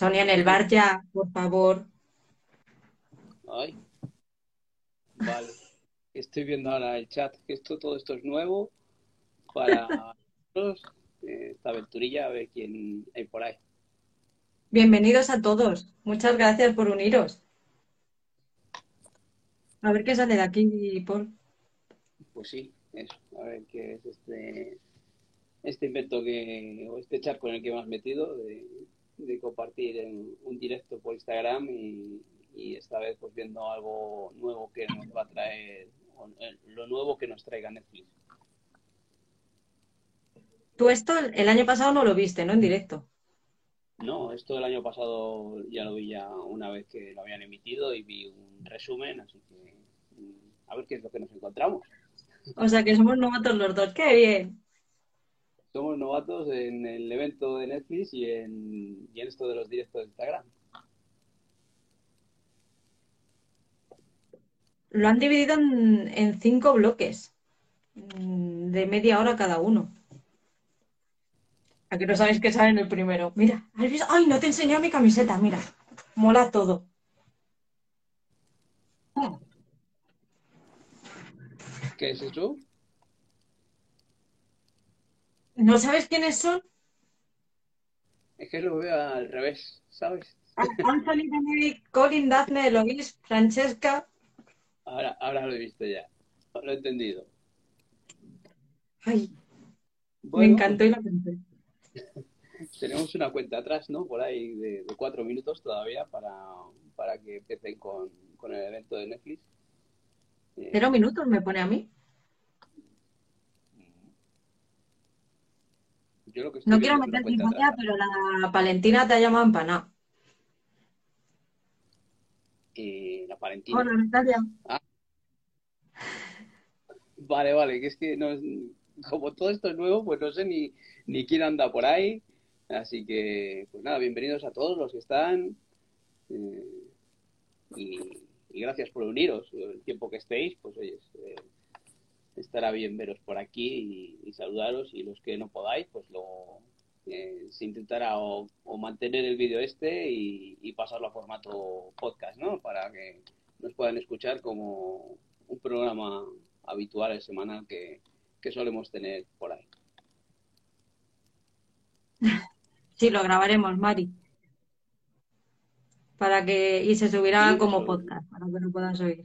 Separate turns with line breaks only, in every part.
Sonia, en el bar ya, por favor.
Ay, vale. Estoy viendo ahora el chat, que esto, todo esto es nuevo para nosotros. Eh, esta aventurilla, a ver quién hay por ahí.
Bienvenidos a todos. Muchas gracias por uniros. A ver qué sale de aquí, Paul.
Pues sí, eso. A ver qué es este, este invento que, o este chat con el que hemos metido de, de compartir en un directo por Instagram y, y esta vez pues viendo algo nuevo que nos va a traer, o, eh, lo nuevo que nos traiga Netflix.
Tú esto el año pasado no lo viste, ¿no? En directo.
No, esto del año pasado ya lo vi ya una vez que lo habían emitido y vi un resumen, así que mm, a ver qué es lo que nos encontramos.
O sea que somos novatos los dos. ¡Qué bien!
Somos novatos en el evento de Netflix y en, y en esto de los directos de Instagram.
Lo han dividido en, en cinco bloques mm, de media hora cada uno. Aquí no sabéis que sale en el primero. Mira, ¿has visto? ¡Ay, no te enseñé mi camiseta! Mira, mola todo.
¿Qué es eso?
¿No sabes quiénes son?
Es que lo veo al revés, ¿sabes?
Anthony, Benedict, Colin, Daphne, Eloise, Francesca.
Ahora, ahora lo he visto ya, lo he entendido.
Ay, me encantó y la pensé.
tenemos una cuenta atrás, ¿no? Por ahí de, de cuatro minutos todavía para, para que empiecen con, con el evento de Netflix. Eh,
Cero minutos me pone a mí.
Yo lo que estoy
No quiero meter cizaña, pero la Valentina te ha llamado empanada.
Eh, la Valentina.
Hola, Natalia.
Vale, vale, que es que no, como todo esto es nuevo, pues no sé ni, ni quién anda por ahí. Así que, pues nada, bienvenidos a todos los que están. eh, y, y gracias por uniros. El tiempo que estéis, pues oye, eh, estará bien veros por aquí y, y saludaros. Y los que no podáis, pues lo eh, se intentará o, o mantener el vídeo este y, y pasarlo a formato podcast, ¿no? Para que nos puedan escuchar como un programa habitual, el semanal que, que solemos tener por ahí.
Sí, lo grabaremos, Mari. Para que, y se subirá
Sí,
como podcast, para que lo puedas oír.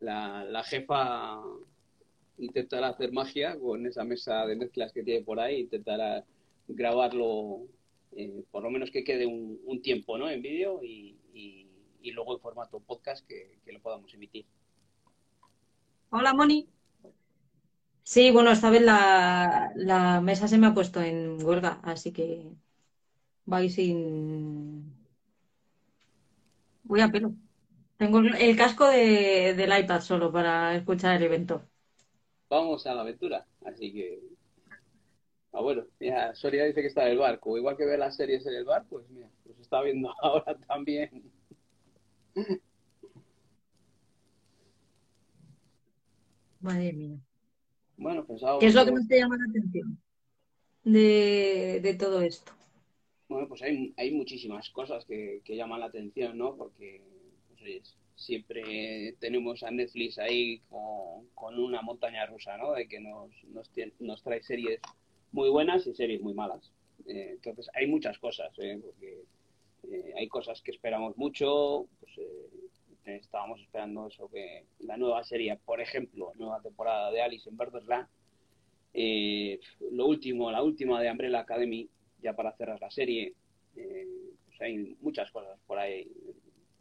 La, la jefa intentará hacer magia con esa mesa de mezclas que tiene por ahí, intentará grabarlo, eh, por lo menos que quede un, tiempo ¿no? en vídeo y, y- luego en formato podcast que, que lo podamos emitir.
Hola, Moni. Sí, bueno, esta vez la, la mesa se me ha puesto en huelga, así que voy sin... Voy a pelo. Tengo el casco de- del iPad solo para escuchar el evento.
Vamos a la aventura, así que... Ah, bueno, mira, Soria dice que está en el barco, igual que ve las series en el bar, pues mira, pues está viendo ahora también.
Madre mía.
Bueno, pensábamos
¿Qué es lo que
que-
más te llama la atención de, de todo esto?
Bueno, pues hay, hay muchísimas cosas que, que llaman la atención, ¿no? Porque siempre tenemos a Netflix ahí con, con una montaña rusa, ¿no? De que nos, nos, nos trae series muy buenas y series muy malas. Eh, entonces, hay muchas cosas, ¿eh? Porque eh, hay cosas que esperamos mucho, pues eh, estábamos esperando eso, que la nueva serie, por ejemplo, nueva temporada de Alice en Borderland, eh, lo último, la última de Umbrella Academy, ya para cerrar la serie, pues hay muchas cosas por ahí.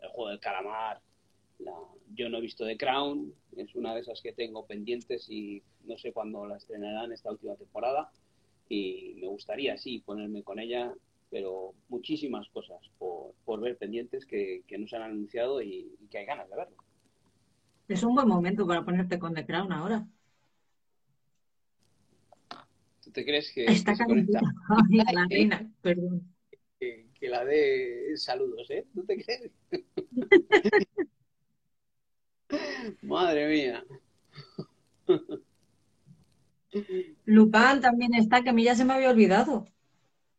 El juego del calamar, la, yo no he visto The Crown, es una de esas que tengo pendientes y no sé cuándo la estrenarán esta última temporada. Y me gustaría, sí, ponerme con ella, pero muchísimas cosas por, por ver pendientes que, que no se han anunciado y, y que hay ganas de verlo.
Es un buen momento para ponerte con The Crown ahora.
¿Tú te crees que,
Está
que se conecta?
Ay, la reina, perdón.
Que, la dé saludos, ¿eh? ¿Tú te crees? Madre mía.
Lupin también está, que a mí ya se me había olvidado.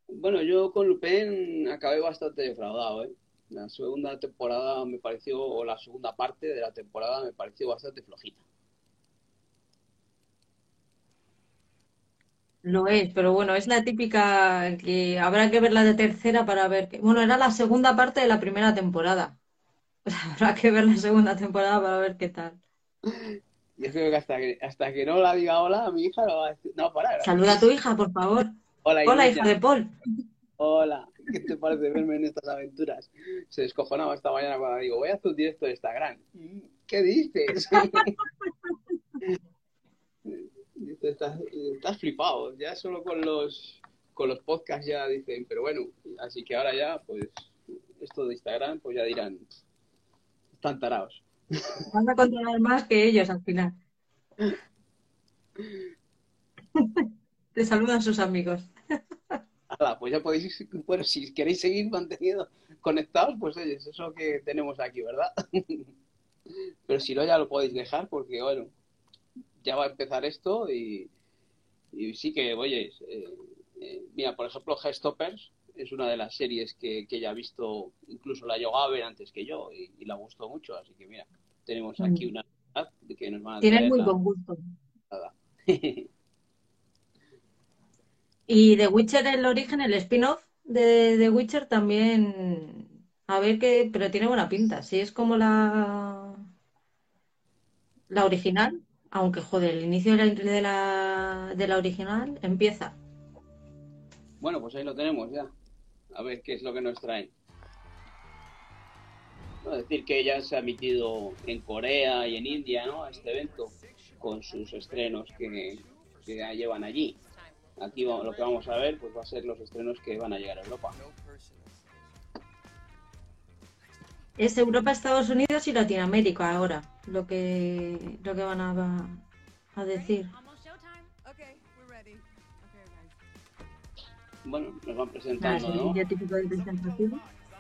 Bueno, yo con Lupin acabé bastante defraudado, ¿eh? La segunda temporada me pareció, o la segunda parte de la temporada me pareció bastante flojita.
Lo es, pero bueno, es la típica que habrá que ver la de tercera para ver que... Bueno, era la segunda parte de la primera temporada. Habrá que ver la segunda temporada para ver qué tal.
Yo creo que hasta que, hasta que no la diga hola, mi hija no va a decir, no, para.
Saluda a tu hija, por favor.
Hola,
Hola, hija de Paul.
Hola, ¿qué te parece verme en estas aventuras? Se descojonaba esta mañana cuando digo, voy a hacer un directo de Instagram. ¿Qué dices? Estás, estás flipado, ya solo con los con los podcasts ya dicen, pero bueno, así que ahora ya, pues, esto de Instagram, pues ya dirán, están tarados.
Vas a controlar más que ellos al final. Te saludan sus amigos.
Hala, pues ya podéis, bueno, si queréis seguir manteniendo conectados, pues oye, es eso que tenemos aquí, ¿verdad? Pero si no, ya lo podéis dejar porque, bueno, ya va a empezar esto y, y sí que, oye, eh, eh, mira, por ejemplo, Stoppers es una de las series que, que ella ha visto, incluso la llegó a ver antes que yo y, y la gustó mucho, así que mira, tenemos aquí una que nos van a
Tienes muy
la-
buen gusto.
nada.
Y The Witcher, el origen, el spin-off de The Witcher también. A ver qué. Pero tiene buena pinta. Si es como la. La original. Aunque, joder, el inicio de la, de la, original empieza.
Bueno, pues ahí lo tenemos ya. A ver qué es lo que nos traen. Decir que ya se ha emitido en Corea y en India, ¿no? Este evento con sus estrenos que, que ya llevan allí. Aquí lo que vamos a ver pues va a ser los estrenos que van a llegar a Europa.
Es Europa, Estados Unidos y Latinoamérica ahora. Lo que, lo que van a, a decir.
Bueno, nos van presentando, ¿no?
de.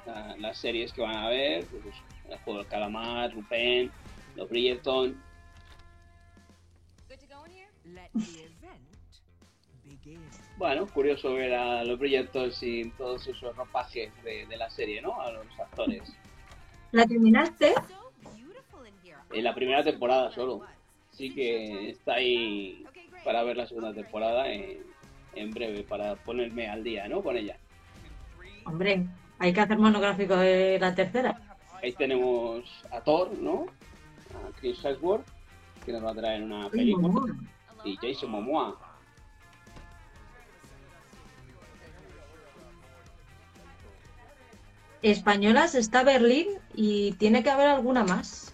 La- las series que van a ver, pues, el juego del calamar, Lupin, los Bridgerton. Bueno, curioso ver a los Bridgerton sin todos esos ropajes de, de la serie, ¿no? A los actores.
¿La terminaste?
En la primera temporada solo. Sí que está ahí para ver la segunda temporada en, en breve, para ponerme al día, ¿no? Con ella.
Hombre, hay que hacer monográfico de la tercera.
Ahí tenemos a Thor, ¿no? A Chris Hemsworth, que nos va a traer una película. Y Jason Momoa.
Españolas está Berlín y tiene que haber alguna más.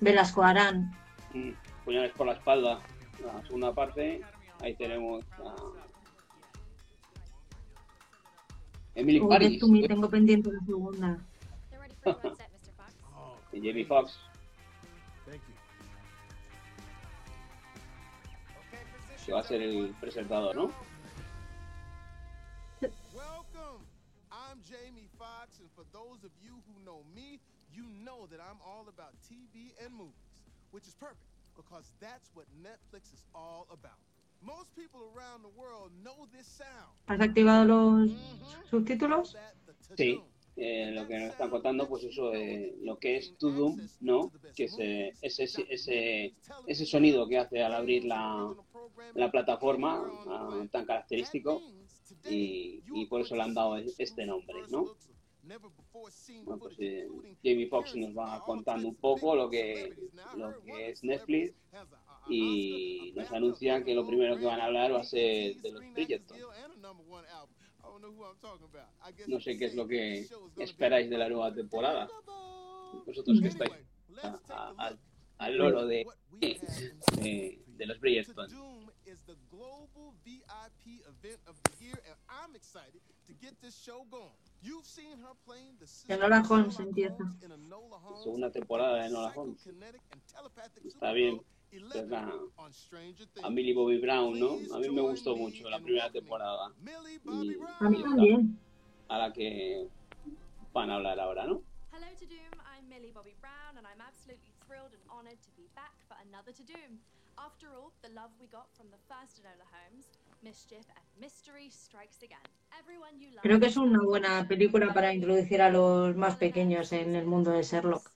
Velasco Arán.
Mm, Puñales por la espalda. La segunda parte. Ahí tenemos a Emily
Uy,
Paris.
que tú me tengo pendiente la segunda.
Y Jamie Foxx. Que va a ser el presentador, ¿no?
Welcome. I'm Jamie Foxx, and for those of you who know me, you know that I'm all about TV and movies, which is perfect because that's what Netflix is all about. Most people around the world know this sound.
¿Has activado los
Mhm.
subtítulos?
Sí. Eh, lo que nos están contando, pues eso de lo que es Tudum, ¿no? Que es eh, ese, ese, ese, sonido que hace al abrir la, la plataforma ah, tan característico y, y por eso le han dado este nombre, ¿no? Bueno, pues eh, Jamie Foxx nos va contando un poco lo que, lo que es Netflix y nos anuncia que lo primero que van a hablar va a ser de los Bridgerton. No sé qué es lo que esperáis de la nueva temporada. Vosotros que estáis a- a- al, al loro de, de, de los
sister
Enola Holmes empieza.
Segunda temporada de Enola Holmes. Está bien.
Supergirl
Es la-
Eleven on Stranger Things.
A Millie Bobby Brown, ¿no? A mí me gustó mucho la primera temporada. Y-.
A mí también.
A la que van a hablar ahora, ¿no?
Hello to Doom, I'm Millie Bobby Brown, and I'm absolutely thrilled and honoured to be back for another to Doom. After all, the love we got from the first Enola Holmes, mischief and mystery strikes again. Everyone you love.
Creo que es una buena película para introducir a los más pequeños en el mundo de Sherlock.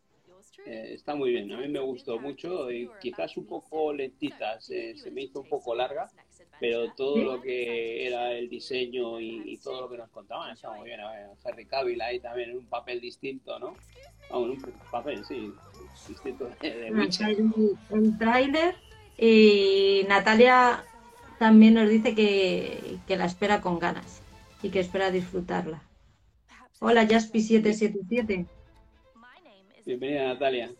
Eh, está muy bien, a mí me gustó mucho y quizás un poco lentita, se, se me hizo un poco larga, pero todo lo que era el diseño y, y todo lo que nos contaban estaba muy bien. A ver, Henry Cavill ahí también en un papel distinto, ¿no? Vamos, en un papel, sí, distinto de, de Witcher.
El, el tráiler y Natalia también nos dice que, que la espera con ganas y que espera disfrutarla. Hola Jaspi777.
Bienvenida Natalia.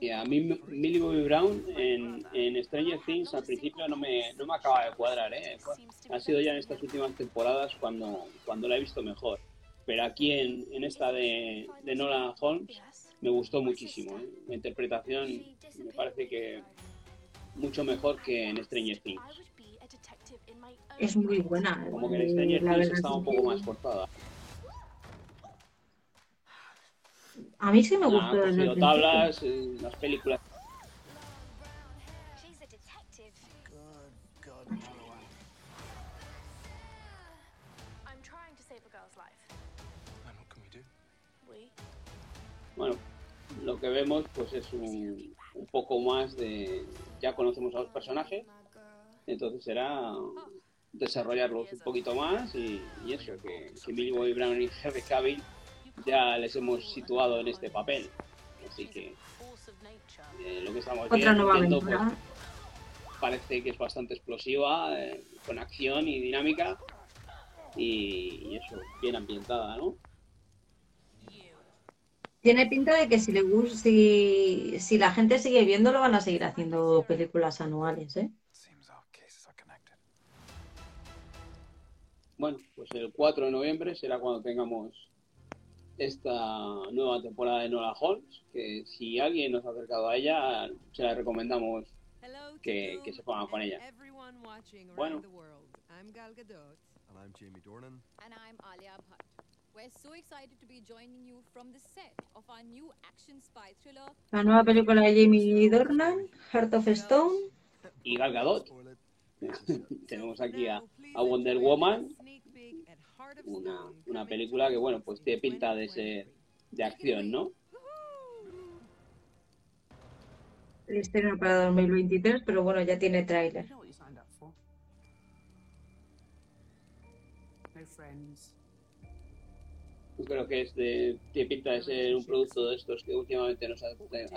Y a mí Millie Bobby Brown en, en Stranger Things al principio no me, no me acaba de cuadrar, ¿eh? Ha sido ya en estas últimas temporadas cuando, cuando la he visto mejor. Pero aquí en, en esta de, de Nola Holmes me gustó muchísimo. ¿eh? La interpretación me parece que mucho mejor que en Stranger Things.
Es muy buena.
Como que en
eh,
Stranger Things estaba un poco más forzada.
A mí sí me
Nada,
gustó.
cogido tablas, eh, las películas. Bueno, lo que vemos pues es un, un poco más de... Ya conocemos a los personajes, entonces será desarrollarlos un poquito más y, y eso, que, que Millie Bobby Brown y Henry Cavill ya les hemos situado en este papel. Así que eh, lo que estamos
Otra
viendo,
nueva
viendo, pues, parece que es bastante explosiva, eh, con acción y dinámica y, y eso, bien ambientada, ¿no?
Tiene pinta de que si le gus- si, si la gente sigue viéndolo van a seguir haciendo películas anuales, ¿eh?
Bueno, pues el 4 de noviembre será cuando tengamos esta nueva temporada de Nola Holmes, que si alguien nos ha acercado a ella, se la recomendamos. Que- que se pongan con ella. Bueno.
I'm Gal Gadot.
And I'm Jamie Dornan.
And I'm Alia Bhatt. We're so excited to be joining you from the set of our new action spy thriller.
La nueva película de Jamie Dornan, Heart of Stone.
Y Gal Gadot. tenemos aquí a, a Wonder Woman, una, una película que, bueno, pues tiene pinta de
2023.
ser de acción, ¿no?
El estreno para 2023, pero bueno, ya tiene tráiler.
Yo creo que es de, tiene pinta de ser un producto de estos que últimamente nos ha,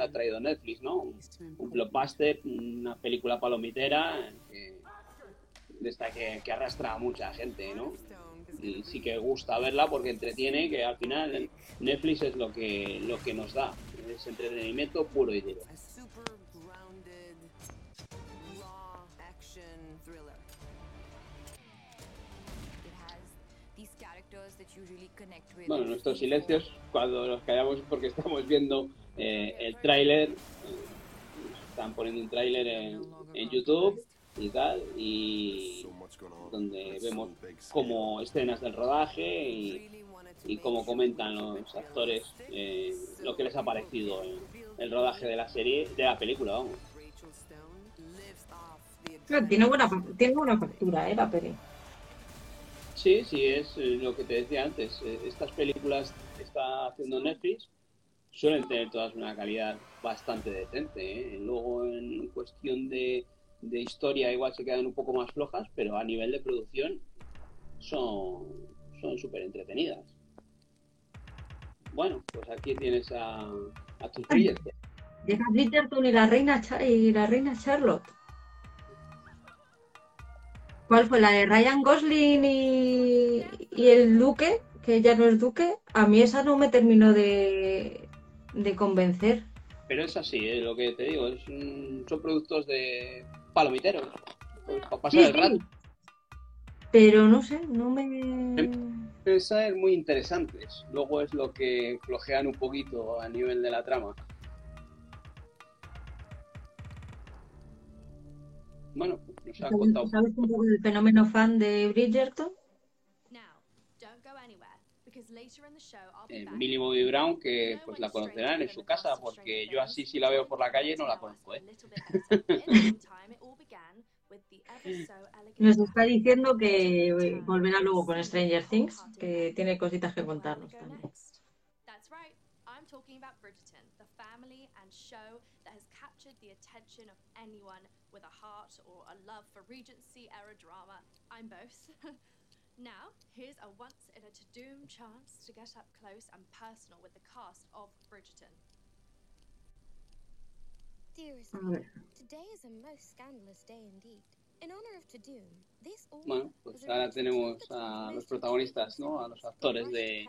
ha traído Netflix, ¿no? Un
important.
blockbuster, una película palomitera que, de esta que, arrastra a mucha gente, ¿no? Sí que gusta verla porque entretiene, que al final Netflix es lo que, lo que nos da, es entretenimiento puro y duro. Bueno, nuestros silencios, cuando nos callamos porque estamos viendo eh, el tráiler, eh, están poniendo un tráiler en YouTube y tal, y donde vemos como escenas del rodaje y, y
sure
comentan los actores eh, lo que les ha parecido el
the
rodaje de la serie, de la película, vamos.
Tiene buena, tiene buena factura, ¿eh? La peli.
Sí, sí, es eh, lo que te decía antes. eh, Estas películas que está haciendo Netflix suelen tener todas una calidad bastante decente. ¿eh? Luego, en cuestión de, de historia, igual se quedan un poco más flojas, pero a nivel de producción son son súper entretenidas. Bueno, pues aquí tienes a, a tus Bridgerton.
Llega Bridgerton y la reina y la reina Charlotte. ¿Cuál fue la de Ryan Gosling y, y el duque? Que ya no es duque. A mí esa no me terminó de, de convencer.
Pero es así, ¿eh? lo que te digo, es un- son productos de palomiteros. pues, para pasar
Sí,
el rato.
sí. Pero no sé, no me.
Pueden ser muy interesantes. Luego es lo que flojean un poquito a nivel de la trama. Bueno, nos ha contado
¿Sabes un poco del fenómeno fan de Bridgerton?
Eh. Millie Bobby Brown, que pues la conocerán en su casa, porque yo así si la veo por la calle no la conozco, ¿eh?
Nos está diciendo que eh, volverá luego con Stranger Things, que tiene cositas que contarnos también.
That's right. I'm talking about Bridgerton, the family and show that has captured the attention of anyone with a heart or a love for Regency era drama. I'm both. now, here's a once in a to doom chance to get up close and personal with the cast of Bridgerton.
Dearest today is a most scandalous day indeed.
Bueno, pues ahora tenemos a los protagonistas, ¿no? A los actores de,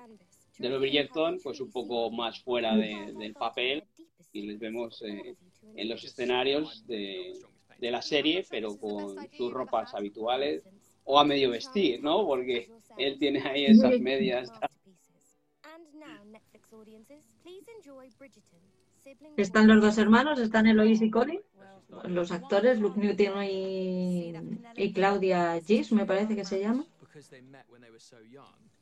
de los Bridgerton, pues un poco más fuera de- del papel y les vemos eh, en los escenarios de, de la serie, pero con sus ropas habituales o a medio vestir, ¿no? Porque él tiene ahí esas medias.
And now, Netflix audiences, please enjoy Bridgerton. Sibling
Están los dos hermanos, están Eloise y Colin, los actores, Luke Newton y, Claudia Gis, me parece que se llama.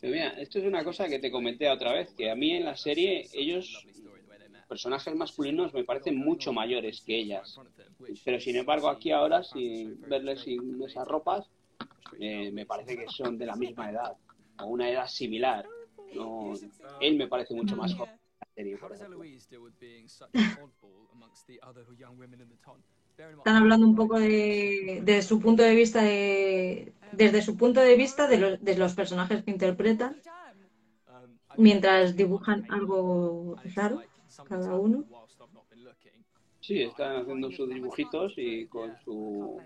Mira, esto es una cosa que te comenté otra vez, que a mí en la serie ellos, personajes masculinos, me parecen mucho mayores que ellas. Pero sin embargo aquí ahora, sin verles sin esas ropas, eh, me parece que son de la misma edad, o una edad similar. No, él me parece mucho más joven.
Están hablando un poco de, de su punto de vista, de, desde su punto de vista de los, de los personajes que interpretan,
Um,
mientras dibujan algo raro cada uno.
Sí, están haciendo sus dibujitos y con su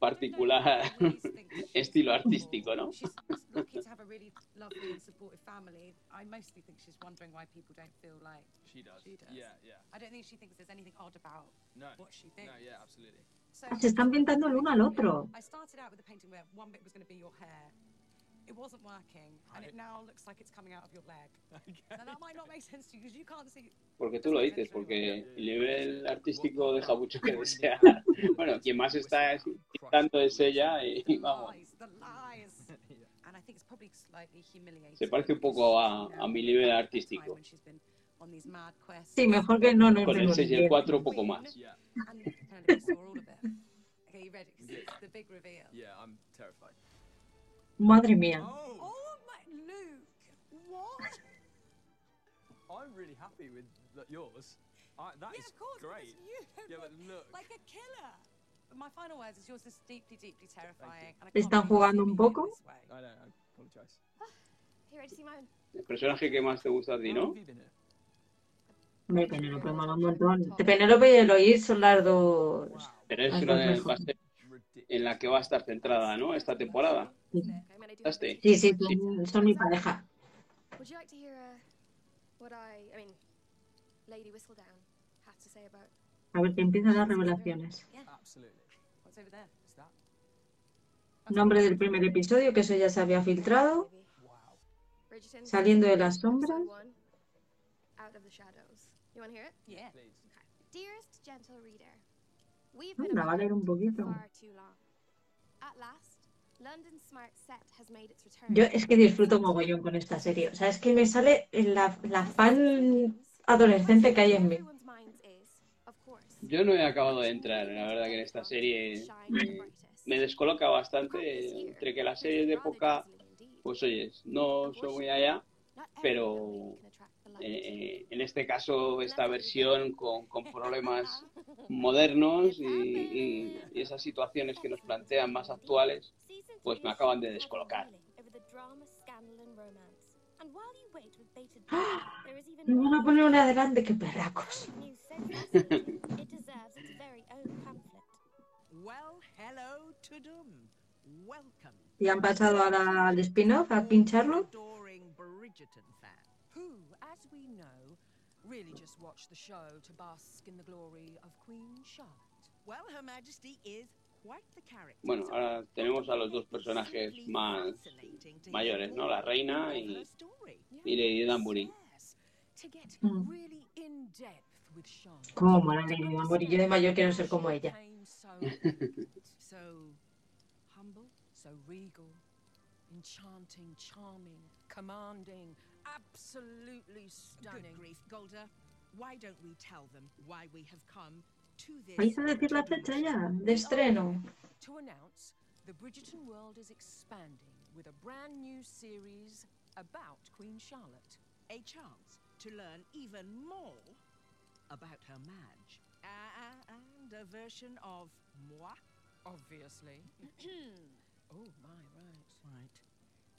particular estilo artístico, ¿no?
She's lucky to have a really lovely and supportive family. I mostly think she's wondering why people don't feel like
She does.
She does.
Yeah, yeah.
I don't think she thinks there's anything odd about
No.
what she thinks.
No, yeah, absolutely.
So
Se están pintando el uno al otro.
It wasn't working, and it now looks like it's coming out of your leg. Now that might not make sense to you because you can't see.
Porque tú lo dices, porque el nivel artístico deja mucho que desear. Bueno, quien más está pintando es ella y vamos,
Lies, the lies. And I think it's probably slightly humiliating.
se parece un poco a, a mi nivel artístico.
Sí, mejor que no nos
Con el
vemos
6 y el
bien.
4 un poco más.
Yeah.
Madre mía. Están jugando un poco.
El personaje que más te gusta a ti, ¿no?
Penélope mola un montón. De Penélope y Eloís son las dos.
Pero es
las
una de- ser en la que va a estar centrada, ¿no? Esta temporada.
Sí, sí, sí, son, mi pareja.
Would you like to hear uh,
A ver, que empiezan las revelaciones. Nombre del primer episodio, que eso ya se había filtrado. Saliendo de las
Episode
sombras.
Dearest gentle reader,
Anda, va a leer un poquito. Yo es que disfruto mogollón con esta serie. O sea, es que me sale la, la fan adolescente que hay en mí.
Yo no he acabado de entrar, la verdad que en esta serie me, descoloca bastante entre que las series de época, pues oyes, no son muy allá, pero eh, en este caso esta versión con, con problemas modernos y, y- y esas situaciones que nos plantean más actuales, pues me acaban de descolocar.
Me van a poner una adelante, qué perracos. Y han pasado ahora al spin-off a pincharlo.
We know, really just watched the show to bask in the glory of Queen Charlotte.
Well, Her Majesty is quite the character.
Bueno, ahora tenemos a los dos personajes más mayores, ¿no? La reina y, y Lady Danbury.
Mola Lady Danbury. Yo de mayor quiero ser como ella.
Became so So humble, so regal, enchanting, charming, commanding, absolutely stunning.
Good grief, Golda. Why don't we tell them why we have come to this?
¿Vais a decir la fecha ya de estreno?
To announce the Bridgerton world is expanding with a brand new series about Queen Charlotte.
A chance to learn even more about her madge. Uh, and a version of moi.
Obviously. oh, my, right.
Right.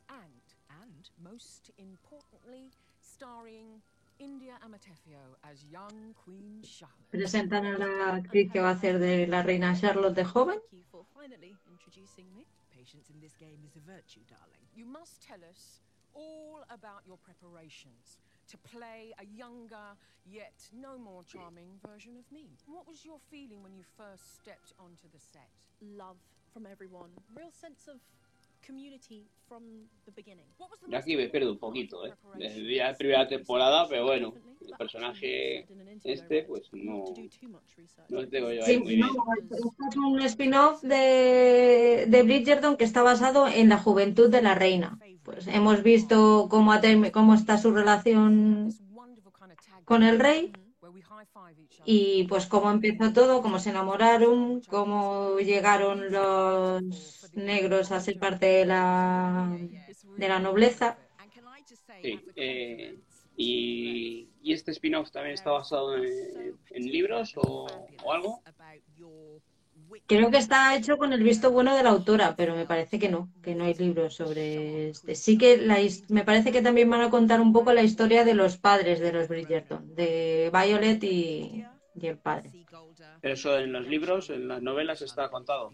And, and, most importantly, starring India Amatefio as young Queen Charlotte.
Presentan a la actriz que va a hacer de la reina Charlotte de joven.
Thank you for finally introducing me. Patience in this game is a virtue, darling.
You must tell us all about your preparations to play a younger, yet no more charming version of me. What was your feeling when you first stepped onto the set?
Love from everyone. Real sense of
Yo aquí me pierdo un poquito, ¿eh? Desde la primera temporada, pero bueno, el personaje este, pues no, no lo tengo yo ahí
Sí,
muy
no,
bien.
esto es un spin-off de, de Bridgerton que está basado en la juventud de la reina. Pues hemos visto cómo, cómo está su relación con el rey y pues cómo empezó todo, cómo se enamoraron, cómo llegaron los negros a ser parte de la, de la nobleza.
Sí, eh, y, y este spin-off también está basado en, en libros o, o algo.
Creo que está hecho con el visto bueno de la autora, pero me parece que no, que no hay libros sobre este. Sí que la, me parece que también van a contar un poco la historia de los padres de los Bridgerton, de Violet y, el padre.
Pero eso en los libros, en las novelas está contado.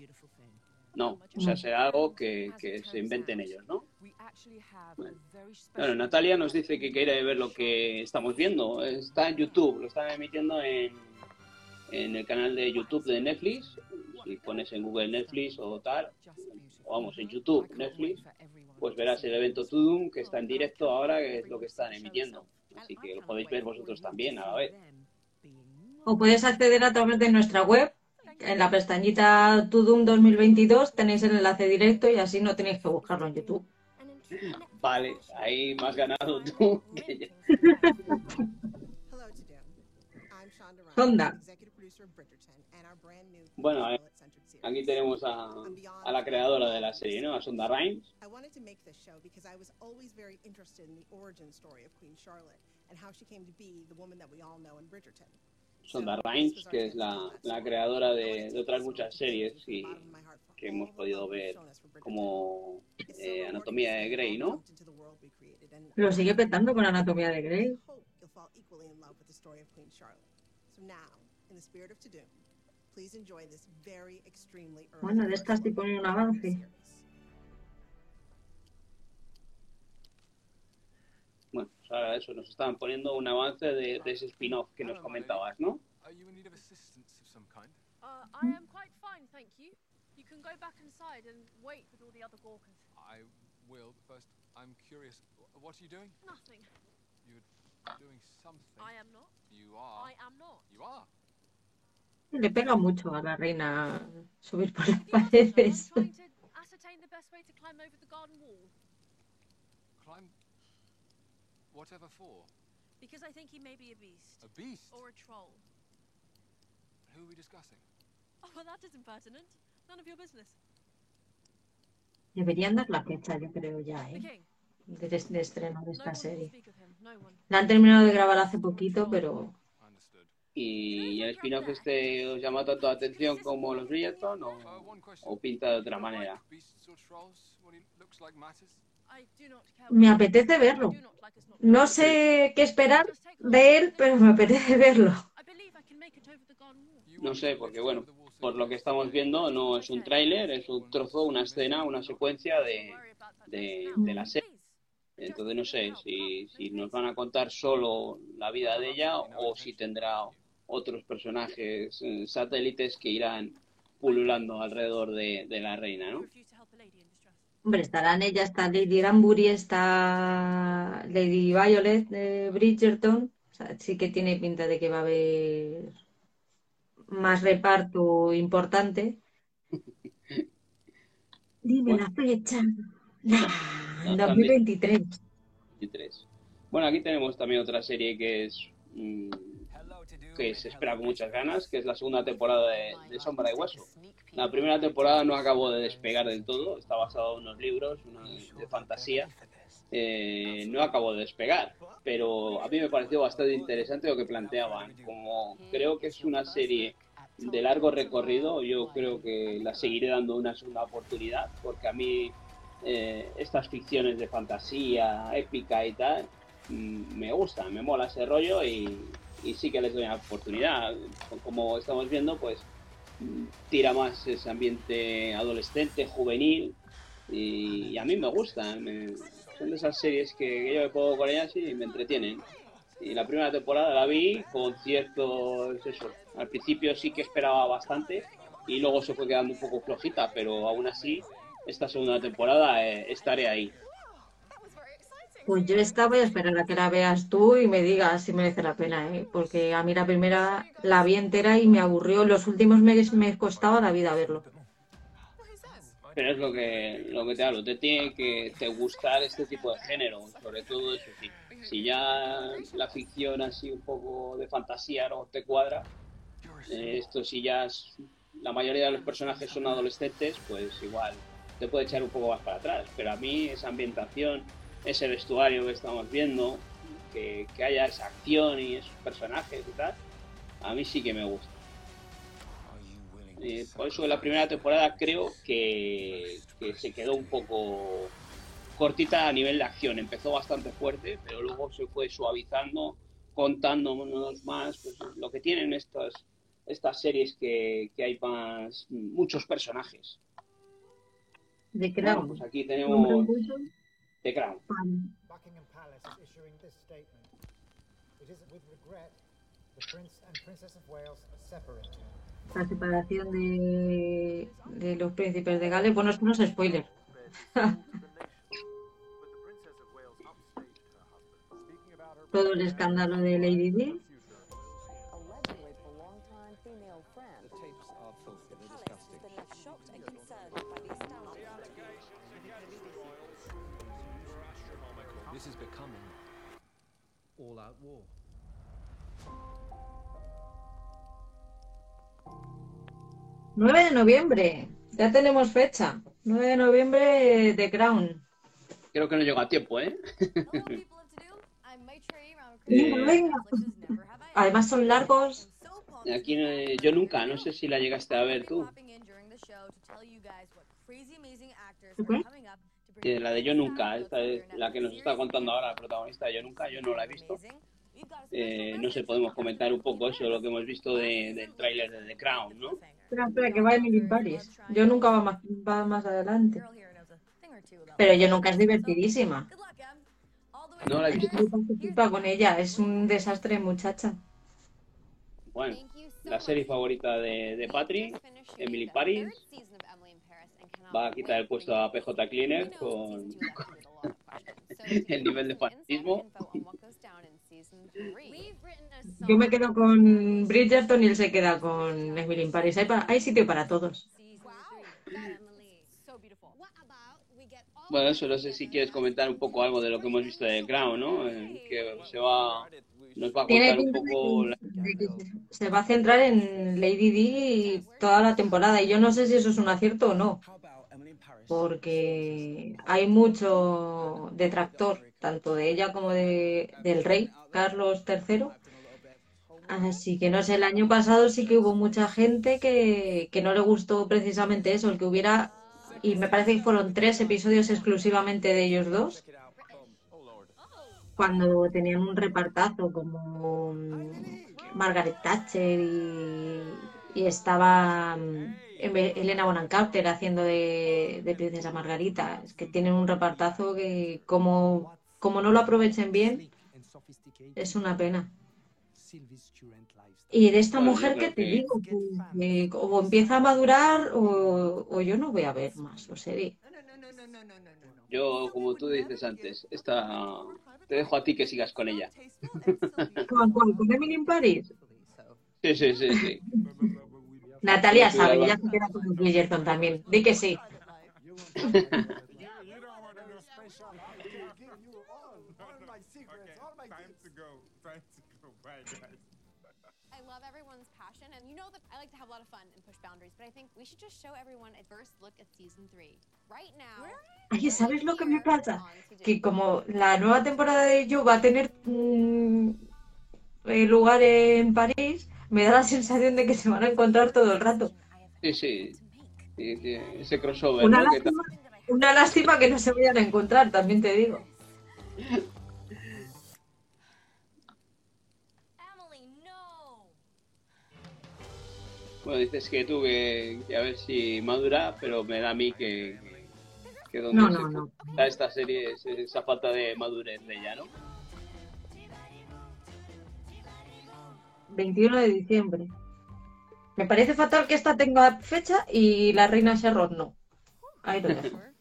No, o sea, será algo que, que se inventen ellos, ¿no? Bueno, Natalia nos dice que quiere ver lo que estamos viendo. Está en YouTube, lo están emitiendo en, en el canal de YouTube de Netflix. Si pones en Google Netflix o tal, o vamos, en YouTube Netflix, pues verás el evento Tudum que está en directo ahora, que es lo que están emitiendo. Así que lo podéis ver vosotros también a la vez.
O puedes acceder a través de nuestra web. En la pestañita Tudum 2022 tenéis el enlace directo y así no tenéis que buscarlo en YouTube.
Vale, ahí has ganado tú. que yo.
Sonda.
executive producer of Bridgerton, and our brand new
Bueno, eh, aquí tenemos a, a la creadora de la serie, ¿no? A Sonda Rhimes.
I wanted to make this show because I was always very interested in the origin story of Queen Charlotte and how she came to be the woman that we all know in Bridgerton.
Sonda Rhimes, que es la, la creadora de, de otras muchas series y que hemos podido ver como eh, Anatomía de Grey, ¿no?
Lo sigue petando con Anatomía de Grey. Bueno, de estas sí ponen un avance.
Bueno, pues ahora eso, nos estaban poniendo un avance de, de ese spin-off que nos comentabas, ¿no?
Are you in need of assistance of some kind?
Uh, I am quite fine, thank you. You can go back inside and wait with all the other Gawkers.
I will, but first, I'm curious. wh- What are you doing?
Nothing.
You're doing something.
I am not.
You are.
I am not.
You are.
Le pega mucho a la reina subir por las paredes.
Whatever for?
Because I think he may be a beast.
A beast?
Or a troll.
Who are we discussing?
Oh, well, that is impertinent. None of your business.
Deberían dar la fecha, yo creo ya, ¿eh? De, de estreno de esta serie. La han terminado de grabar hace poquito, pero
¿Y el spin-off este os llama tanto la atención como los Bridgerton o, o pinta de otra manera?
Me apetece verlo. No sé qué esperar de él, pero me apetece verlo.
No sé, porque bueno, por lo que estamos viendo no es un tráiler, es un trozo, una escena, una secuencia de, de, de la serie. Entonces no sé si, si nos van a contar solo la vida de ella o si tendrá otros personajes eh, satélites que irán pululando alrededor de, de la reina, ¿no?
Hombre, estarán ella, está Lady Granbury, está Lady Violet de Bridgerton. O sea, sí que tiene pinta de que va a haber más reparto importante. Dime la fecha.
No,
2023.
23. Bueno, aquí tenemos también otra serie que es mm, que se espera con muchas ganas, que es la segunda temporada de, de Sombra de Hueso. La primera temporada no acabó de despegar del todo, está basado en unos libros una de fantasía. Eh, no acabó de despegar, pero a mí me pareció bastante interesante lo que planteaban. Como creo que es una serie de largo recorrido, yo creo que la seguiré dando una segunda oportunidad, porque a mí eh, estas ficciones de fantasía, épica y tal, mm, me gustan, me mola ese rollo y, y sí que les doy una oportunidad. Como estamos viendo, pues tira más ese ambiente adolescente, juvenil y, a mí me gustan. me- son de esas series que, yo me pongo con ellas y me entretienen. Y la primera temporada la vi con ciertos, eso, al principio sí que esperaba bastante y luego se fue quedando un poco flojita, pero aún así esta segunda temporada eh, estaré ahí.
Pues yo esta voy a esperar a que la veas tú y me digas si merece la pena, ¿eh? Porque a mí la primera la vi entera y me aburrió. Los últimos meses me costaba la vida verlo.
Pero es lo que, lo que te hablo, te tiene que te gustar este tipo de género, sobre todo eso sí. Si ya la ficción así un poco de fantasía no te cuadra, eh, esto si ya la mayoría de los personajes son adolescentes, pues igual te puede echar un poco más para atrás. Pero a mí esa ambientación, ese vestuario que estamos viendo, que, que haya esa acción y esos personajes y tal, a mí sí que me gusta. Eh, por eso la primera temporada creo que, que se quedó un poco cortita a nivel de acción. Empezó bastante fuerte, pero luego se fue suavizando, contándonos más pues, lo que tienen estas, estas series que, que hay más muchos personajes.
De
Bueno,
Crown.
pues aquí tenemos The Crown.
Buckingham Palace is issuing this statement. It is with regret the Prince and Princess of Wales are.
La separación de, de los príncipes de Gales. Bueno, esto no es spoiler. Todo el escándalo de Lady Di.
War.
9 de noviembre. Ya tenemos fecha. 9 de noviembre de Crown.
Creo que no llega a tiempo, ¿eh?
Venga, venga. Además son largos.
Aquí eh, yo nunca, no sé si la llegaste a ver tú. La de Yo Nunca, esta es la que nos está contando ahora la protagonista de Yo Nunca, yo no la he visto. Eh, no sé, podemos comentar un poco eso, lo que hemos visto de- del tráiler de The Crown, ¿no?
Espera, espera, que va Emily Paris. Yo nunca va más, va más adelante. Pero yo nunca es divertidísima.
No la he visto.
Con ella. Es un desastre, muchacha.
Bueno, la serie favorita de, de Patri, Emily Paris, va a quitar el puesto a PJ Cleaner con el nivel de fanatismo.
Yo me quedo con Bridgerton y él se queda con Emily in Paris. Hay, pa- hay sitio para todos.
Bueno, eso no sé si quieres comentar un poco algo de lo que hemos visto de Crown, ¿no? Eh, que se va, nos va a contar un poco la-
se va a centrar en Lady Di toda la temporada. Y yo no sé si eso es un acierto o no. Porque hay mucho detractor, tanto de ella como de, del rey Carlos III. Así que no sé, el año pasado sí que hubo mucha gente que, que no le gustó precisamente eso, el que hubiera, y me parece que fueron tres episodios exclusivamente de ellos dos, cuando tenían un repartazo como mm, Margaret Thatcher y, y estaba mm, Elena Bonham Carter haciendo de, de Princesa Margarita. Es que tienen un repartazo que como, como no lo aprovechen bien, es una pena. Y de esta mujer que te
que-
digo, que o empieza a madurar o, o yo no voy a ver más o serie.
Yo, como tú dices antes, esta, te dejo a ti que sigas con ella.
¿Con, con, con Emily in Paris?
Sí, sí, sí, sí.
Natalia
Sí,
sabe, ella se queda con Bridgerton también. Di que sí.
you don't want to know special. I can give you all, all my secrets, all my
Time to go. Time to go. Bye, guys.
I love everyone's passion, and you know that I like to have a lot of fun and push boundaries, but I think we should just show everyone a first look at season three. Right now,
Ay, ¿sabes lo que me pasa? Que como la nueva temporada de You va a tener eh, lugar en París, me da la sensación de que se van a encontrar todo el rato.
Sí, sí. Sí, sí, Ese crossover,
Una
¿no?
Lástima, una lástima que no se vayan a encontrar, también te digo.
Bueno, dices que tú que, que a ver si madura, pero me da a mí que, que donde
No,
se esta serie es esa falta de madurez de ella, ¿no?
21 de diciembre. Me parece fatal que esta tenga fecha y la reina Sharon no. Ahí lo dejo.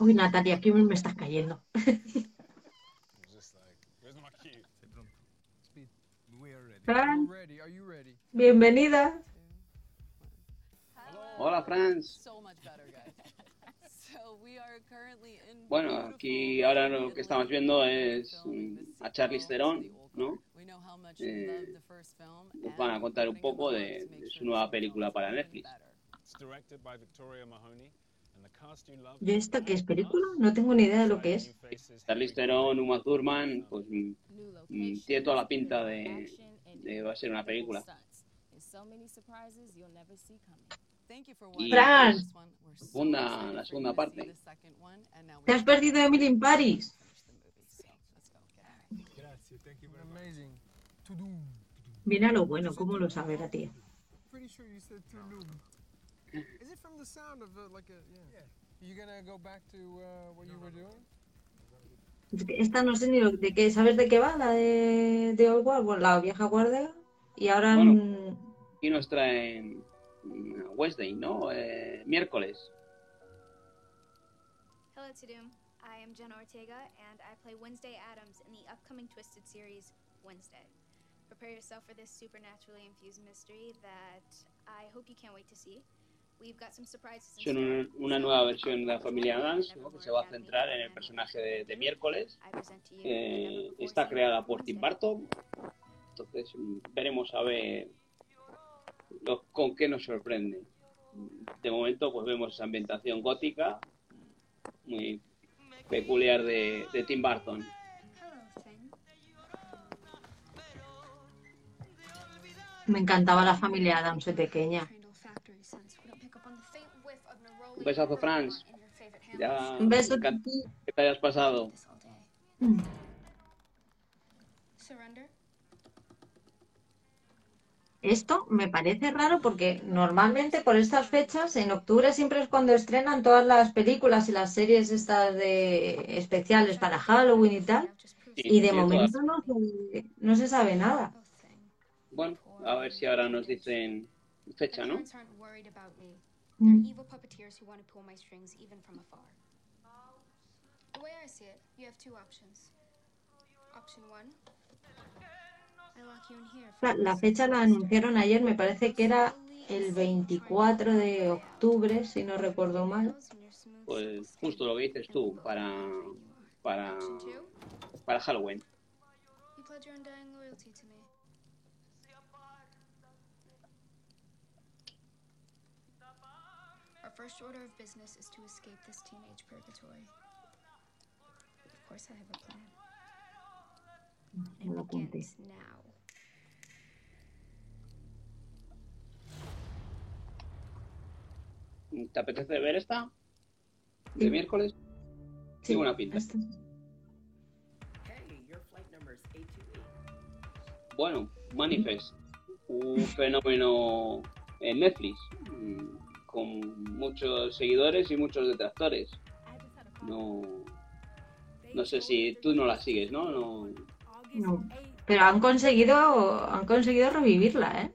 Uy, Natalia, ¿qué me estás cayendo? Fran, bienvenida.
Hola, Franz.
So much better, guys. so we are currently in
Bueno, aquí ahora lo que estamos viendo es mm, a Charlize Theron, ¿no? Eh, nos van a contar un poco de, de su nueva película para Netflix.
¿Yo esta qué es película? No tengo ni idea de lo que es.
Charlize Theron, Uma Thurman, pues mm, mm, tiene toda la pinta de, de va a ser una película.
Fran.
Segunda, la segunda parte.
¿Te has perdido Emily in Paris?
Grazie, thank you very much.
Amazing.
Viene a lo bueno, ¿cómo lo sabe la tía?
Uh,
uh,
Esta no sé ni lo, de qué, ¿sabes de qué va? La de, de Old World, Bueno, la vieja guardia. Y ahora
Bueno. Y nos traen Wednesday, ¿no? Eh, miércoles.
Hello, Tudum. I am Jenna Ortega, and I play Wednesday Adams in the upcoming Twisted series, Wednesday. Prepare yourself for this supernaturally infused mystery that I hope you can't wait to see. We've got some surprises in
Son
store.
una, una nueva versión de la familia Adams, ¿no? que se va a centrar en el personaje de, de miércoles. Eh, está creada por Tim Burton. Entonces veremos a ver lo- con qué nos sorprende. De momento, pues vemos esa ambientación gótica muy peculiar de, de Tim Burton.
me encantaba la familia Adams de pequeña.
Un besazo, Franz. Ya
Un beso.
que te hayas pasado.
Surrender?
Esto me parece raro porque normalmente por estas fechas, en octubre siempre es cuando estrenan todas las películas y las series estas de especiales para Halloween y tal. Y de
sí,
momento no se, no se sabe nada.
Bueno, a ver si ahora nos dicen fecha, ¿no?
Parents
La, fecha la anunciaron ayer, me parece que era el 24 de octubre, si no recuerdo mal.
Pues justo lo que dices tú, para, para, para Halloween.
You pledge your undying loyalty to me. Our first order of business is to escape this teenage purgatory. Of course, I have a plan.
Me lo apunté.
¿Te apetece ver esta? ¿De miércoles? Sí, buena pinta.
Hey, your flight number is 828.
Bueno, Manifest, un fenómeno en Netflix, con muchos seguidores y muchos detractores. No, no sé si tú no la sigues, ¿no? no
No. Pero han conseguido, han conseguido revivirla, ¿eh?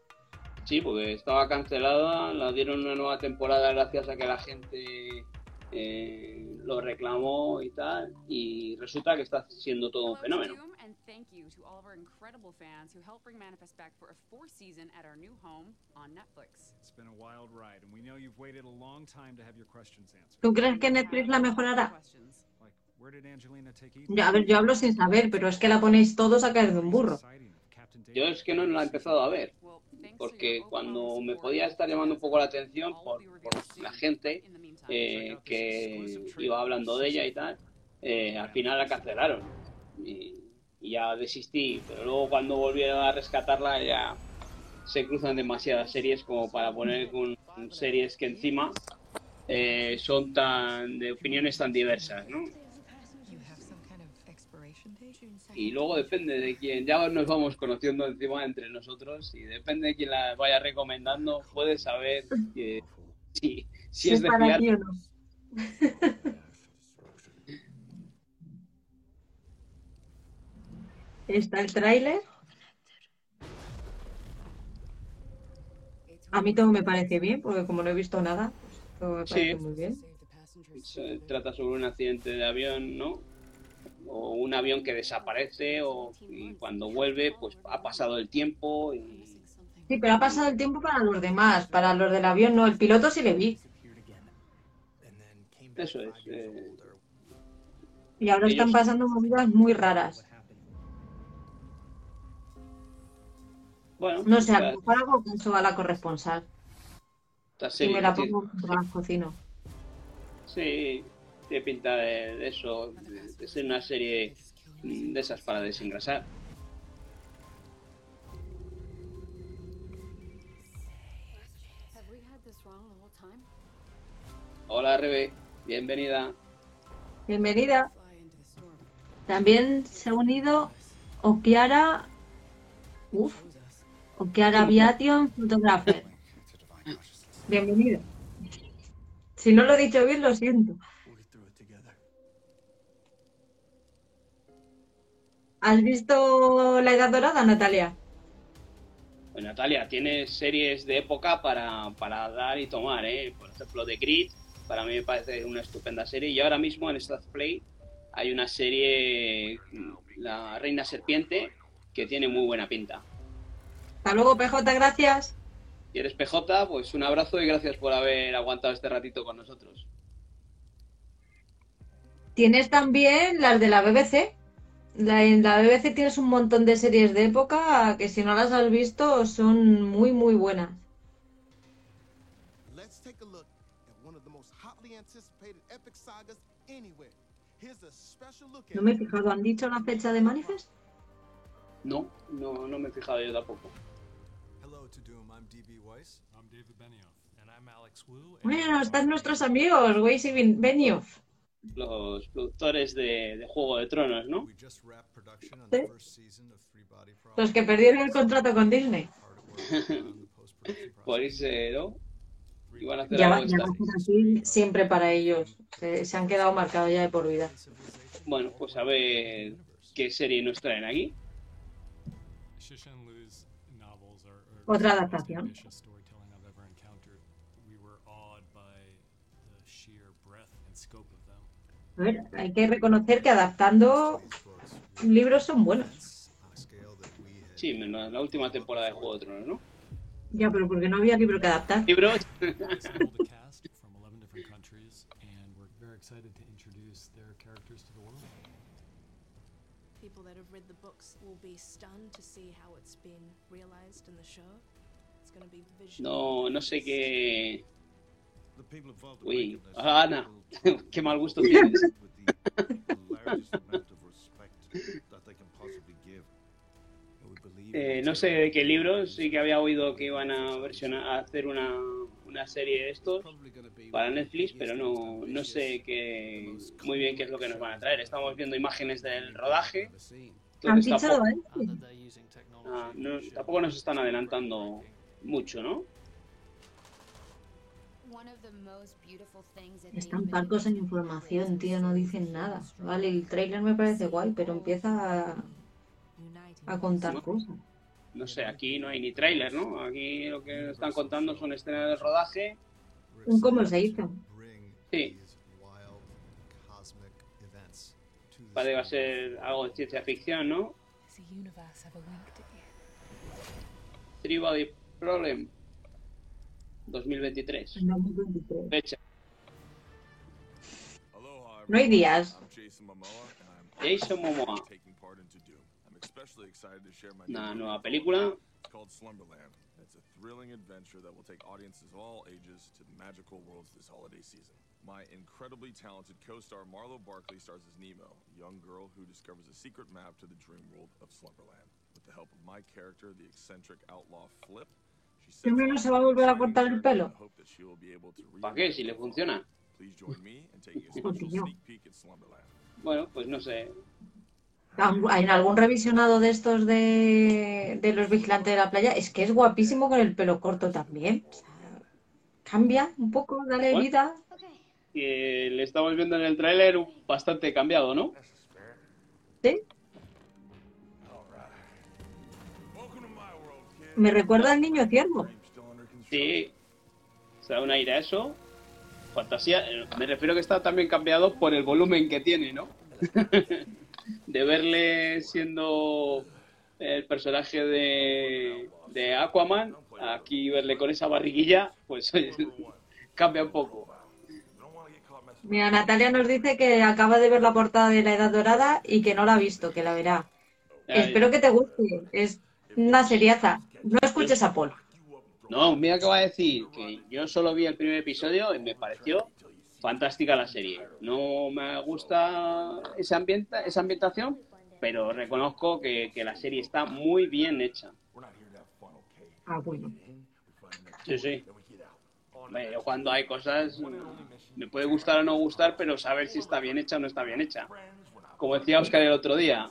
sí, porque estaba cancelada, la dieron una nueva temporada gracias a que la gente eh, lo reclamó y tal, y resulta que está siendo todo un fenómeno.
Doom, and thank you to all of our incredible fans who helped bring Manifest back for a fourth season at our new home on Netflix.
It's been a wild ride, and we know you've waited a long time to have your questions answered.
¿Tú crees que Netflix la mejorará? Yo- a ver, yo hablo sin saber, pero es que la ponéis todos a caer de un burro.
Yo es que no la he empezado a ver, porque cuando me podía estar llamando un poco la atención por, por la gente eh, que iba hablando de ella y tal, eh, al final la cancelaron y, y ya desistí, pero luego cuando volvieron a rescatarla ya se cruzan demasiadas series como para poner con series que encima eh, son tan de opiniones tan diversas, ¿no? Y luego depende de quién, ya nos vamos conociendo encima entre nosotros y depende de quién la vaya recomendando, puedes saber que, si, si es de
para
fiar.
no. Está el tráiler. A mí todo me parece bien, porque como no he visto nada, pues todo me parece
Sí.
muy bien.
Se trata sobre un accidente de avión, ¿no? O un avión que desaparece o y cuando vuelve, pues ha pasado el tiempo y
Sí, pero ha pasado el tiempo para los demás, para los del avión no. El piloto sí le vi.
eso es. eh,
Y ahora están pasando movidas muy raras.
bueno,
No sé, a lo mejor hago caso a la corresponsal. Y me la pongo mientras cocino.
Sí, tiene pinta de, de eso, de, ser una serie de esas para desengrasar. Hola Rebe, bienvenida.
Bienvenida. También se ha unido Okiara. Uf. Okiara Aviation Photographer. Bienvenida. Si no lo he dicho bien, lo siento. ¿Has visto La Edad Dorada, Natalia?
Pues Natalia, tienes series de época para, para dar y tomar, ¿eh? Por ejemplo, The Grid, para mí me parece una estupenda serie. Y ahora mismo en Star Play hay una serie, La Reina Serpiente, que tiene muy buena pinta.
Hasta luego, PJ, gracias.
Si eres PJ, pues un abrazo y gracias por haber aguantado este ratito con nosotros.
Tienes también las de la BBC. La- en la BBC tienes un montón de series de época que si no las has visto son muy muy buenas.
Let's take a look at one of the most hotly anticipated epic sagas anywhere. Here's a special look at
No me he fijado, ¿han dicho la fecha de Manifest?
No, no, no me he fijado yo tampoco.
Hello to Doom, I'm DB Weiss.
I'm David Benioff. And I'm Alex Wu.
Bueno, están nuestros amigos, Weiss y Ben- Benioff.
Los productores de, de Juego de Tronos, ¿no?
Sí. Los que perdieron el contrato con Disney.
Por irse, ¿no? Iban a hacer
Ya
algo
así siempre para ellos. Se, se han quedado marcados ya de por vida.
Bueno, pues a ver qué serie nos traen aquí.
Otra adaptación. A ver, hay que reconocer que adaptando libros son buenos.
Sí, menos la última temporada de Juego de Tronos, ¿no?
Ya, pero porque no había libro que adaptar.
Libros.
Assembled a cast from 11 different countries, and we're very excited to introduce their characters to the world.
People that have read the books will be stunned to see how it's been realized in the show. It's going to be visual.
No, no sé qué. Uy, Ana, qué mal gusto tienes. Eh, no sé de qué libros, sí que había oído que iban a versionar, a hacer una, una serie de estos para Netflix, pero no, no sé qué, muy bien qué es lo que nos van a traer. Estamos viendo imágenes del rodaje.
Han
tampoco,
¿eh?
ah, no- tampoco nos están adelantando mucho, ¿no?
Están parcos en información, tío, no dicen nada. Vale, el trailer me parece guay, pero empieza a, contar no, cosas.
No sé, aquí no hay ni trailer, ¿no? Aquí lo que están contando son escenas de rodaje.
¿Cómo se hizo?
Sí. Vale, va a ser algo de ciencia ficción, ¿no? Three Problem. 2023. Fecha.
No hay días.
Jason Momoa. Una nueva película.
It's called Slumberland. It's a thrilling adventure that will take audiences of all ages to magical worlds this holiday season. My incredibly talented co-star Marlo Barkley stars as Nemo, a young girl who discovers a secret map to the dream world of Slumberland. With the help of my character, the eccentric outlaw Flip,
Siempre no se va a volver a cortar el pelo.
¿Para qué? Si le funciona. Bueno, pues no sé.
En algún revisionado de estos de, de los vigilantes de la playa, es que es guapísimo con el pelo corto también. O sea, cambia un poco, dale
Bueno.
vida.
Que le estamos viendo en el tráiler bastante cambiado, ¿no?
Me recuerda al niño ciervo.
Sí. Se da un aire a eso. Fantasía. Me refiero que está también cambiado por el volumen que tiene, ¿no? de verle siendo el personaje de, de Aquaman, aquí verle con esa barriguilla, pues cambia un poco.
Mira, Natalia nos dice que acaba de ver la portada de La Edad Dorada y que no la ha visto, que la verá.
Ay.
Espero que te guste. Es una seriaza. No escuches a Paul.
No, mira que va a decir que yo solo vi el primer episodio y me pareció fantástica la serie. No me gusta esa, ambienta, esa ambientación, pero reconozco que, que la serie está muy bien hecha.
Ah, bueno.
Sí, sí. Cuando hay cosas, me puede gustar o no gustar, pero saber si está bien hecha o no está bien hecha. Como decía Oscar el otro día,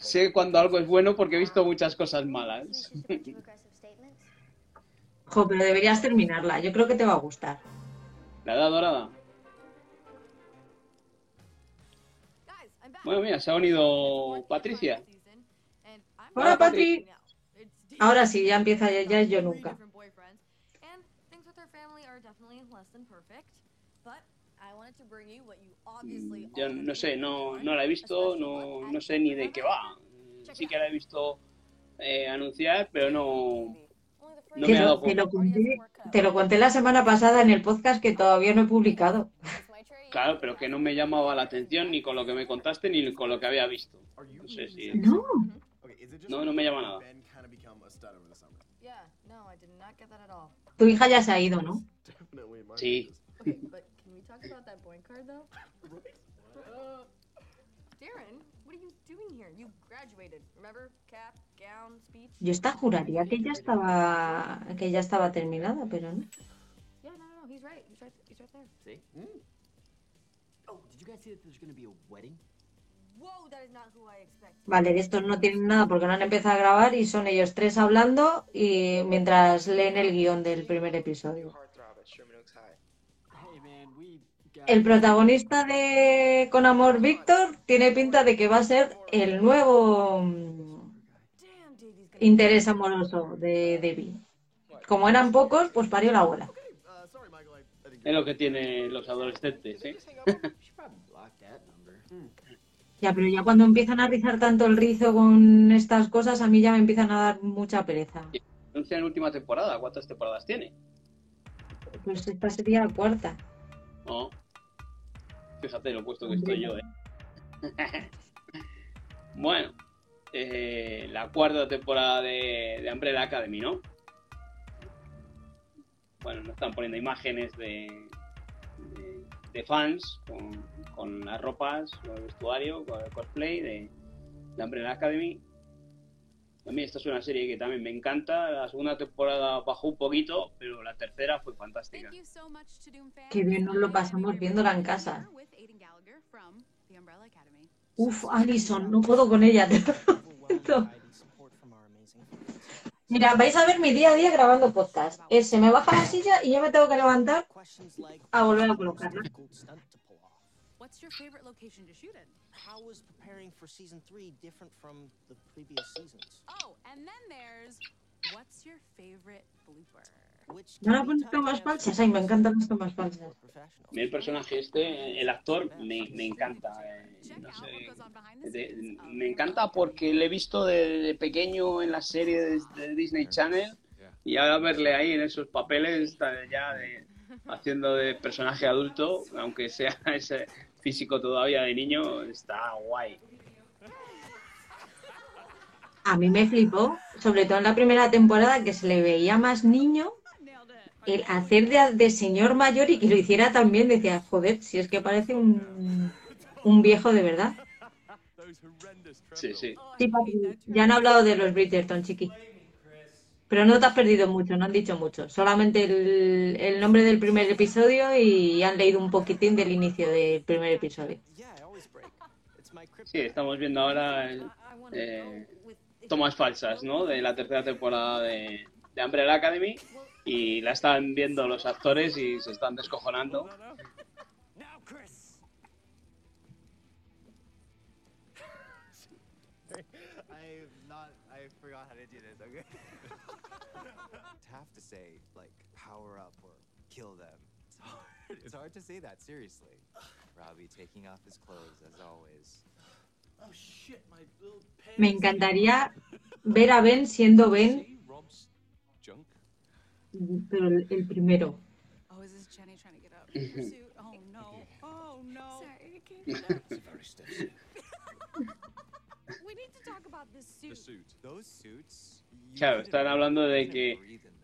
sé cuando algo es bueno porque he visto muchas cosas malas.
Jo, pero deberías terminarla. Yo creo que te va a gustar.
La edad dorada. Bueno, mira, se ha unido Patricia.
Hola, Patri. Ahora sí, ya empieza, ya, ya es yo nunca.
Yo no sé, no, no la he visto, no, no sé ni de qué va. Sí que la he visto eh, anunciar, pero no, no
Te
me ha
lo,
dado
te, lo conté, te lo conté la semana pasada en el podcast que todavía no he publicado.
Claro, pero que no me llamaba la atención ni con lo que me contaste ni con lo que había visto. No sé si...
No.
No, no me llama nada.
Tu hija ya se ha ido, ¿no?
Sí.
Talk about that point card though? Uh, Darren, what are you doing here? You graduated, remember? Cap, gown, speech.
Yo esta juraría que ya estaba que ya estaba terminada, pero no.
Yeah, no, no, no, he's right. He's right. He's right there.
See? Oh, did you guys see that there's gonna be a wedding?
Whoa, that is not who I expected.
Vale, de estos no tienen nada porque no han empezado a grabar y son ellos tres hablando y mientras leen el guion del primer episodio. El protagonista de Con Amor Víctor tiene pinta de que va a ser el nuevo mm, interés amoroso de Debbie. Como eran pocos, pues parió la abuela.
Es lo que tienen los adolescentes, ¿eh?
Ya, pero ya cuando empiezan a rizar tanto el rizo con estas cosas, a mí ya me empiezan a dar mucha pereza.
Anuncian última temporada. ¿Cuántas temporadas tiene?
Pues esta sería la cuarta.
No. Fíjate lo puesto que estoy yo, ¿eh? bueno, eh, la cuarta temporada de, de Umbrella Academy, ¿no? Bueno, nos están poniendo imágenes de, de, de fans con, con las ropas, con el vestuario, con el cosplay de, de Umbrella Academy. A mí esta es una serie que también me encanta. La segunda temporada bajó un poquito, pero la tercera fue fantástica.
Qué bien nos lo pasamos viéndola en casa. Uf, Alison, no puedo con ella. Mira, vais a ver mi día a día grabando podcast. Es, se me baja la silla y yo me tengo que levantar a volver a colocarla.
How was preparing for season three different from the previous seasons?
Oh, and then there's what's your favorite blooper?
¿No la pones tomas falsas? Ay, me encantan las tomas falsas.
A mí el personaje este, el actor, me, me encanta. eh, no sé, de- me encanta porque le he visto de, de pequeño en la serie de, de Disney Channel y ahora verle ahí en esos papeles está ya de, haciendo de personaje adulto, aunque sea ese físico todavía de niño, está guay.
A mí me flipó, sobre todo en la primera temporada, que se le veía más niño, el hacer de, de señor mayor y que lo hiciera también, decía, joder, si es que parece un, un viejo de verdad.
Sí, sí.
Sí, papi, ya han hablado de los Bridgerton, chiqui. Pero no te has perdido mucho, no han dicho mucho. Solamente el, el nombre del primer episodio y han leído un poquitín del inicio del primer episodio.
Sí, estamos viendo ahora eh, tomas falsas, ¿no? De la tercera temporada de, de Umbrella Academy y la están viendo los actores y se están descojonando.
Say like power up or kill them. It's hard. It's hard to say that seriously. Robbie taking off his clothes as always.
Oh shit, my little pants.
Me encantaría ver a Ben siendo Ben,
Rob's junk.
pero el, el primero.
Oh, is this Jenny trying to get out of her suit? Oh no. Oh no.
Sorry, I can't get out.
It's a very stiff.
We need to talk about this
The
suit.
Those suits.
Claro, están hablando de que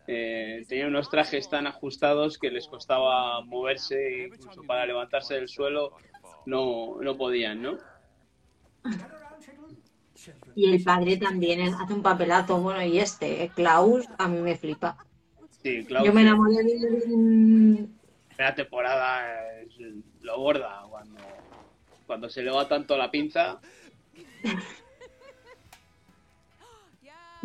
eh, tenían unos trajes tan ajustados que les costaba moverse, incluso para levantarse del suelo no, no podían, ¿no?
Y el padre también hace un papelazo. Bueno, y este, Klaus, a mí me flipa.
Sí, claro.
Yo me enamoré de él en-
La temporada es lo borda cuando, cuando se le va tanto la pinza.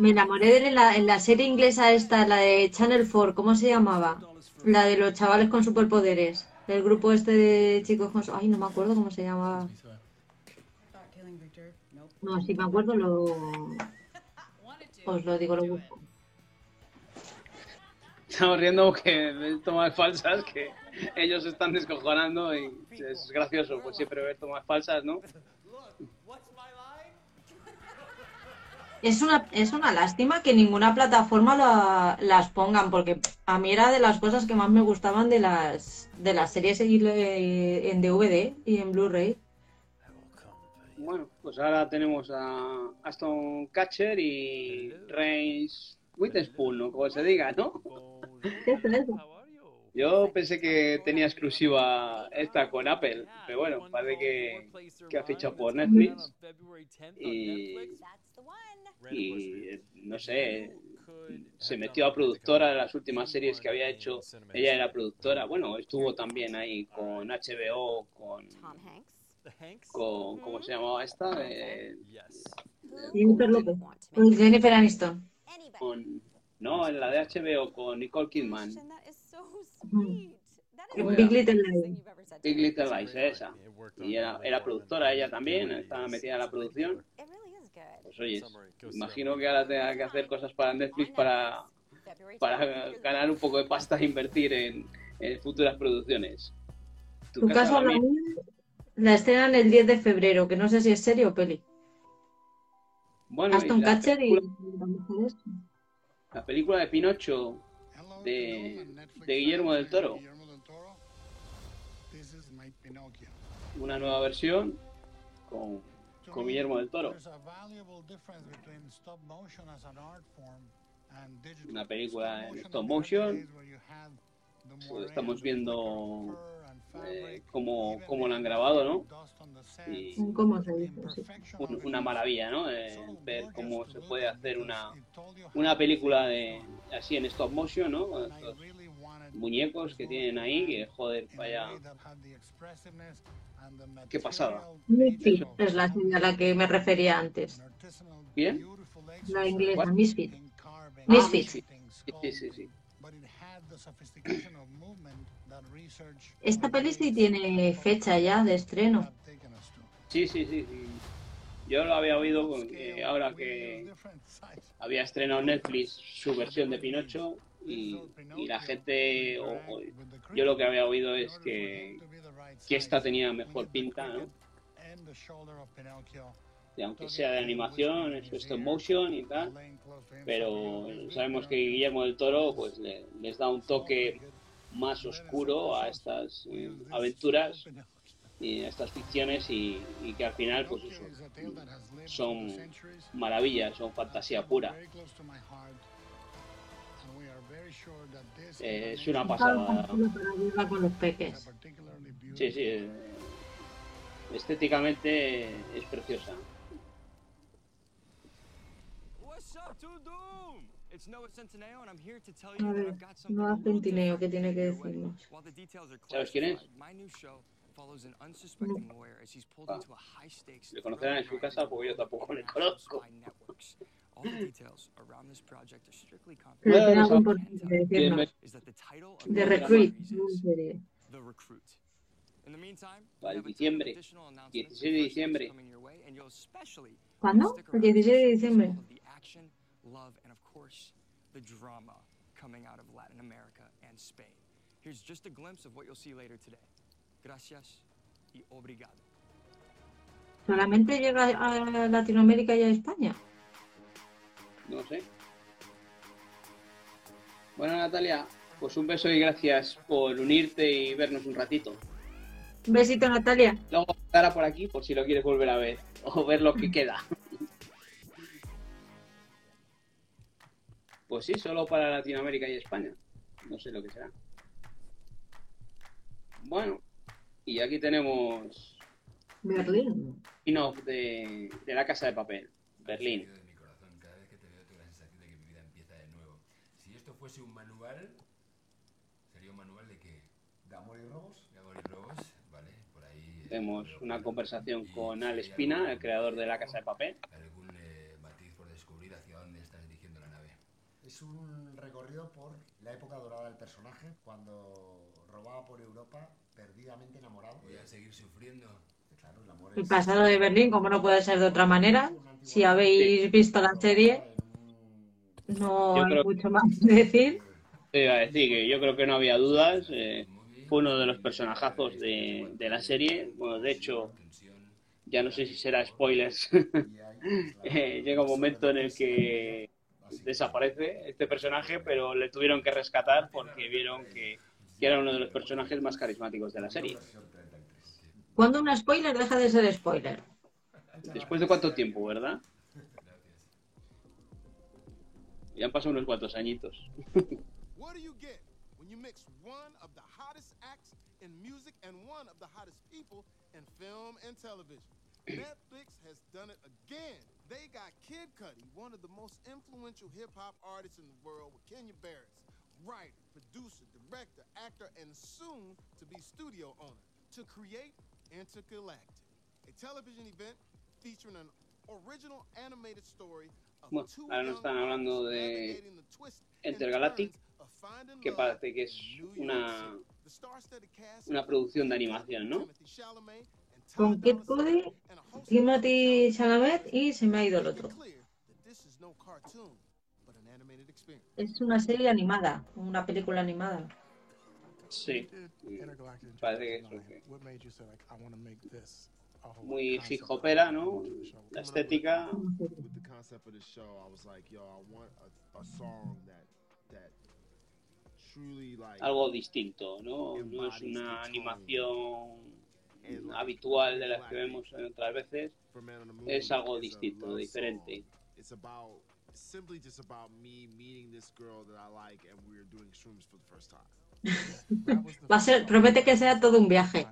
Me enamoré de la, en la serie inglesa esta, la de Channel 4, ¿cómo se llamaba? La de los chavales con superpoderes. El grupo este de chicos con... Ay, no me acuerdo cómo se llamaba. No, si me acuerdo lo... Os lo digo, lo busco.
Estamos riendo porque tomas falsas que ellos están descojonando y es gracioso, pues siempre ver tomas falsas, ¿no?
Es una, es una lástima que ninguna plataforma la- las pongan, porque a mí era de las cosas que más me gustaban de las, de las series eh, en DVD y en Blu-ray.
Bueno, pues ahora tenemos a Aston Catcher y Reigns Witherspoon, ¿no? Como se diga, ¿no?
Eso, eso.
Yo pensé que tenía exclusiva esta con Apple, pero bueno, parece que, que ha fichado por Netflix y, y no sé, se metió a productora de las últimas series que había hecho. Ella era productora, bueno, estuvo también ahí con HBO, con, con ¿cómo se llamaba esta? Eh,
Jennifer López. Jennifer Aniston.
con, no, en la de HBO con Nicole Kidman.
Big Little Lies.
Big Little Lies, esa. Y era, era productora ella también, estaba metida en la producción. Pues oye, imagino que ahora tenga que hacer cosas para Netflix para, para ganar un poco de pasta e invertir en, en futuras producciones.
Tu caso,
la
la la estrenan el 10 de febrero, que no sé si es serie o peli.
Bueno, y
Aston
la
Catcher y...
La película de Pinocho de, de Guillermo del Toro. Una nueva versión con, con Guillermo del Toro. Una película en stop motion. Estamos viendo eh, cómo, cómo la han grabado, ¿no? Y
¿Cómo se dice? Sí.
un- una maravilla, ¿no? Eh, ver cómo se puede hacer una, una película de así en stop motion, ¿no? Estos muñecos que tienen ahí, que joder, vaya, qué pasada.
Misfit es la a la que me refería antes.
¿Bien?
La inglesa,
¿Cuál?
Misfit.
Ah,
Misfit.
Sí, sí, sí.
Esta peli sí tiene fecha ya de estreno.
Sí, sí, sí, sí. Yo lo había oído porque ahora que había estrenado Netflix su versión de Pinocho, y, y la gente, o- o- yo lo que había oído es que, que esta tenía mejor pinta, ¿no? Y aunque sea de animación, es stop motion y tal, pero sabemos que Guillermo del Toro pues le- les da un toque más oscuro a estas eh, aventuras y a estas ficciones y, y que al final pues eso, son maravillas, son fantasía pura. Eh, es una pasada.
con los peques.
Sí, sí. eh, Estéticamente es preciosa.
What's up, to Doom? It's Noah Centineo, and I'm here to tell
A
you that
ver,
I've got something
no
a little
Centineo, ¿qué tiene que decirnos?
¿Sabes quién es? Ah. Le conocerán en su casa porque yo tampoco le conozco.
Pero tiene algo
eso-
importante que decirnos.
the
Recruit,
series
una
is
serie.
The Recruit. In the meantime,
Va
we
en
have a ton of
diciembre,
additional announcements
16 de diciembre.
¿Cuándo? El 16 de diciembre.
Love, and of course, the drama coming out of Latin America and Spain. Here's just a glimpse of what you'll see later today. Gracias y obrigado.
¿Solamente llega a Latinoamérica y a España?
No sé. Bueno, Natalia, pues un beso y gracias por unirte y vernos un ratito.
Un besito, Natalia.
Luego estará por aquí por si lo quieres volver a ver o ver lo que queda. Pues sí, solo para Latinoamérica y España. No sé lo que será. Bueno, y aquí tenemos
Berlín.
spin-off de, de La Casa de Papel, Berlín.
de mi corazón. Cada vez que te veo tengo la sensación de que mi vida empieza de nuevo. Si esto fuese un manual, sería un manual de qué? De amor y robos. De amor y robos, vale. Por ahí. eh,
Tenemos una conversación con Al Espina, el creador de La Casa de Papel.
algún eh, matiz por descubrir hacia dónde estás dirigiendo la nave.
Es un recorrido por la época dorada del personaje, cuando robaba por Europa, perdidamente enamorado.
Voy a seguir sufriendo.
Claro, el amor
El
es-
pasado de Berlín, como no puede ser de otra manera. Si habéis visto la serie, no hay
creo-
mucho más que decir.
Te iba a decir que yo creo que no había dudas. eh, fue uno de los personajazos de, de la serie. Bueno, de hecho, ya no sé si será spoilers. Eh, llega un momento en el que desaparece este personaje, pero le tuvieron que rescatar porque vieron que, que era uno de los personajes más carismáticos de la serie.
Cuando un spoiler deja de ser spoiler.
Después de cuánto tiempo, ¿verdad? Ya han pasado unos cuantos añitos.
What do you get when you mix one of the hottest acts in music and one of the hottest people in film and television? Netflix has done it again. They got Kid Cudi, one of the most influential hip hop artists in the world, with Kenya Barris, writer, producer, director, actor, and soon to be studio owner, to create Intergalactic, a television event featuring an original animated story of
Bueno,
two
ahora nos
young
están hablando de Intergalactic, que parece que es una, una producción de animación, ¿no?
Con Kid Cudi, Timothy Chalamet y se me ha ido el otro. Es una serie animada, una película animada.
Sí. Parece que
of
muy hip hopera, ¿no? La estética. algo distinto, ¿no? No es una animación habitual de las que vemos en otras veces. Es algo distinto, diferente.
It's about simply just about me meeting this girl that I like and we're doing shrooms for the first time.
Va a ser, promete que sea todo un viaje.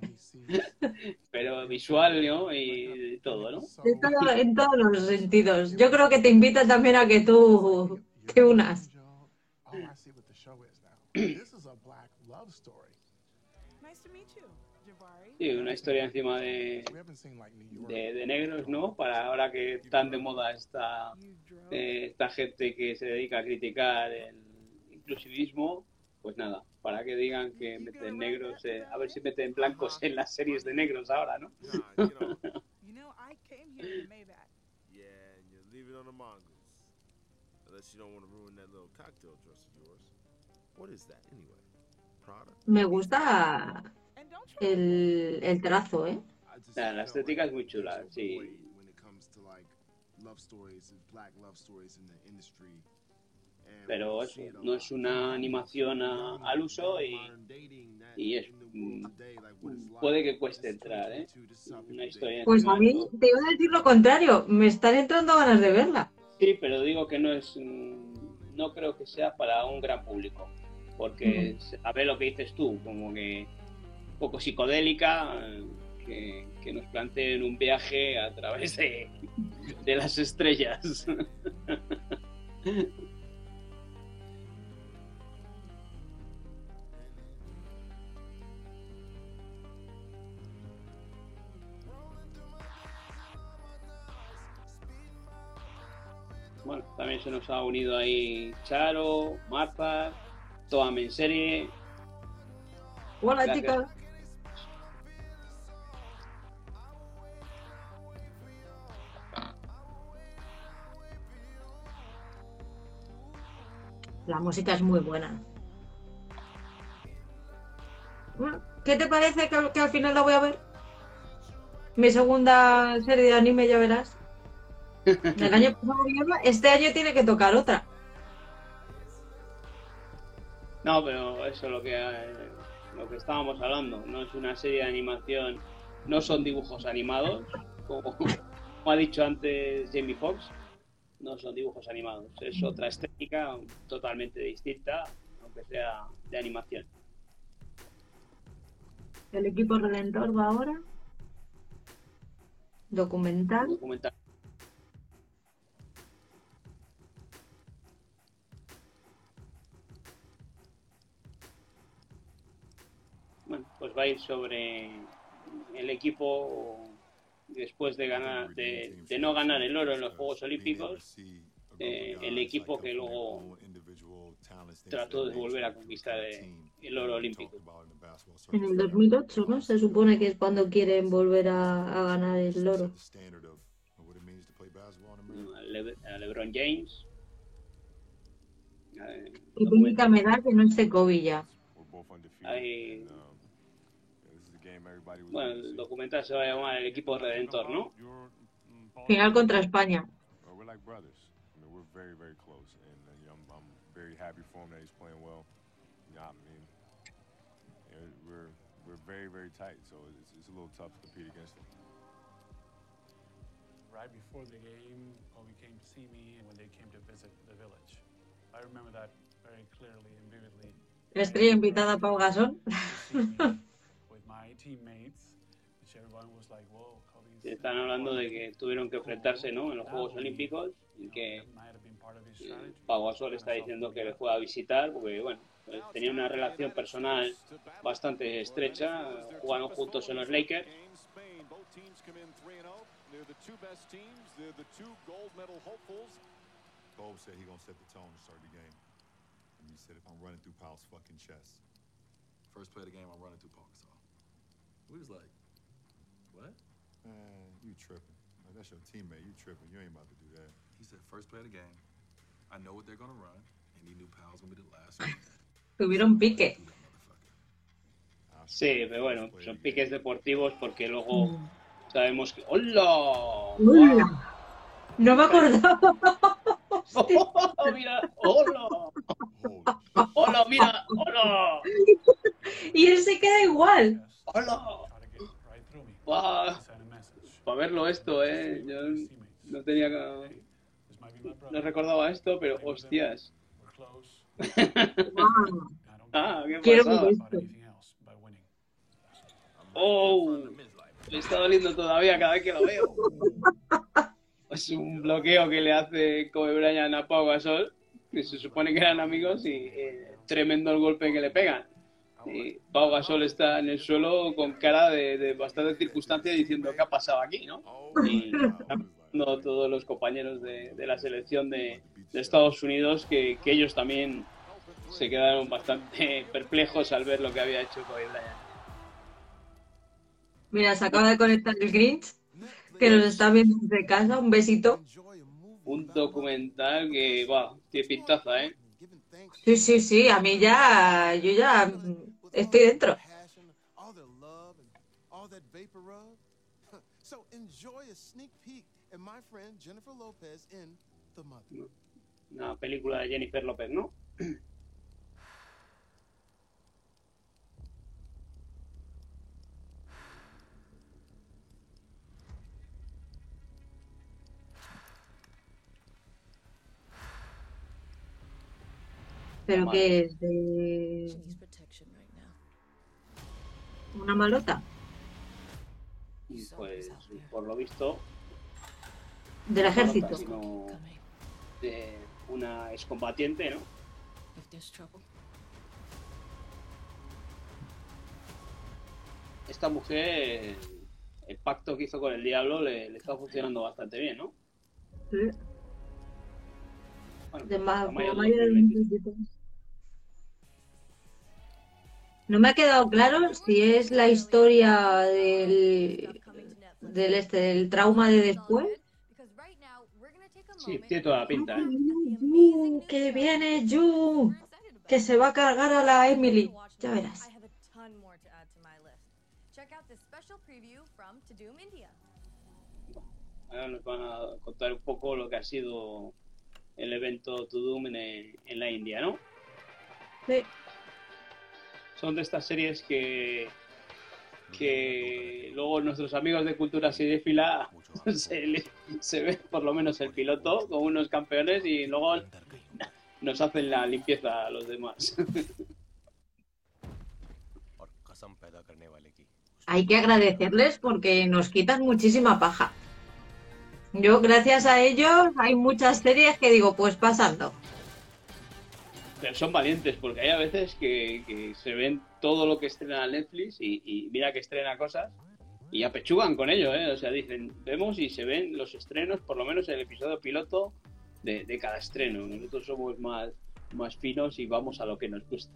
Pero visual, ¿no? Y todo, ¿no?
Todo- en todos los sentidos. Yo creo que te invita también a que tú te unas.
Oh, I see what the show is now. this is a black love story.
Sí, una historia encima de, de, de negros, ¿no? Para ahora que tan de moda está eh, esta gente que se dedica a criticar el inclusivismo, pues nada, para que digan que meten negros, eh, a ver si meten blancos en las series de negros ahora, ¿no?
Me gusta el, el trazo, ¿eh?
La, la estética es muy chula, sí. Pero eso, no es una animación a- al uso y, y es, mm, puede que cueste entrar, ¿eh? Una historia
Pues a mí te iba a decir lo contrario, me están entrando ganas de verla.
Sí, pero digo que no es, mm, no creo que sea para un gran público, porque a ver lo que dices tú, como que poco psicodélica, que, que nos planteen un viaje a través de, de las estrellas. Bueno, también se nos ha unido ahí Charo, Marta, Toame en serie.
Hola,
Gracias.
La música es muy buena. ¿Qué te parece que, al- que al final la voy a ver? Mi segunda serie de anime, ya verás. El año pasado este año tiene que tocar otra.
No, pero eso es lo que, eh, lo que estábamos hablando. No es una serie de animación, no son dibujos animados, como, como ha dicho antes Jamie Foxx. No son dibujos animados, es otra estética totalmente distinta, aunque sea de animación.
El equipo Redentor va ahora. Documental.
Documental. Bueno, pues va a ir sobre el equipo después de ganar, de, de no ganar el oro en los Juegos Olímpicos, eh, el equipo que luego trató de volver a conquistar eh, el oro olímpico.
En el 2008, ¿no? Se supone que es cuando quieren volver a, a ganar el oro.
A Le- a LeBron James. Eh,
Y técnica me da que no esté Kobe ya.
hay- bueno, el documental se va a llamar El equipo redentor, ¿no?
Final contra España.
We're like brothers. I mean, we're very, very close, and you know, I'm, I'm very happy for him that he's playing well. You know, I mean, you know, we're we're very, very tight, so it's, it's a little tough to compete against him.
Right before the game, Kobe came to see me when they came to visit the village. I remember that very clearly and vividly.
Estrella invitada a Pau Gasol.
Están hablando de que tuvieron que enfrentarse ¿no? en los Juegos Olímpicos y que eh, Pau Gasol está diciendo que le fue a visitar porque, bueno, pues tenía una relación personal bastante estrecha, jugaron juntos en los Lakers
Spain, both teams come in 3 0. They're the two best teams. They're the two gold medal hopefuls.
Bo said he gonna set the tone to start the game. And he said if I'm running through Powell's fucking chest.
First play of the game, I'm running through Gasol. We was like, what?
Man, you tripping. Like, that's your teammate. You tripping. You ain't about to do that.
He said, first play of the game. I know what they're gonna run, and he knew Powell's gonna be the last one.
Tuvieron pique.
Sí, pero bueno, son piques deportivos porque luego sabemos que... ¡Hola!
¡Hola! No me acordaba.
¡Oh, mira! ¡Hola! ¡Hola, mira! ¡Hola!
Y él se queda igual.
¡Hola! Para verlo esto, ¿eh? Yo no tenía que... No recordaba esto, pero hostias. ah, ¿qué
Quiero.
¡Oh! Me está doliendo todavía cada vez que lo veo. Es un bloqueo que le hace Kobe Bryant a Pau Gasol, que se supone que eran amigos y eh, tremendo el golpe que le pegan. Y Pau Gasol está en el suelo con cara de, bastante circunstancia diciendo qué ha pasado aquí, ¿no? Y viendo todos los compañeros de, la selección de, de Estados Unidos que, que ellos también se quedaron bastante perplejos al ver lo que había hecho Kobe Bryant.
Mira, se acaba de conectar el Grinch, que nos está viendo desde casa. Un besito.
Un documental que, va, tiene pintaza, ¿eh?
Sí, sí, sí, a mí ya, yo ya estoy dentro.
Una película de Jennifer López, ¿no?
Pero
Vale.
que es de una malota
Y pues, por lo visto,
del ejército.
de una excombatiente, ¿no? Esta mujer, el pacto que hizo con el diablo le, le está funcionando bastante bien, ¿no?
Sí.
Bueno, la de
No me ha quedado claro si es la historia del, del, este, del trauma de después.
Sí, tiene toda la pinta, ¿eh?
Uh, que viene Yu, que se va a cargar a la Emily. Ya verás.
Ahora nos van a contar un poco lo que ha sido el evento To Doom en, en la India, ¿no?
Sí
son de estas series que, que luego nuestros amigos de cultura cinéfila se, le, se ve por lo menos el piloto con unos campeones y luego nos hacen la limpieza a los demás.
Hay que agradecerles porque nos quitan muchísima paja. Yo, gracias a ellos, hay muchas series que digo, pues pasando.
Pero son valientes porque hay a veces que, que se ven todo lo que estrena Netflix y, y mira que estrena cosas y apechugan con ello, ¿eh? O sea, dicen, vemos y se ven los estrenos, por lo menos el episodio piloto de, de cada estreno. Nosotros somos más, más finos y vamos a lo que nos gusta.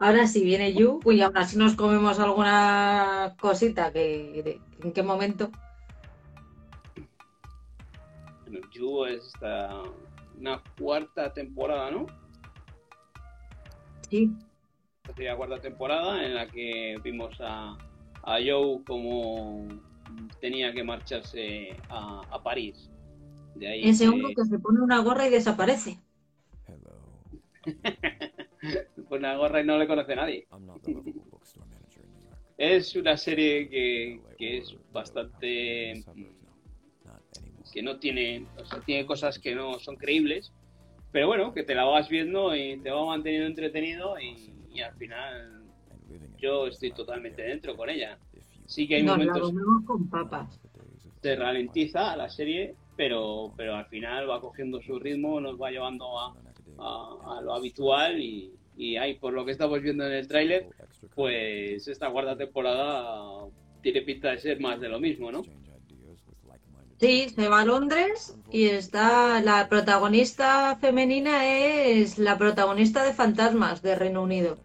Ahora si viene Yu, uy, aún así nos comemos alguna cosita que, de- ¿en qué momento?
Bueno, Yu es esta, una cuarta temporada, ¿no? Esta sería la cuarta temporada en la que vimos a, a Joe como tenía que marcharse a, a París. De ahí
Ese
que-
hombre que se pone una gorra y desaparece.
Pues una gorra y no le conoce nadie. Es una serie que, que es bastante. que no tiene. O sea, tiene cosas que no son creíbles. Pero bueno, que te la vas viendo y te va manteniendo entretenido y, y al final yo estoy totalmente dentro con ella. Sí que hay
Nos
momentos
con papas.
se ralentiza la serie, pero, pero al final va cogiendo su ritmo, nos va llevando a, a- a lo habitual y, y ahí, por lo que estamos viendo en el tráiler, pues esta cuarta temporada tiene pinta de ser más de lo mismo, ¿no?
Sí, se va a Londres y está la protagonista femenina es la protagonista de Fantasmas de Reino Unido.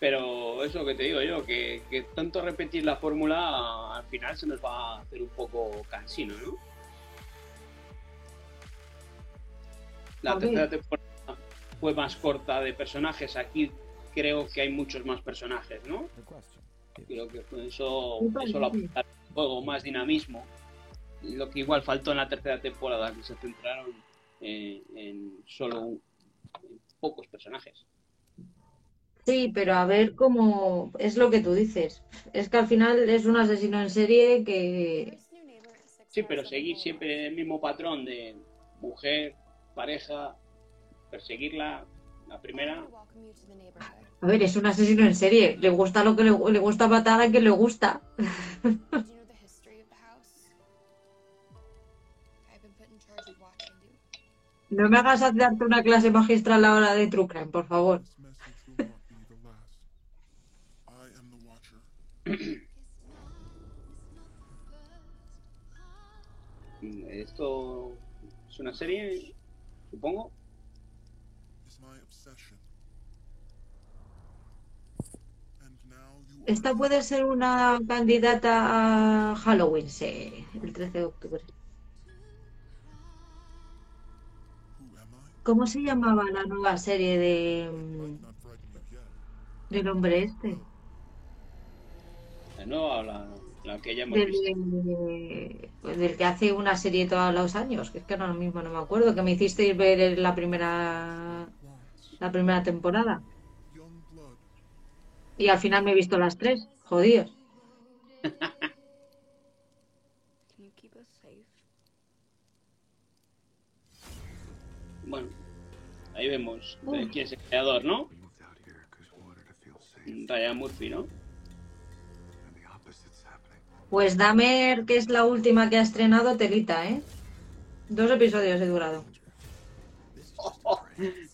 Pero eso que te digo yo, que, que tanto repetir la fórmula al final se nos va a hacer un poco cansino, ¿no? La tercera temporada fue más corta de personajes, aquí creo que hay muchos más personajes, ¿no? Creo que con eso,
parece.
eso lo aporta al juego, más dinamismo. Lo que igual faltó en la tercera temporada, que se centraron eh, en solo en pocos personajes.
Sí, pero a ver cómo es lo que tú dices. Es que al final es un asesino en serie que
Sí, pero seguir siempre el mismo patrón de mujer, pareja, perseguirla, la primera.
A ver, es un asesino en serie. Le gusta lo que le, le gusta matar a quien le gusta. No me hagas hacerte una clase magistral ahora de True Crime, por favor.
Esto es una serie, supongo.
Esta puede ser una candidata a Halloween, sí, el 13 de octubre. ¿Cómo se llamaba la nueva serie de mm, del hombre este?
La nueva la, la que ya hemos
Del,
visto.
pues del que hace una serie todos los años, que es que ahora mismo no me acuerdo, que me hicisteis ver la primera la primera temporada. Y al final me he visto las tres, jodidos.
Bueno, ahí vemos de quién es el creador, ¿no? Ryan Murphy, ¿no?
Pues Dahmer, que es la última que ha estrenado, telita, ¿eh? Dos episodios he durado.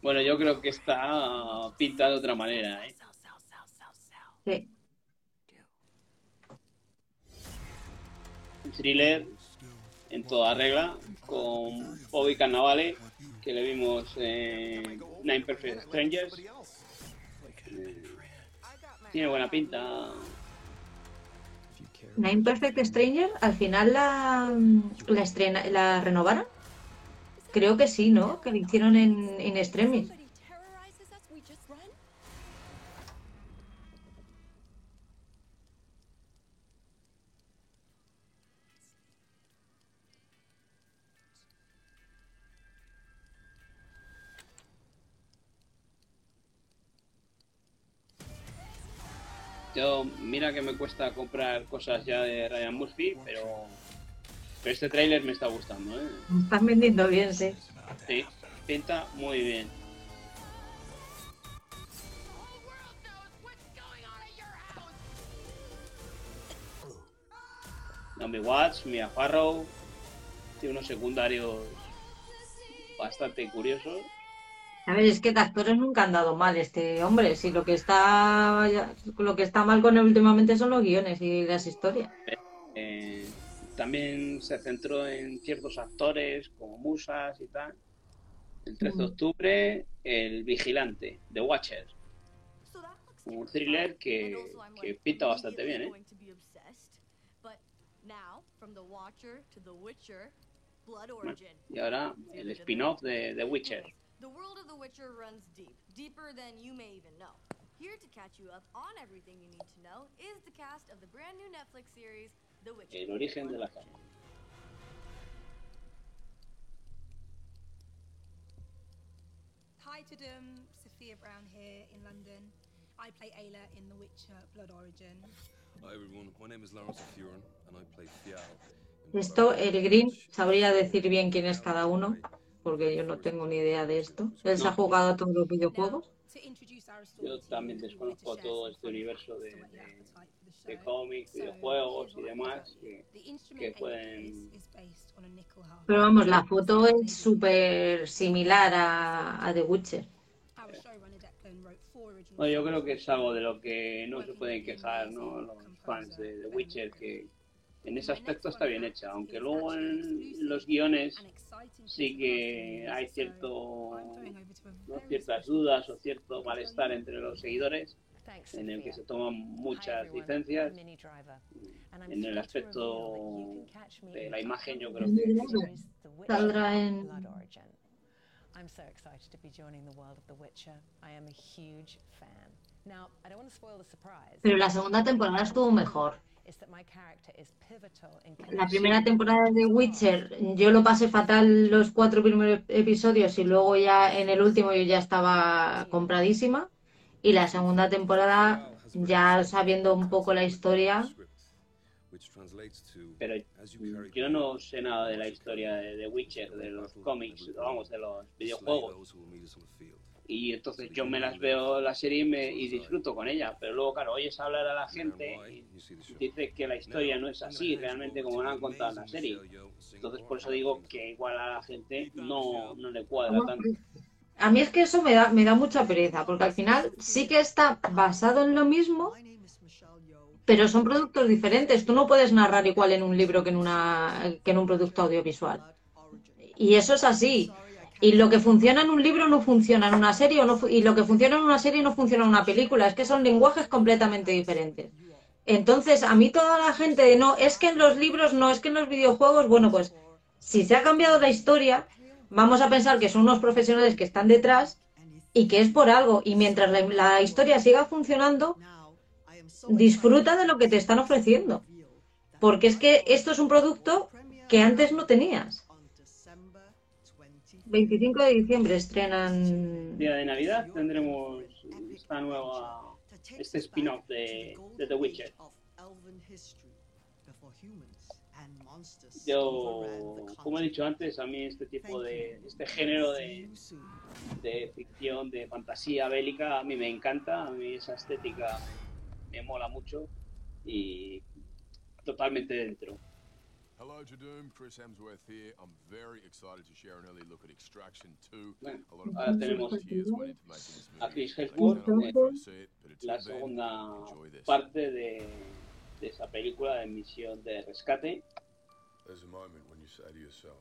Bueno, yo creo que está pinta de otra manera, ¿eh?
Sí.
Un thriller en toda regla con Bobby Cannavale, que le vimos en Nine Perfect Strangers. Eh, Tiene buena pinta.
Nine Perfect Stranger, al final la, la estrena, la renovaron. Creo que sí, ¿no? Que lo hicieron en, en extremis.
Yo, mira que me cuesta comprar cosas ya de Ryan Murphy, pero, pero este tráiler me está gustando, ¿eh?
Me Están vendiendo bien, sí.
Sí, pinta muy bien. Naomi Watts, Mia Farrow, tiene unos secundarios bastante curiosos.
A ver, es que de actores nunca han dado mal este hombre. Si lo que está lo que está mal con él últimamente son los guiones y las historias.
Eh, también se centró en ciertos actores como musas y tal. El 13 de
Ujú.
octubre, El Vigilante, The Watcher. Un thriller que, que pinta bastante bien, ¿eh? y ahora el spin-off de The Witcher.
The world of The Witcher runs deep, deeper than you may even know. Here to catch you up on everything you need to know is the cast of the brand new Netflix series, The Witcher.
El origen de la saga.
Hi to them, Sophia Brown here in London. I play Ayla in The Witcher Blood Origin.
Hi everyone, my name is Lawrence Furon and I play Thial.
Esto, el Green sabría decir bien quién es cada uno, porque yo no tengo ni idea de esto. Él se ha jugado a todos los videojuegos.
Yo también desconozco todo este universo de, de, de cómics, videojuegos y demás que, que pueden...
Pero vamos, la foto es súper similar a, a The Witcher.
Bueno, yo creo que es algo de lo que no se pueden quejar ¿no? los fans de The Witcher, que en ese aspecto está bien hecha, aunque luego en los guiones sí que hay cierto ¿no? ciertas dudas o cierto malestar entre los seguidores en el que se toman muchas licencias en el aspecto de la imagen yo creo que
Saldrá en...
I'm so excited to be joining the world of The Witcher. I am a huge fan. Now, I don't want to spoil the surprise.
Pero la segunda temporada estuvo mejor. La primera temporada de Witcher, yo lo pasé fatal los cuatro primeros episodios y luego ya en el último yo ya estaba compradísima. Y la segunda temporada, ya sabiendo un poco la historia,
pero yo no sé nada de la historia de The Witcher, de los cómics, vamos, de los videojuegos. Y entonces yo me las veo la serie y, me, y disfruto con ella, pero luego, claro, oyes hablar a la gente y dice que la historia no es así realmente como la han contado en la serie. Entonces por eso digo que igual a la gente no, no le cuadra tanto.
a mí es que eso me da, me da mucha pereza, porque al final sí que está basado en lo mismo, pero son productos diferentes. Tú no puedes narrar igual en un libro que en, una, que en un producto audiovisual. Y eso es así. Y lo que funciona en un libro no funciona en una serie, o no y lo que funciona en una serie no funciona en una película. Es que son lenguajes completamente diferentes. Entonces, a mí toda la gente de no, es que en los libros no, es que en los videojuegos, bueno, pues si se ha cambiado la historia, vamos a pensar que son unos profesionales que están detrás y que es por algo. Y mientras la historia siga funcionando, disfruta de lo que te están ofreciendo. Porque es que esto es un producto que antes no tenías. 25 de diciembre estrenan.
Día de Navidad tendremos esta nueva, este spin-off de, de The Witcher. Yo, como he dicho antes, a mí este tipo de, este género de, de ficción, de fantasía bélica, a mí me encanta, a mí esa estética me mola mucho y totalmente dentro.
Hello, Jadoom. Chris Hemsworth here. I'm very excited to share an early look at Extraction 2.
Bueno,
a lot of
ahora
people
tenemos a
movie.
Chris Hemsworth, la segunda parte de, de esa película de misión de rescate.
There's a moment when you say to yourself,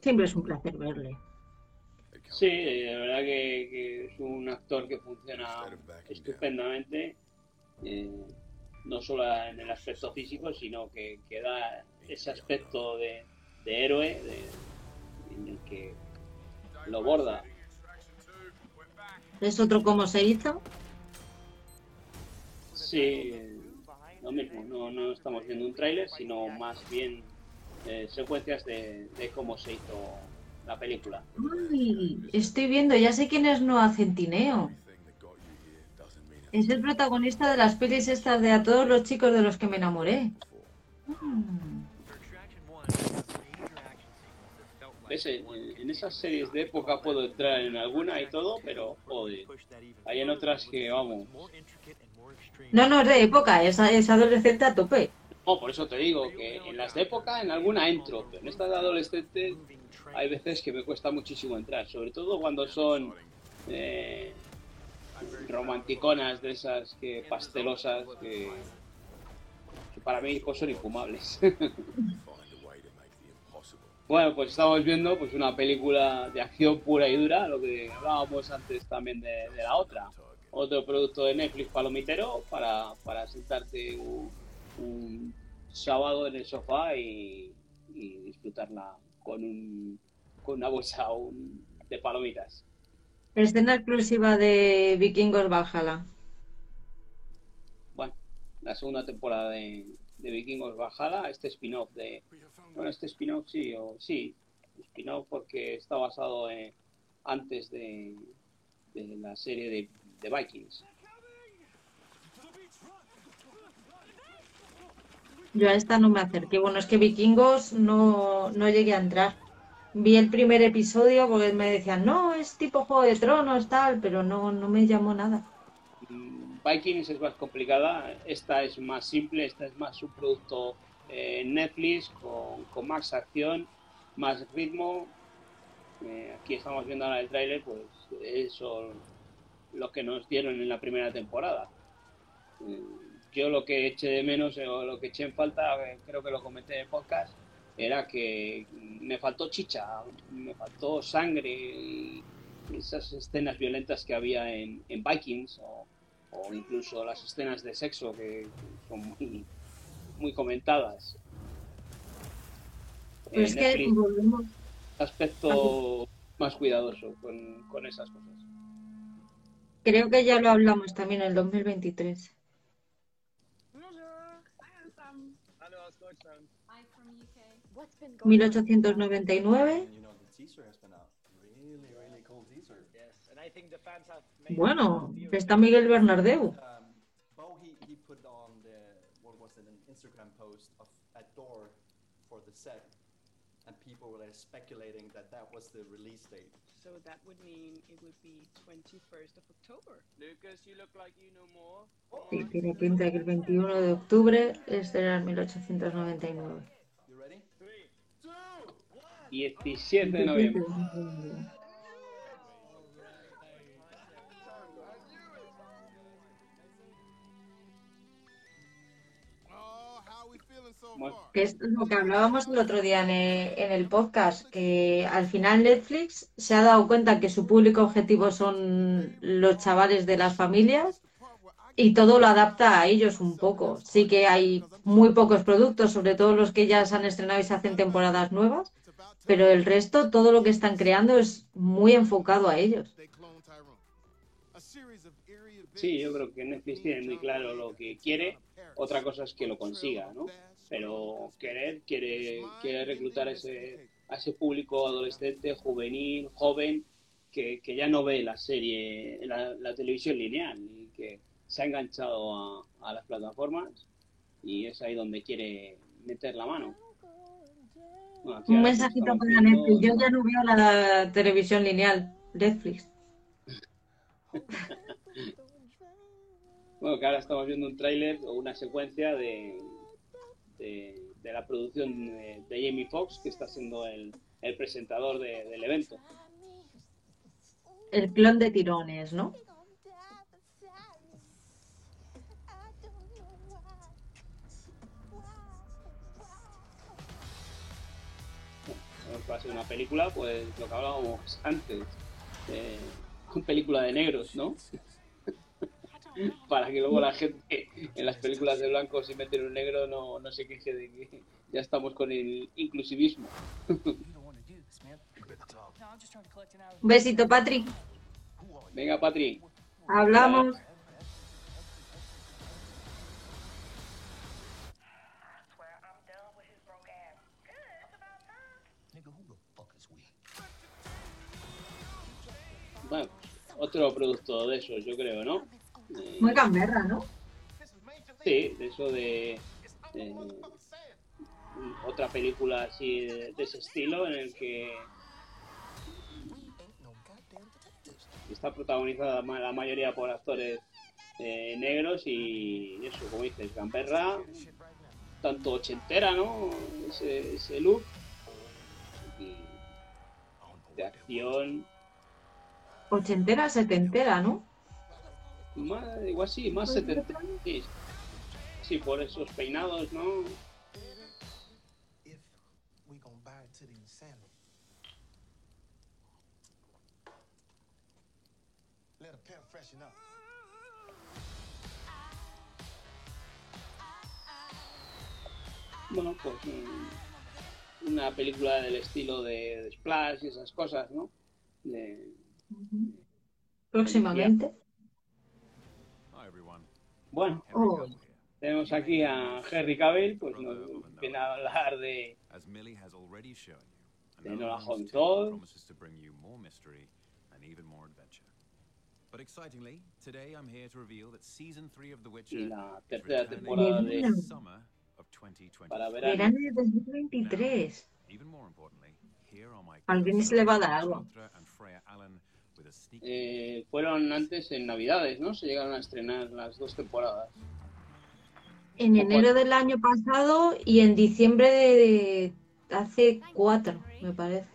Siempre es un placer verle.
Sí, eh, la verdad que, que es un actor que funciona estupendamente, eh, no solo en el aspecto físico, sino que, que da ese aspecto de, de héroe de- en el que lo borda.
Es otro como se hizo.
Sí, lo mismo, no, no estamos viendo un tráiler, sino más bien eh, secuencias de, de cómo se hizo la película.
Uy, estoy viendo, ya sé quién es Noah Centineo. Es el protagonista de las pelis estas de a todos los chicos de los que me enamoré. Mm.
¿Ves? En, esas series de época puedo entrar en alguna y todo, pero joder, hay en otras que vamos.
No, no es de época, es, es adolescente a tope.
No, por eso te digo que en las de época en alguna entro, pero en estas de adolescente hay veces que me cuesta muchísimo entrar, sobre todo cuando son eh, romanticonas de esas que pastelosas que, que para mí pues, son infumables. Bueno, pues estamos viendo pues una película de acción pura y dura, lo que hablábamos antes también de, de la otra. Otro producto de Netflix palomitero para, para sentarte un, un sábado en el sofá y, y disfrutarla con, un, con una bolsa un- de palomitas.
Escena exclusiva de Vikingos Valhalla.
Bueno, la segunda temporada de, de Vikingos Valhalla, este spin-off de... Bueno, este spin-off sí, o sí, spin-off porque está basado en- antes de, de la serie de, de Vikings.
Yo a esta no me acerqué. Bueno, es que Vikingos no, no llegué a entrar. Vi el primer episodio porque me decían, no, es tipo Juego de Tronos, tal, pero no, no me llamó nada.
Vikings es más complicada, esta es más simple, esta es más un producto eh, Netflix con, más acción, más ritmo. Eh, aquí estamos viendo ahora el tráiler, pues eso lo que nos dieron en la primera temporada. Eh, yo lo que eché de menos eh, o lo que eché en falta, creo que lo comenté en el podcast, era que me faltó chicha, me faltó sangre y esas escenas violentas que había en, Vikings o incluso las escenas de sexo que son muy, muy comentadas.
Pero es que volvemos.
aspecto más cuidadoso con, con esas cosas.
Creo que ya lo hablamos también en el 2023. 1899. Bueno, está Miguel Bernardeu.
Bo, he, he put on the, what was it, an Instagram post of a door for the set, and people were speculating that that was the release date.
So that would mean it would be 21st of October. Lucas, you look like you know more.
Sí, tiene pinta que el 21 de octubre es del 1899.
17 de noviembre.
Que es lo que hablábamos el otro día en el, en el podcast, que al final Netflix se ha dado cuenta que su público objetivo son los chavales de las familias y todo lo adapta a ellos un poco. Sí que hay muy pocos productos, sobre todo los que ya se han estrenado y se hacen temporadas nuevas, pero el resto, todo lo que están creando es muy enfocado a ellos.
Sí, yo creo que Netflix tiene muy claro lo que quiere. Otra cosa es que lo consiga, ¿no? Pero querer, quiere, quiere reclutar a ese, a ese público adolescente, juvenil, joven, que, que ya no ve la serie, la, la televisión lineal y que se ha enganchado a, a las plataformas y es ahí donde quiere meter la mano. Bueno,
Un mensajito para Netflix. Yo ya no veo la televisión lineal. Netflix.
Bueno, que ahora estamos viendo un tráiler o una secuencia de, de, de la producción de, de Jamie Foxx, que está siendo el, el presentador de- del evento.
El clon de tirones, ¿no?
Bueno, para ser una película, pues lo que hablábamos antes, eh, una película de negros, ¿no? Para que luego la gente en las películas de blanco si meten un negro no, no se queje de que ya estamos con el inclusivismo.
Un besito, Patrick.
Venga, Patri.
Hablamos.
Bueno, otro producto de esos, yo creo, ¿no?
Muy gamberra, ¿no?
Sí, de eso de, de otra película así de, de ese estilo en el que está protagonizada la ma- la mayoría por actores eh, negros y eso, como dices, gamberra, tanto ochentera, ¿no? Ese, ese look y de acción,
Ochentera, setentera, ¿no?
Más, igual sí, más setenta, sí, sí, por esos peinados, ¿no? Bueno, pues mm, una película del estilo de, de Splash y esas cosas, ¿no? De-
Próximamente.
Bueno,
Oh.
tenemos aquí a Henry Cavill, pues nos viene a hablar de,
As Millie has already shown you,
de Nola
Holmes
Holmes
2
2,
promises to bring you more mystery and even more adventure. But excitingly, today I'm here to reveal that season 3 of The Witcher
y la
is
tercera
returning
temporada de
in the summer of 2020.
para verano.
De 2023.
Even more importantly, here are my
Al Guinness se le va a dar algo.
Eh, fueron antes en Navidades, ¿no? Se llegaron a estrenar las dos temporadas.
En enero del año pasado y en diciembre de, de hace cuatro, me parece.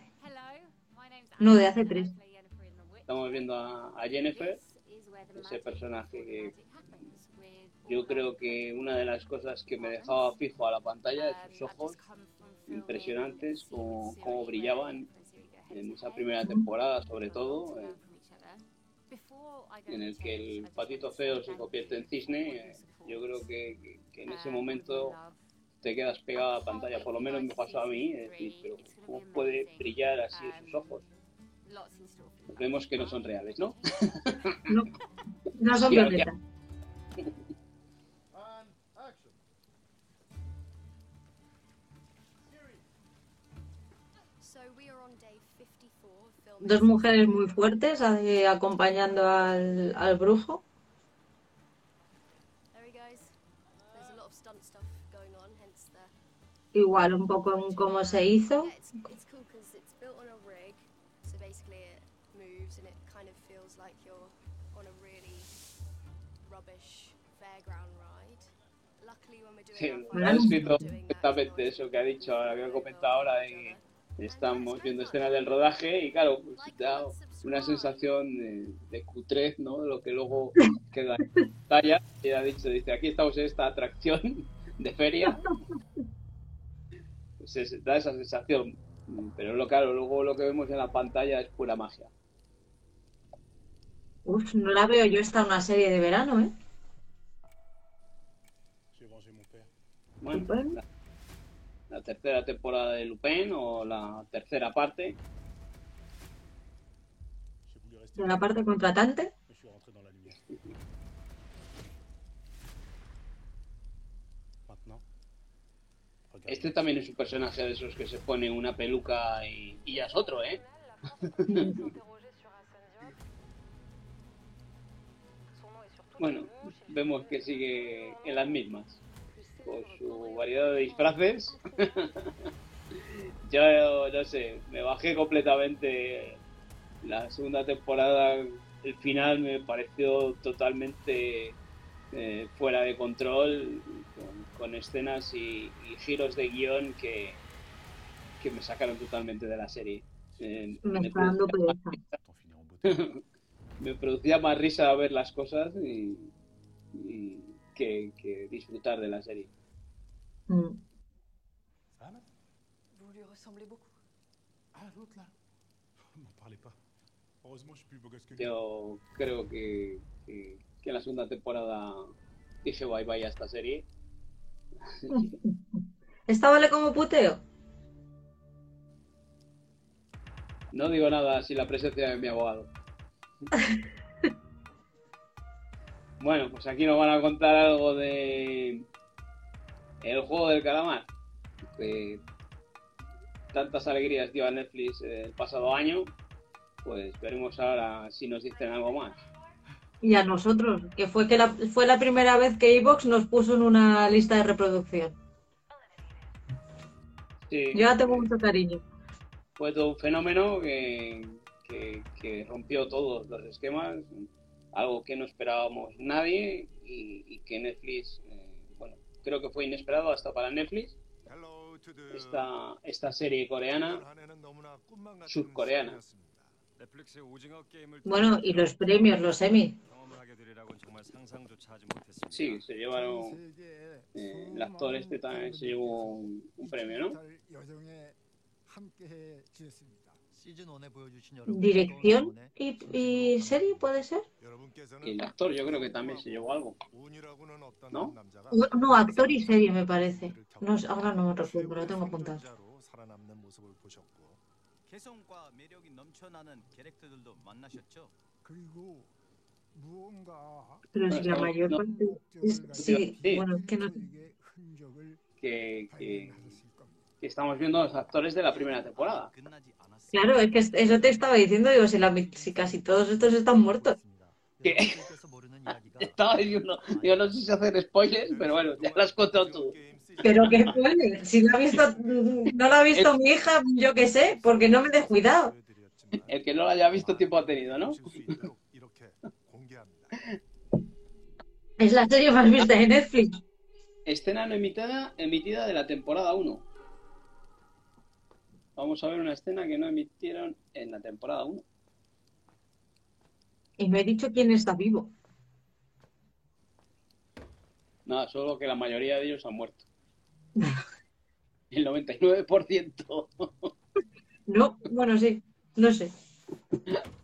No, de hace tres.
Estamos viendo a, a Jennifer, ese personaje que yo creo que una de las cosas que me dejaba fijo a la pantalla es sus ojos impresionantes, como, como brillaban en esa primera temporada, sobre todo, eh, en el que el patito feo se convierte en cisne. eh, yo creo que, que- que en ese momento te quedas pegado a la pantalla, por lo menos me pasó a mí, es decir, pero ¿cómo puede brillar así sus ojos? Vemos que no son reales, ¿no?
No son
Sí, ahora
violetas. Dos mujeres muy fuertes eh, acompañando al, al brujo. Igual un poco en cómo se hizo.
Sí, me ha descrito perfectamente eso que ha dicho, ahora que ha comentado ahora de estamos viendo escenas del rodaje y claro, pues da una sensación de, de cutrez, ¿no? Lo que luego queda en pantalla. Y ha dicho, dice, aquí estamos en esta atracción de feria. Pues es- da esa sensación. Pero lo claro, luego lo que vemos en la pantalla es pura magia.
Uf, no la veo yo esta una serie de verano, ¿eh?
Bueno,
Bueno.
La tercera temporada de Lupin o la tercera parte.
La parte contratante.
Este también es un personaje de esos que se pone una peluca y, y ya es otro, ¿eh? bueno, vemos que sigue en las mismas, con su variedad de disfraces. Yo no sé, me bajé completamente la segunda temporada, el final me pareció totalmente eh, fuera de control, con, con escenas y, y giros de guion que, que me sacaron totalmente de la serie. Eh,
Me
me producía me producía más risa ver las cosas y, y que, que disfrutar de la serie.
Mm.
Vous lui ressemblez beaucoup.
Ah, l'autre là M'en parlez pas. Heureusement, je suis plus beau gosse que lui.
Yo creo que, que, la segunda temporada dije bye bye a esta serie.
¿Esta vale como puteo?
No digo nada sin la presencia de mi abogado. Bueno, pues aquí nos van a contar algo de el juego del calamar. Que tantas alegrías dio a Netflix el pasado año. Pues veremos ahora si nos dicen algo más.
Y a nosotros, que fue que la, fue la primera vez que Evox nos puso en una lista de reproducción.
Sí,
Yo ya tengo mucho cariño.
fue todo un fenómeno que, que- que rompió todos los esquemas, algo que no esperábamos nadie y, que Netflix, eh, bueno, creo que fue inesperado hasta para Netflix. Esta, esta serie coreana,
subcoreana.
Bueno, y los premios, los Emmy.
Sí, se llevaron. Eh, el actor este también se llevó un premio, ¿no?
dirección y, serie, ¿puede ser?
Y El actor, yo creo que también se llevó algo. ¿No?
No, actor y serie, me parece. Ahora no me recuerdo, lo tengo apuntado. Pero si la mayor parte. Sí, bueno, es que no.
que, que estamos viendo los actores de la primera temporada.
Claro, es que es- eso te estaba diciendo, digo, si, la, si casi todos estos están muertos.
Que- Estaba diciendo, yo no sé si hacer spoilers, pero bueno, ya las has contado tú.
Pero que vale, si no ha visto, no lo ha visto mi hija, yo qué sé, porque no me he descuidado.
El que no lo haya visto tiempo ha tenido, ¿no?
Es la serie más vista de Netflix.
Escena no emitida, emitida de la temporada 1. Vamos a ver una escena que no emitieron en la temporada 1.
Y me he dicho quién está vivo.
Nada, solo que la mayoría de ellos han muerto. El 99%.
No, bueno, sí, no sé.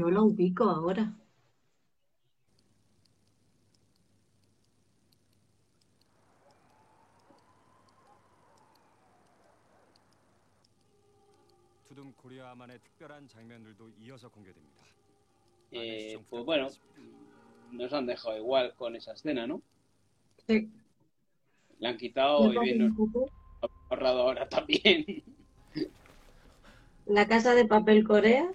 No lo ubico ahora.
Eh, pues bueno, nos han dejado igual con esa escena, ¿no?
Sí.
La han quitado y bien nos han ahorrado ahora también.
La casa de papel Corea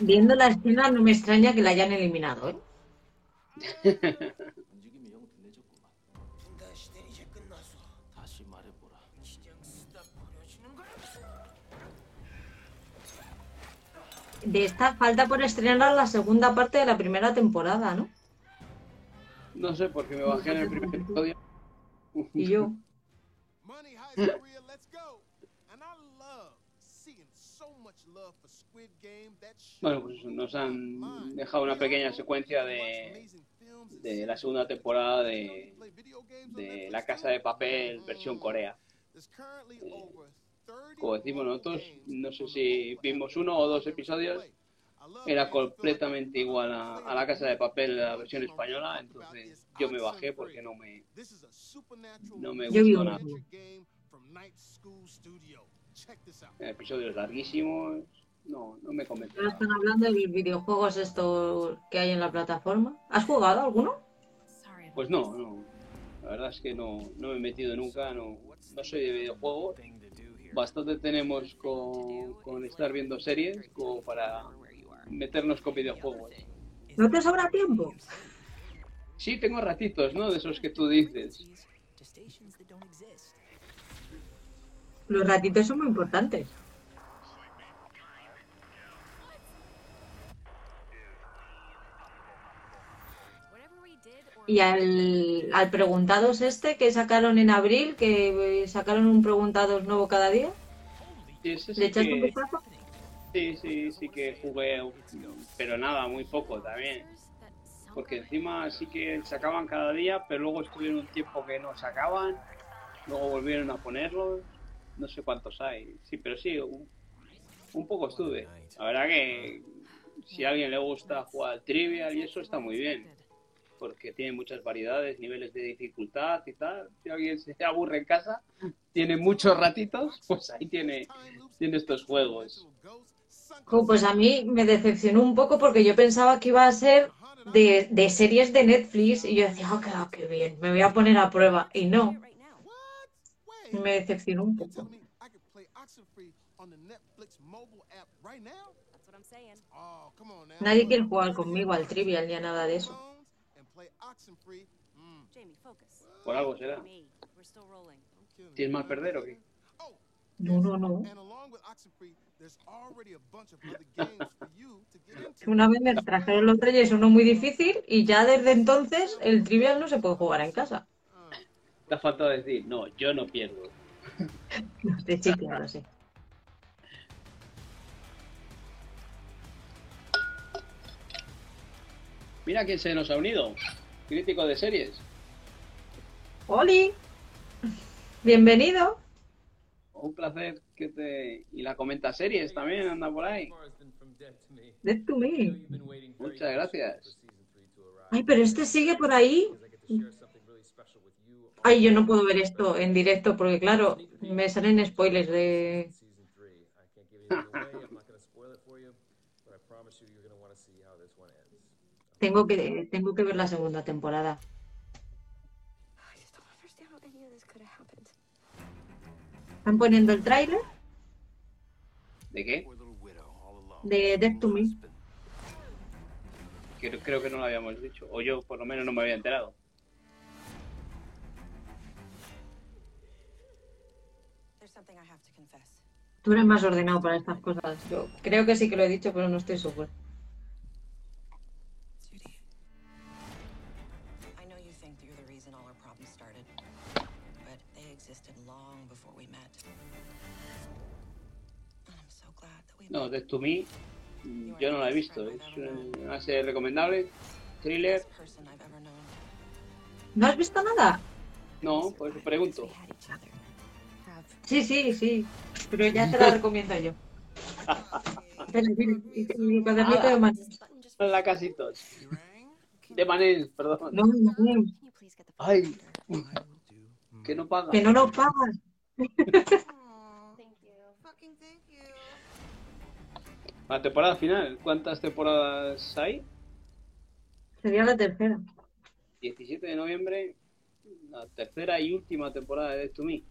viendo la escena no me extraña que la hayan eliminado, ¿eh? de esta falta por estrenar la segunda parte de la primera temporada, ¿no?
No sé, porque me bajé en el primer episodio.
Y yo.
Bueno, pues nos han dejado una pequeña secuencia de, de la segunda temporada de, de La Casa de Papel versión Corea.
Currently over 30
Como decimos nosotros, no sé si vimos uno o dos episodios, era completamente igual a, a la Casa de Papel, la versión española, entonces yo me bajé porque no me, no me gustó nada. Episodios larguísimos, no, no me.
Ahora están hablando de los videojuegos estos que hay en la plataforma. ¿Has jugado alguno?
Pues no, no. La verdad es que no, no me he metido nunca, no, no soy de videojuegos. Bastante tenemos con, con estar viendo series como para meternos con videojuegos.
¿No te sobra tiempo?
Sí, tengo ratitos, ¿no? De esos que tú dices.
Los ratitos son muy importantes. Y al, al preguntados este que sacaron en abril, que eh, sacaron un preguntados nuevo cada día,
Sí, ese sí
¿le echaste un vistazo?
Sí, sí, sí que jugué, pero nada, muy poco también. Porque encima sí que sacaban cada día, pero luego estuvieron un tiempo que no sacaban, luego volvieron a ponerlos, no sé cuántos hay. Sí, pero sí, un, un poco estuve. La verdad que si a alguien le gusta jugar al Trivial y eso está muy bien, porque tiene muchas variedades, niveles de dificultad y tal. Si alguien se aburre en casa, tiene muchos ratitos, pues ahí tiene, tiene estos juegos.
Jo, Pues a mí me decepcionó un poco porque yo pensaba que iba a ser de, de series de Netflix y yo decía, oh, qué, oh, qué bien, me voy a poner a prueba. Y no. Me decepcionó un poco. Nadie quiere jugar conmigo al Trivial ni a nada de eso.
Por algo será. ¿Tienes mal perder o qué?
No, no, no. Una vez me trajeron los reyes uno muy difícil y ya desde entonces el Trivial no se puede jugar en casa.
Te ha faltado decir, no, yo no pierdo.
No sé, sí, claro, sí.
Mira quién se nos ha unido. Crítico de series.
¡Oli! Bienvenido.
Un placer que te... Y la comenta series también, anda por ahí.
Dead to me.
Muchas gracias.
Ay, pero este sigue por ahí. Ay, yo no puedo ver esto en directo porque, claro, me salen spoilers de. Tengo que, tengo que ver la segunda temporada. ¿Están poniendo el tráiler
¿De qué?
de Death to Me?
Creo, creo que no lo habíamos dicho. O yo, por lo menos, no me había enterado.
Tú eres más ordenado para estas cosas. Yo creo que sí que lo he dicho, pero no estoy segura.
No, Death to Me, mm, yo no la he visto. Es una serie recomendable. Thriller.
¿No has visto nada?
No, por eso pregunto.
Sí, sí, sí. Pero ya te la recomiendo yo. Manos.
La casitos. De Manés, perdón.
No, no, no.
Ay, que no paga.
Que no nos pagan.
La temporada final, ¿cuántas temporadas hay?
Sería la tercera.
17 de noviembre, la tercera y última temporada de Death to Me.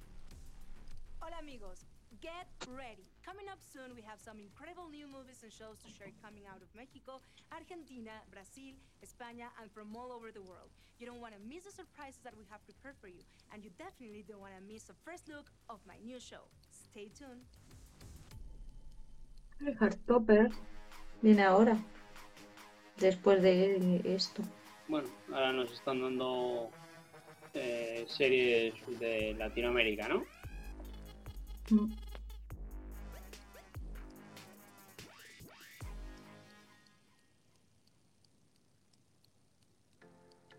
Hola amigos, get ready. Coming up soon, we have some incredible new movies and shows to share coming out of Mexico, Argentina, Brazil, España, and from all over the world. You don't want to miss the surprises that we have prepared for you, and you definitely don't want to miss a first look of my new show. Stay tuned.
El Heartstopper viene ahora. Después de esto.
Bueno, ahora nos están dando eh, series de Latinoamérica, ¿no?
Mm.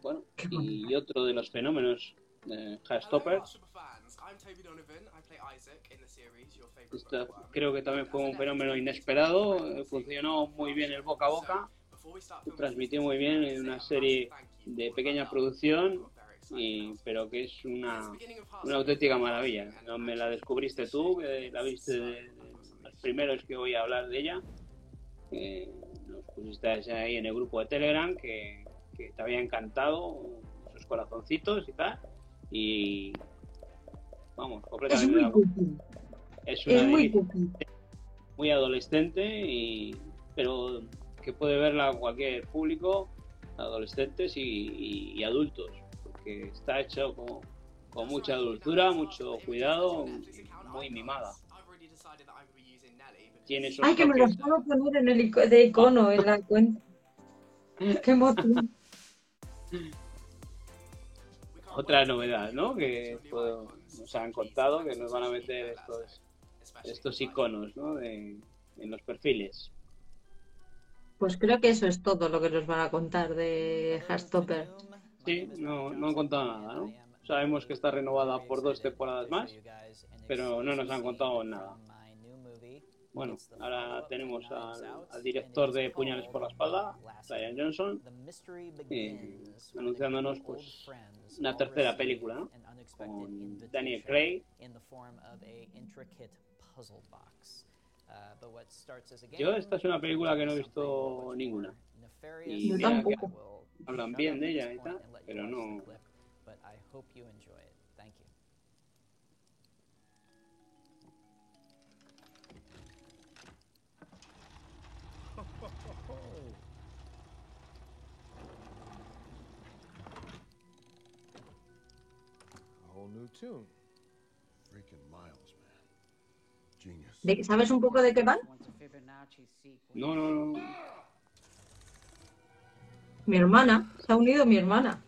Bueno, y otro de los fenómenos de Esto creo que también fue un fenómeno inesperado, eh, funcionó muy bien el boca a boca, transmitió muy bien en una serie de pequeña producción, y, pero que es una, una auténtica maravilla. No me la descubriste tú, la viste de, de los primeros que voy a hablar de ella. Eh, nos pusiste ahí en el grupo de Telegram que, que te había encantado sus corazoncitos y tal. Y vamos,
Es
completamente
muy
acuerdo.
cookie.
Es una
Es muy cookie.
muy adolescente, y, pero que puede verla cualquier público, adolescentes y, y- y adultos, porque está hecho con, con mucha dulzura, mucho cuidado, muy mimada. Tiene
Ay, que me los puedo poner en el ico- de icono en la cuenta. Qué emoción.
otra novedad, ¿no? Que puedo- nos han contado que nos van a meter estos, estos iconos, ¿no? De, en los perfiles.
Pues creo que eso es todo lo que nos van a contar de Heartstopper.
Sí, no, no han contado nada, ¿no? Sabemos que está renovada por dos temporadas más, pero no nos han contado nada. Bueno, ahora tenemos al, al director de Puñales por la Espalda, Ryan Johnson, eh, anunciándonos pues una tercera película, ¿no? Con Daniel Craig. Yo esta es una película que no he visto ninguna. Y
Yo tampoco.
hablan bien de ella y tal, pero no.
New tune. Freaking Miles, man. Genius.
¿De- ¿Sabes un poco de qué van?
No, no, no.
Mi hermana, se ha unido mi hermana.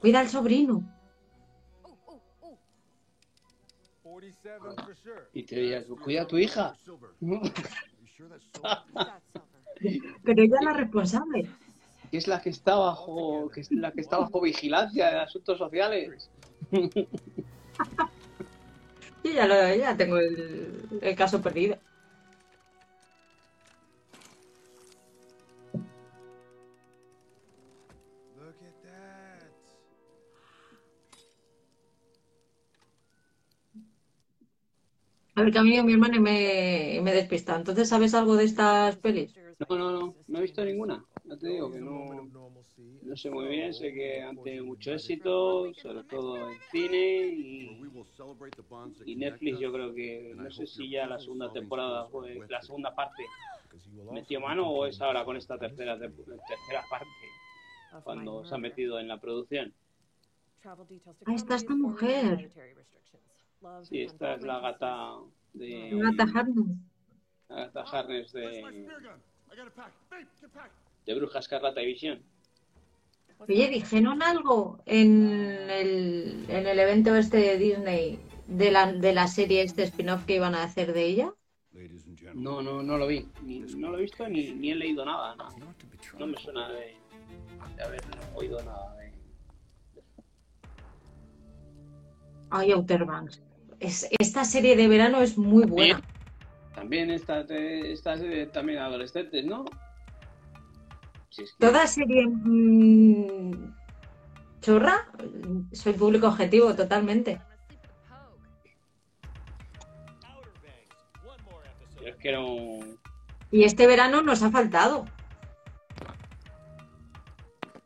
Cuida al sobrino.
47 for sure.
Y te dirías, cuida a tu hija.
Pero ella es la responsable.
Que es la que está bajo, que es la que está bajo vigilancia de asuntos sociales.
Yo ya, lo, ya tengo el, el caso perdido. A ver, que a mí mi hermana y me, me despista. Entonces, ¿sabes algo de estas pelis?
No, no, no, no he visto ninguna. Ya te digo que no, no sé muy bien, sé que han tenido mucho éxito, sobre todo en cine y, y Netflix yo creo que, no sé si ya la segunda temporada fue, la segunda parte. Metió mano o es ahora con esta tercera, tercera parte cuando se ha metido en la producción.
Ahí está esta mujer.
Sí, esta es la gata de...
Agatha Harkness.
Agatha Harkness de, de Bruja Escarlata y Visión.
Oye, ¿dijeron algo en el, en el evento este de Disney de la, de la serie este spin-off que iban a hacer de ella?
No, no, no lo vi. Ni, no lo he visto ni, ni he leído nada. No, no me suena de, de haber oído nada de...
Ay, Outer Banks. Es, esta serie de verano es muy buena.
También estas de- estas de- también adolescentes, ¿no? Si es que-
Toda serie mm, chorra, soy público objetivo totalmente.
yo es que no...
Y este verano nos ha faltado.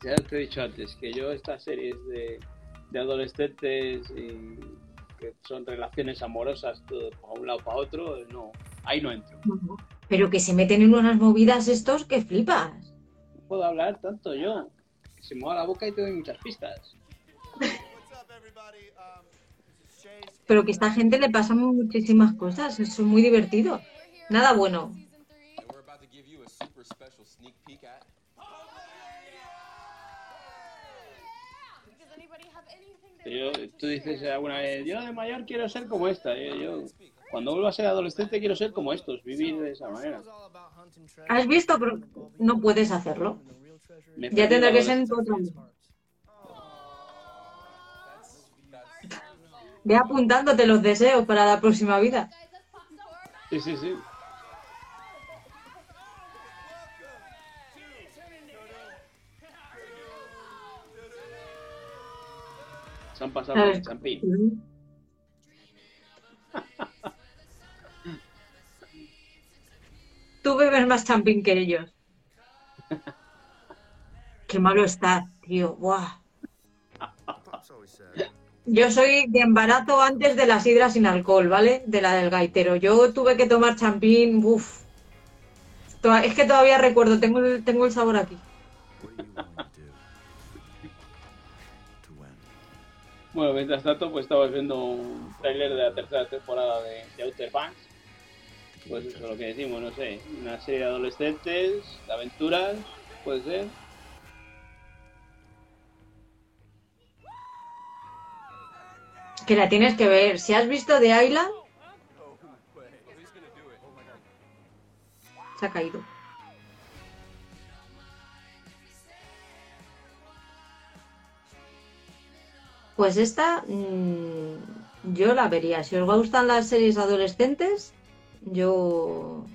Ya te he dicho antes que yo estas series de, de adolescentes y que son relaciones amorosas todo para un lado para otro, no, ahí no entro.
Pero que se meten en unas movidas estos que flipas.
Puedo hablar tanto yo. que Se me va la boca y te doy muchas pistas.
Pero que a esta gente le pasan muchísimas cosas. Es muy divertido. Nada bueno.
Yo, tú dices alguna vez, yo de mayor quiero ser como esta. Yo, yo, cuando vuelva a ser adolescente quiero ser como estos, vivir de esa manera.
¿Has visto? Pero no puedes hacerlo.
Me
Ya tendrá que ser en tu otro. Ve apuntándote los deseos para la próxima vida.
Sí, sí, sí. Se han pasado el champín.
Tú bebes más champín que ellos. Qué malo está, tío. Buah. Yo soy de embarazo antes de la sidra sin alcohol, ¿vale? De la del gaitero. Yo tuve que tomar champín, uff. Es que todavía recuerdo, tengo el, sabor aquí.
Bueno, mientras tanto, pues estabas viendo un tráiler de la tercera temporada de, de Outer Banks. Pues eso es lo que decimos, no sé. Una serie de adolescentes, de aventuras, puede ser.
Que la tienes que ver. Si has visto The Island, se ha caído. Pues esta mm, yo la vería. Si os gustan las series adolescentes, yo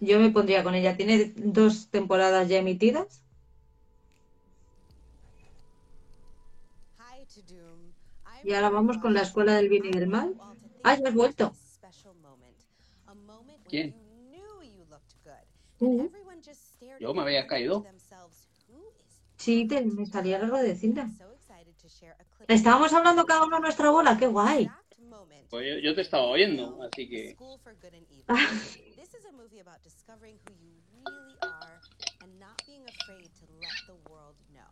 yo me pondría con ella. Tiene dos temporadas ya emitidas. Y ahora vamos con la escuela del bien y del mal. Ah, ya has vuelto.
¿Quién? Yo me había caído.
sí, te, me salía la ruedecita. Estábamos hablando cada uno a nuestra bola, qué guay.
Pues yo, yo te estaba oyendo, así que.
This is a movie about discovering who you really are and not being afraid to let the world know.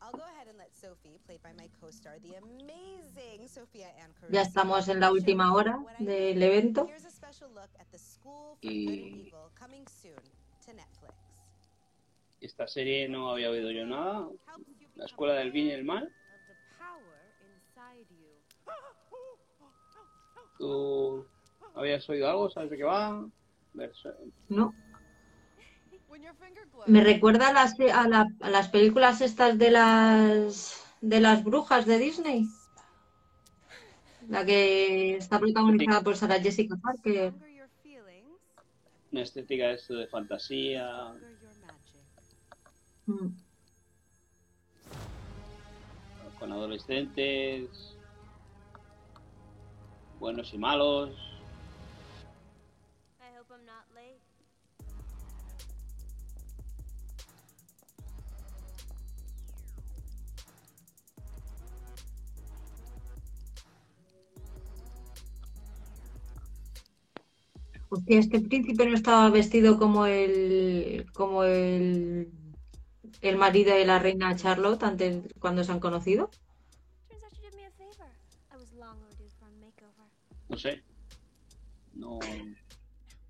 I'll go ahead and let Sophie, played by my co-star, the amazing Sophia Ann Caruso,
Ya estamos en la última hora del evento.
Here's a special look at the School for
Y-
Good and Evil coming soon to Netflix.
Esta serie no había oído yo nada. La escuela del bien y el mal. ¿Tú habías oído algo? ¿Sabes de qué va?
No. Me recuerda a las, a, la- a las películas estas de las de las brujas de Disney. La que está protagonizada por Sarah Jessica Parker.
Una estética de esto de fantasía.
Mm.
Con adolescentes. Buenos y malos.
I hope I'm not late.
Hostia, este príncipe no estaba vestido como el como el el marido de la reina Charlotte antes cuando se han conocido.
Turns out you did me a favor. I was long overdue for a makeover.
No sé. No.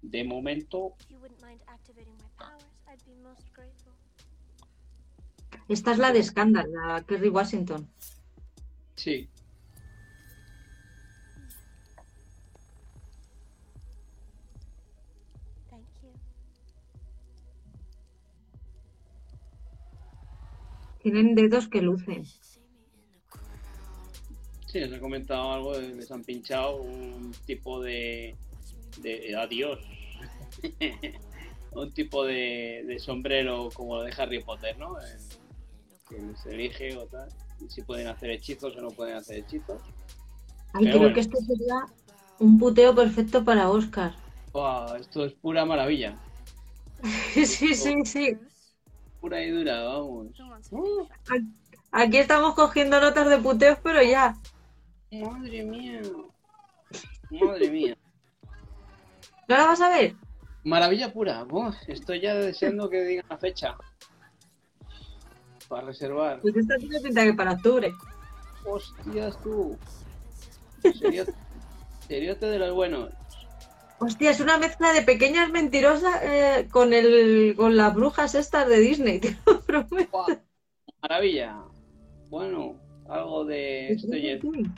De momento.
If you wouldn't mind activating my powers, I'd be most grateful.
Esta es la de Scandal, la Kerry Washington.
Sí.
Tienen dedos que lucen.
Sí, nos ha comentado algo de les han pinchado un tipo de. de adiós. un tipo de, de sombrero como lo de Harry Potter, ¿no? Eh, que se elige o tal. Si pueden hacer hechizos o no pueden hacer hechizos.
Ay,
Pero
creo
bueno.
que este sería un puteo perfecto para Oscar.
Buah, esto es pura maravilla.
sí, sí, sí.
Pura y dura, vamos.
Aquí estamos cogiendo notas de puteos, pero ya.
Madre mía. Madre mía.
¿No la vas a ver?
Maravilla pura. Estoy ya deseando que digan la fecha. Para reservar.
Pues esta tiene pinta que para octubre.
Hostias tú. Serio- Seriote de los buenos.
Hostia, es una mezcla de pequeñas mentirosas eh, con el con las brujas estas de Disney, te lo prometo.
Maravilla. Bueno, algo de estoy en-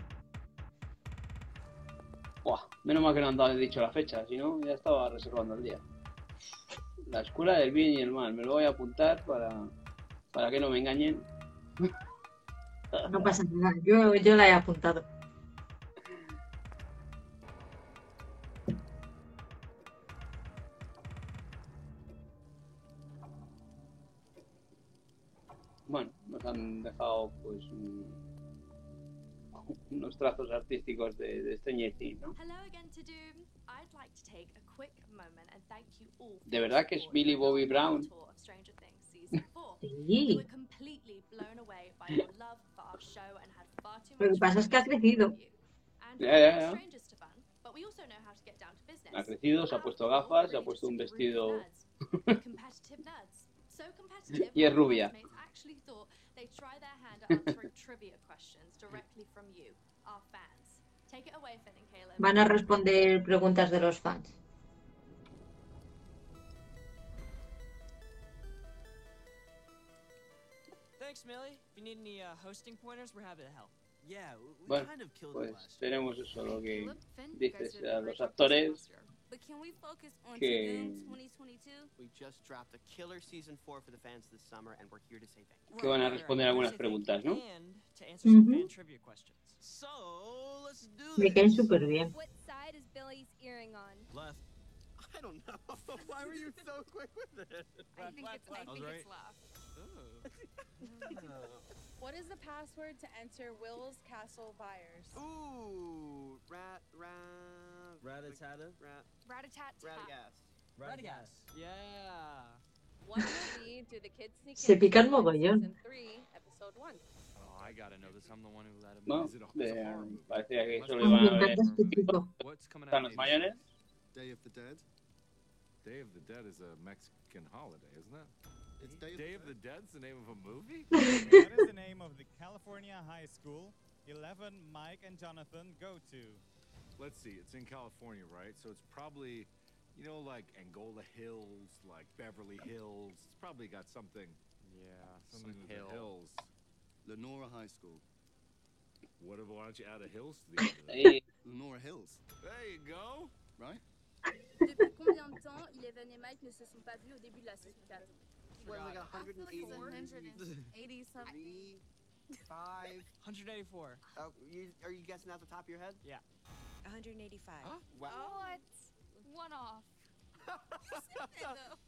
Buah, menos mal que no han dado dicho la fecha, si no ya estaba reservando el día. La escuela del bien y el mal, me lo voy a apuntar para, para que no me engañen.
No pasa nada, yo, yo la he apuntado.
Bueno, nos han dejado pues un- unos trazos artísticos de, de este Stranger ¿no? De verdad que es Billy Bobby Brown.
Sí. Lo que pasa es que ha crecido.
Ya, ya, ya. Ha crecido, se ha puesto gafas, se ha puesto un vestido. y es rubia.
Van a responder preguntas de los fans.
Bueno, pues tenemos eso, lo que dices, a los actores
But can we focus on
que-
Doom 2022?
We just dropped a killer season four for the fans this summer, and we're here to say thank you.
que van a responder algunas preguntas, ¿no?
And to answer some mm-hmm. trivia questions.
So, let's do
Me caen súper bien.
What side is Billy's earring on?
Left.
I don't know. Why were you so quick with it?
I think it's, I
I was
think
right.
it's left. Oh. What is the password to enter Will's Castle Buyers?
Ooh, rat, rat,
Rat-a-tata?
rat,
Rat-a-tat-tat.
ratagas.
Radigas. Yeah.
What movie do the kids sneak
Se pican mogollón.
Season 3, episode 1.
Oh, I gotta know this. I'm the one who let him.
¿no?
It a, it's a
De-
horror um, movie?
parecía que solo
Ay,
iban
me
a ver
encanta este chico.
What's coming
están
out?
los mayones.
Day of the Dead. Day of the Dead is a Mexican holiday, isn't it?
It's Day of
Day of the Dead's the name of a movie?
What is the name of the California high school 11 Mike and Jonathan go to?
Let's see, it's in California, right? So it's probably, you know, like Angola Hills, like Beverly Hills. It's probably got something.
Yeah,
Something
some
with the hills.
Lenora High School.
What if, why don't you add a hills to the end of that?
Ahí,
Lenora Hills,
There you go.
right?
Depuis combien de temps Eleven et Mike ne se sont pas vus au début de la saison 4
What, like
I feel like it's
180?
180 something.
Three, five.
184.
Oh, you, are you guessing out the top of your head?
Yeah.
185.
Wow.
What? One off.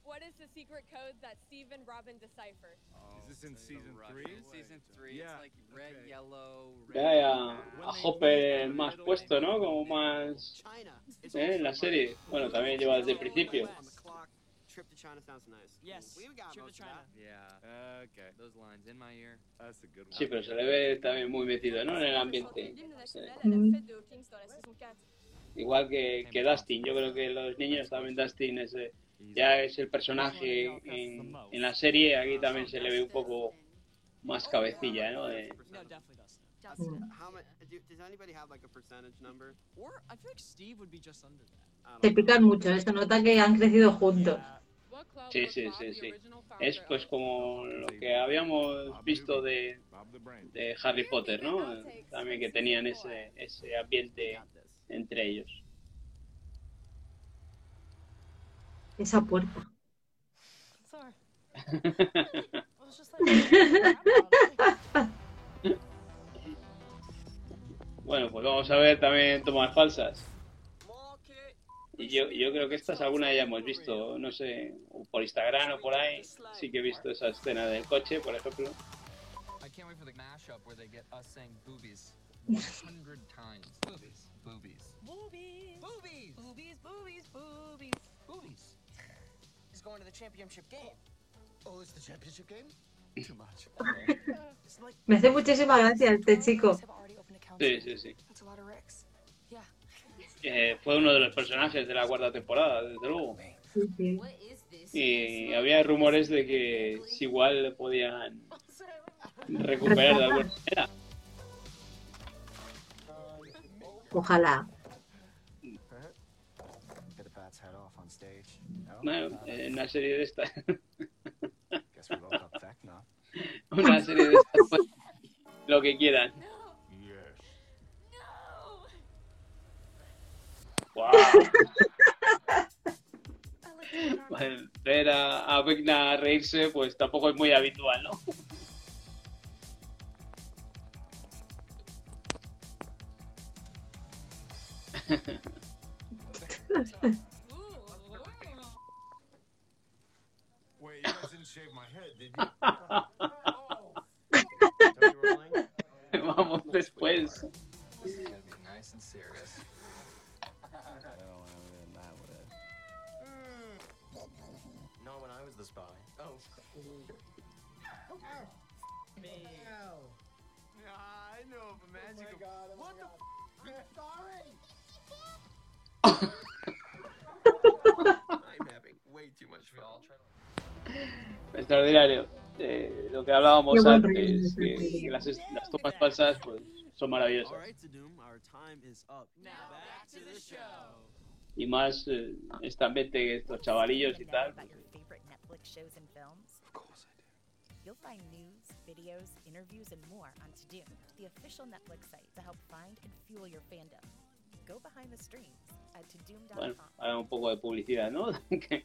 what is the secret code that Steve and Robin decipher?
Is this in season three?
Season three.
Yeah,
It's like red,
okay.
yellow, red.
ya hay a,
moved
más
the
puesto, ¿no? Como más ¿eh? en la
also
serie. Bueno, también lleva desde el principio.
Trip to China sounds nice.
Yes.
We got
Trip
most
to China.
Yeah.
Okay,
Those lines in my ear.
that's a good one.
Sí, pero se le ve también muy metido, ¿no? En el ambiente. Sí.
4.
Igual que, que Dustin. Yo creo que los niños también Dustin es, eh, ya es el personaje en, en la serie. Aquí también se le ve un poco más cabecilla, ¿no? De-
No, definitely does.
Justin.
How much? Do, does anybody have like a percentage number?
Or I feel like Steve would be just under that.
I don't
Se pican mucho, se nota que han crecido juntos.
Sí, sí, sí, sí. Es pues como lo que habíamos visto de, de Harry Potter, ¿no? También que tenían ese, ese ambiente entre ellos.
Esa puerta.
Bueno, pues vamos a ver también tomas falsas. Y yo, yo creo que estas alguna ya hemos visto, no sé, por Instagram o por ahí, sí que he visto esa escena del coche, por ejemplo.
Me hace muchísima gracia este chico.
Sí, sí, sí. Eh, fue uno de los personajes de la cuarta temporada, desde luego. Y había rumores de que si igual podían recuperar de alguna manera.
Ojalá.
Bueno, en una serie de estas, una serie de estas, pues, lo que quieran. Wow. ver a, a Vigna reírse, pues tampoco es muy habitual, ¿no? Vamos después.
Spy. Oh.
Me. I know of a magical. what the?
I'm having way too much fun.
Extraordinario. Eh, lo que hablábamos
Qué
antes,
rollo.
que, que las, las tomas falsas pues, son maravillosas. Y más eh, esta mente, estos chavalillos y tal.
favorite Netflix shows and films? Of course I do. You'll find news, videos, interviews, and more on Todoom, the official Netflix site to help find and fuel your fandom. Go behind the streams at
Bueno,
todoom.com.
un poco de publicidad, ¿no? Que-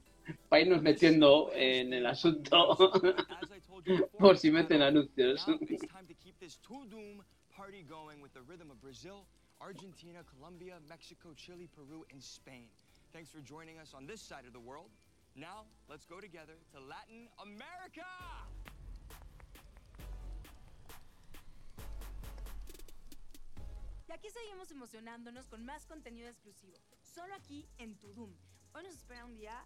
Para irnos metiendo en el asunto por si meten anuncios.
Now it's time to keep this Tudum party going with the rhythm of Brazil, Argentina, Colombia, Mexico, Chile, Peru, and Spain. Thanks for joining us on this side of the world. Now, let's go together to Latin America!
Y aquí seguimos emocionándonos con más contenido exclusivo, solo aquí en Tudum. Hoy nos espera un día,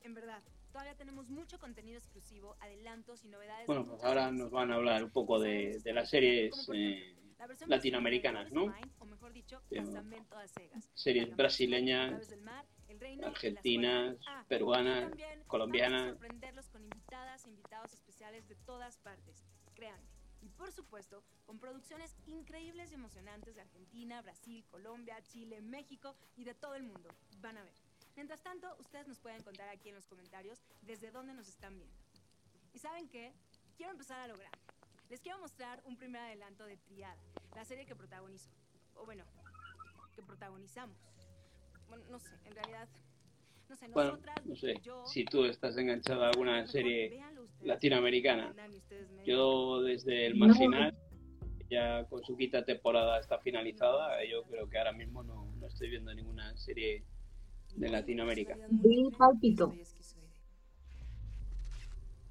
en verdad, todavía tenemos mucho contenido exclusivo, adelantos y novedades. de
Bueno, pues ahora nos van a hablar un poco de, de las series eh, latinoamericanas, ¿no?
O mejor dicho,
Sí,
Casamento a Cegas.
Series brasileñas, Argentinas, peruanas, colombianas.
sorprenderlos con invitadas e invitados especiales de todas partes, créanme. Y por supuesto, con producciones increíbles y emocionantes de Argentina, Brasil, Colombia, Chile, México y de todo el mundo. Van a ver. Mientras tanto, ustedes nos pueden contar aquí en los comentarios desde dónde nos están viendo. ¿Y saben qué? Quiero empezar a lo grande. Les quiero mostrar un primer adelanto de Triada, la serie que protagonizo. O bueno, que protagonizamos. Bueno, no sé, en realidad, no sé,
Bueno,
nosotras,
no sé,
yo,
si tú estás enganchado a alguna serie latinoamericana. Yo desde el
No.
marginal, ya con su quinta temporada está finalizada, yo creo que ahora mismo no, no estoy viendo ninguna serie de Latinoamérica.
Vi Pálpito.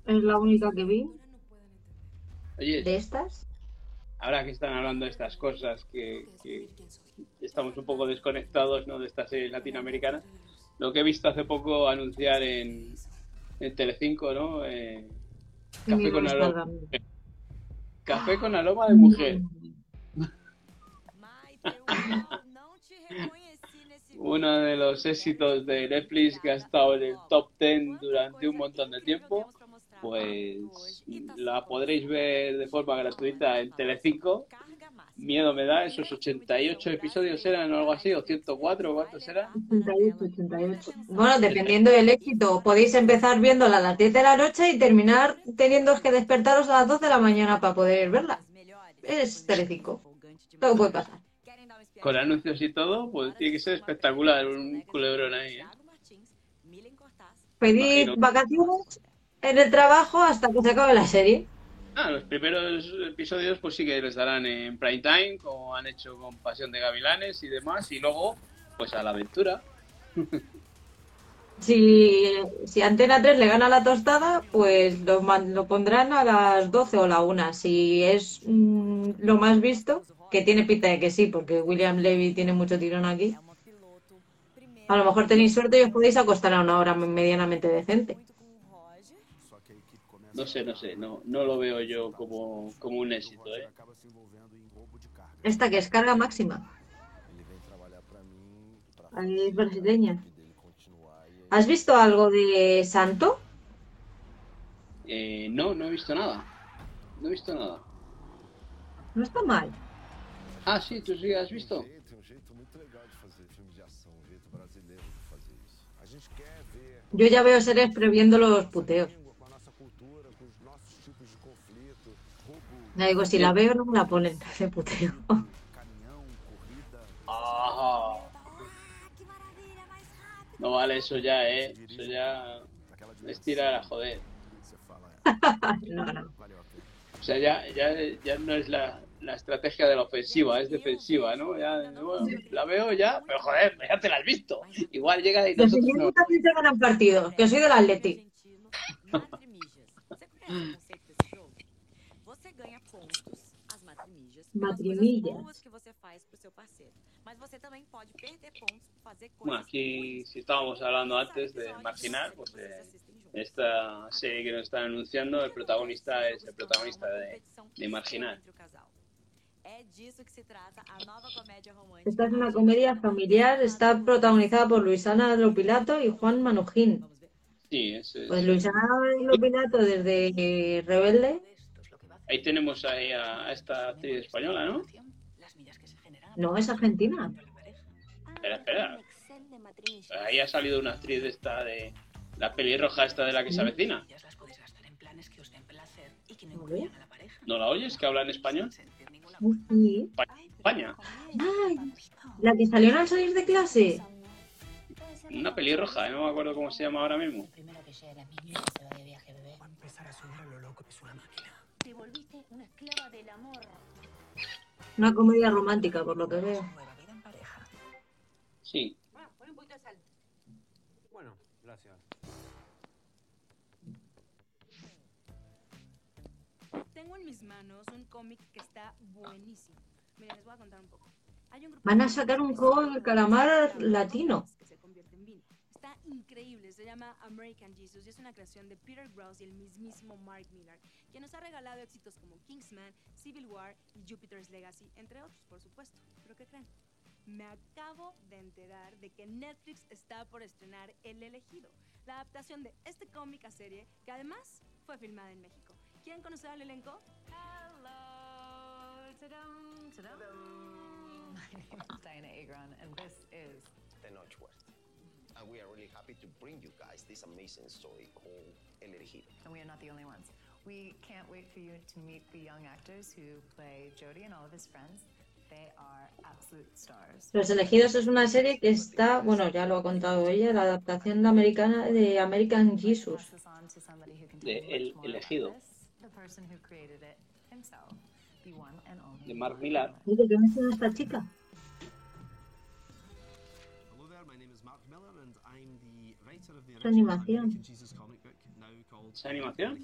Es la única que vi.
Oye,
¿De estas?
Ahora que están hablando de estas cosas, que, que estamos un poco desconectados ¿no? de estas series latinoamericanas, lo que he visto hace poco anunciar en, en Telecinco, ¿no? Eh, café, con aroma, café con aroma de mujer. Uno de los éxitos de Netflix que ha estado en el top 10 durante un montón de tiempo, pues la podréis ver de forma gratuita en Telecinco. Miedo me da, esos 88 episodios eran o algo así, o 104, ¿cuántos eran?
88, 88. Bueno, dependiendo del éxito, podéis empezar viéndola a las 10 de la noche y terminar teniendo que despertaros a las 2 de la mañana para poder verla. Es Telecinco. Todo puede pasar.
Con anuncios y todo, pues tiene que ser espectacular, un culebrón ahí, ¿eh?
Pedid
Imagino.
vacaciones en el trabajo hasta que se acabe la serie.
Ah, los primeros episodios pues sí que les darán en prime time, como han hecho con Pasión de Gavilanes y demás, y luego pues a la aventura.
Si, si Antena 3 le gana la tostada, pues lo, lo pondrán a las 12 o la 1. Si es mm, lo más visto, que tiene pinta de que sí, porque William Levy tiene mucho tirón aquí. A lo mejor tenéis suerte y os podéis acostar a una hora medianamente decente.
No sé, no sé, no, no lo veo yo como, como un éxito, ¿eh?
Esta que es carga máxima. Es brasileña. ¿Has visto algo de Santo?
Eh, no, no he visto nada. No he visto nada.
No está mal.
Ah, sí, tú sí has visto.
Yo ya veo series previendo los puteos. Ya digo, si la veo no me la ponen de puteo.
Ah, no vale eso ya, ¿eh? Eso ya es tirar a joder.
No, no.
O sea, ya, ya, ya no es la, la estrategia de la ofensiva, es defensiva, ¿no? Ya, bueno, la veo ya, pero joder, ya te la has visto. Igual llega y nosotros no.
también se ganan partidos, que soy del Atleti.
fazer
Bueno, aquí, si estábamos hablando antes de Marginal, pues eh, esta serie que nos están anunciando, el protagonista es el protagonista de, de
romântica.
Esta es una comedia familiar, está protagonizada por Luisana Lopilato y Juan Manujín.
Sí, es, es-
Pues Luisana Lopilato desde Rebelde,
ahí tenemos ahí a, a esta actriz española, ¿no?
no es argentina.
Espera, espera. Ahí ha salido una actriz de esta de la pelirroja esta de la que se avecina. ¿No la oyes? Que habla en español.
Sí.
España.
Ay, la que salió al salir de clase.
Una pelirroja, no me acuerdo cómo se llama ahora mismo.
Una
esclava del amor.
Una comedia romántica, por lo que veo.
Sí.
Pon un poquito de sal.
Bueno, gracias.
Tengo en mis manos un cómic que está buenísimo. Miren, les voy a contar un poco. Hay un grupo
Van a sacar un juego del calamar latino.
se convierte en vino. Está increíble, se llama American Jesus y es una creación de Peter Gross y el mismísimo Mark Millar, quien nos ha regalado éxitos como Kingsman, Civil War y Jupiter's Legacy, entre otros, por supuesto. ¿Pero qué creen? Me acabo de enterar de que Netflix está por estrenar El Elegido, la adaptación de este cómic a serie que además fue filmada en México. ¿Quieren conocer al elenco?
Hello. Ta-dum, ta-dum. My name is Diana Agron, and this is
The Notch West. And we are really happy to bring you guys this amazing story called El Elegido.
And we are not the only ones. We can't wait for you to meet the young actors who play Jody and all of his friends. They are absolute stars.
Los elegidos es una serie que está, bueno, ya lo ha contado ella, la adaptación de americana de American Jesus.
De El Elegido.
this, the person who created it himself, the one and only
De Mark Millar.
Oye, ¿qué me esta chica? Es animación.
¿Es animación?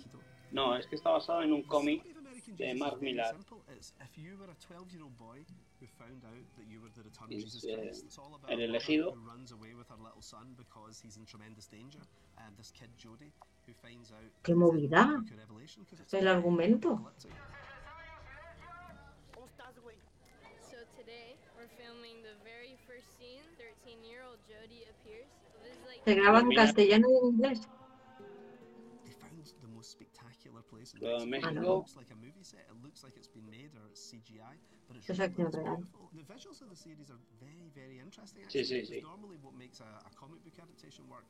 No, es que está basado en un cómic de Mark Millar.
Simple. It's if you were a 12-year-old boy who found out that you were the return of
Es,
Jesus
eh,
Christ, it's all about
El Elegido.
who runs away with her little son because he's in tremendous danger, and this kid Jody who finds out
¡Qué movida! El argumento.
So today we're filming the very first scene. 13-year-old Jody appears.
Se graba en castellano y en inglés.
México-
It looks like a movie set. It looks like it's been made or it's CGI, but it's
Es
really
acción
it's
real.
beautiful. The visuals of the series are very, very interesting.
Sí,
Actually,
sí,
because
sí.
Normally, what makes a, a comic book adaptation work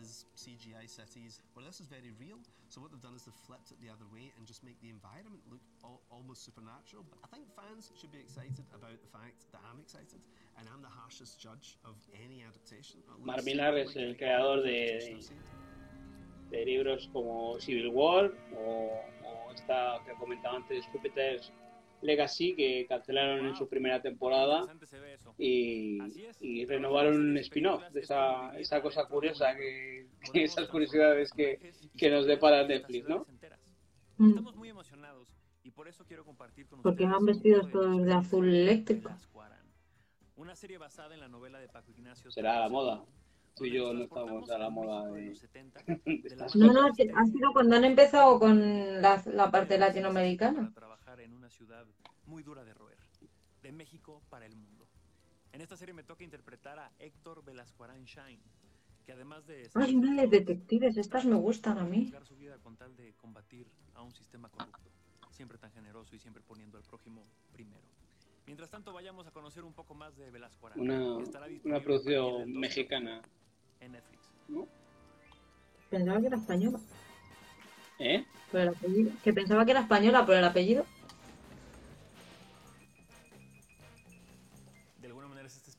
is CGI cities, where this is very real. So what they've done is they've flipped it the other way and just make the environment look al- almost supernatural. But I think fans should be excited about the fact that I'm excited, and I'm the harshest judge of any adaptation. It
Mark
looks
Millar
like
es el
the
creador
best
de,
adaptation I've seen.
de libros como Civil War o, o esta que comentaba antes, Jupiter's Legacy, que cancelaron en su primera temporada y, y renovaron un spin-off de esa, esa cosa curiosa, que, que esas curiosidades que, que nos depara Netflix, ¿no?
Mm.
Estamos muy emocionados y por eso quiero compartir con
Porque vestidos
poco de
todos de azul eléctrico.
una serie basada en la novela de Paco Ignacio.
Será a la moda. Tú y yo no estamos a la moda de, de estas
No, no, ha sido cuando han empezado con la, la parte latinoamericana.
Una ciudad muy dura de roer, de México para el mundo. En esta serie me toca interpretar a Héctor Velascuarán Shine, que además de
Ay, una de detectives, estas me gustan a mí.
arriesgar su vida con tal de combatir a un sistema corrupto, siempre tan generoso y siempre poniendo al prójimo primero. Mientras tanto, vayamos a conocer un poco más de Velascuarán.
Una, una producción mexicana.
en Netflix.
Pensaba que era española.
¿Eh?
Pero el apellido. Que pensaba que era española, pero el apellido.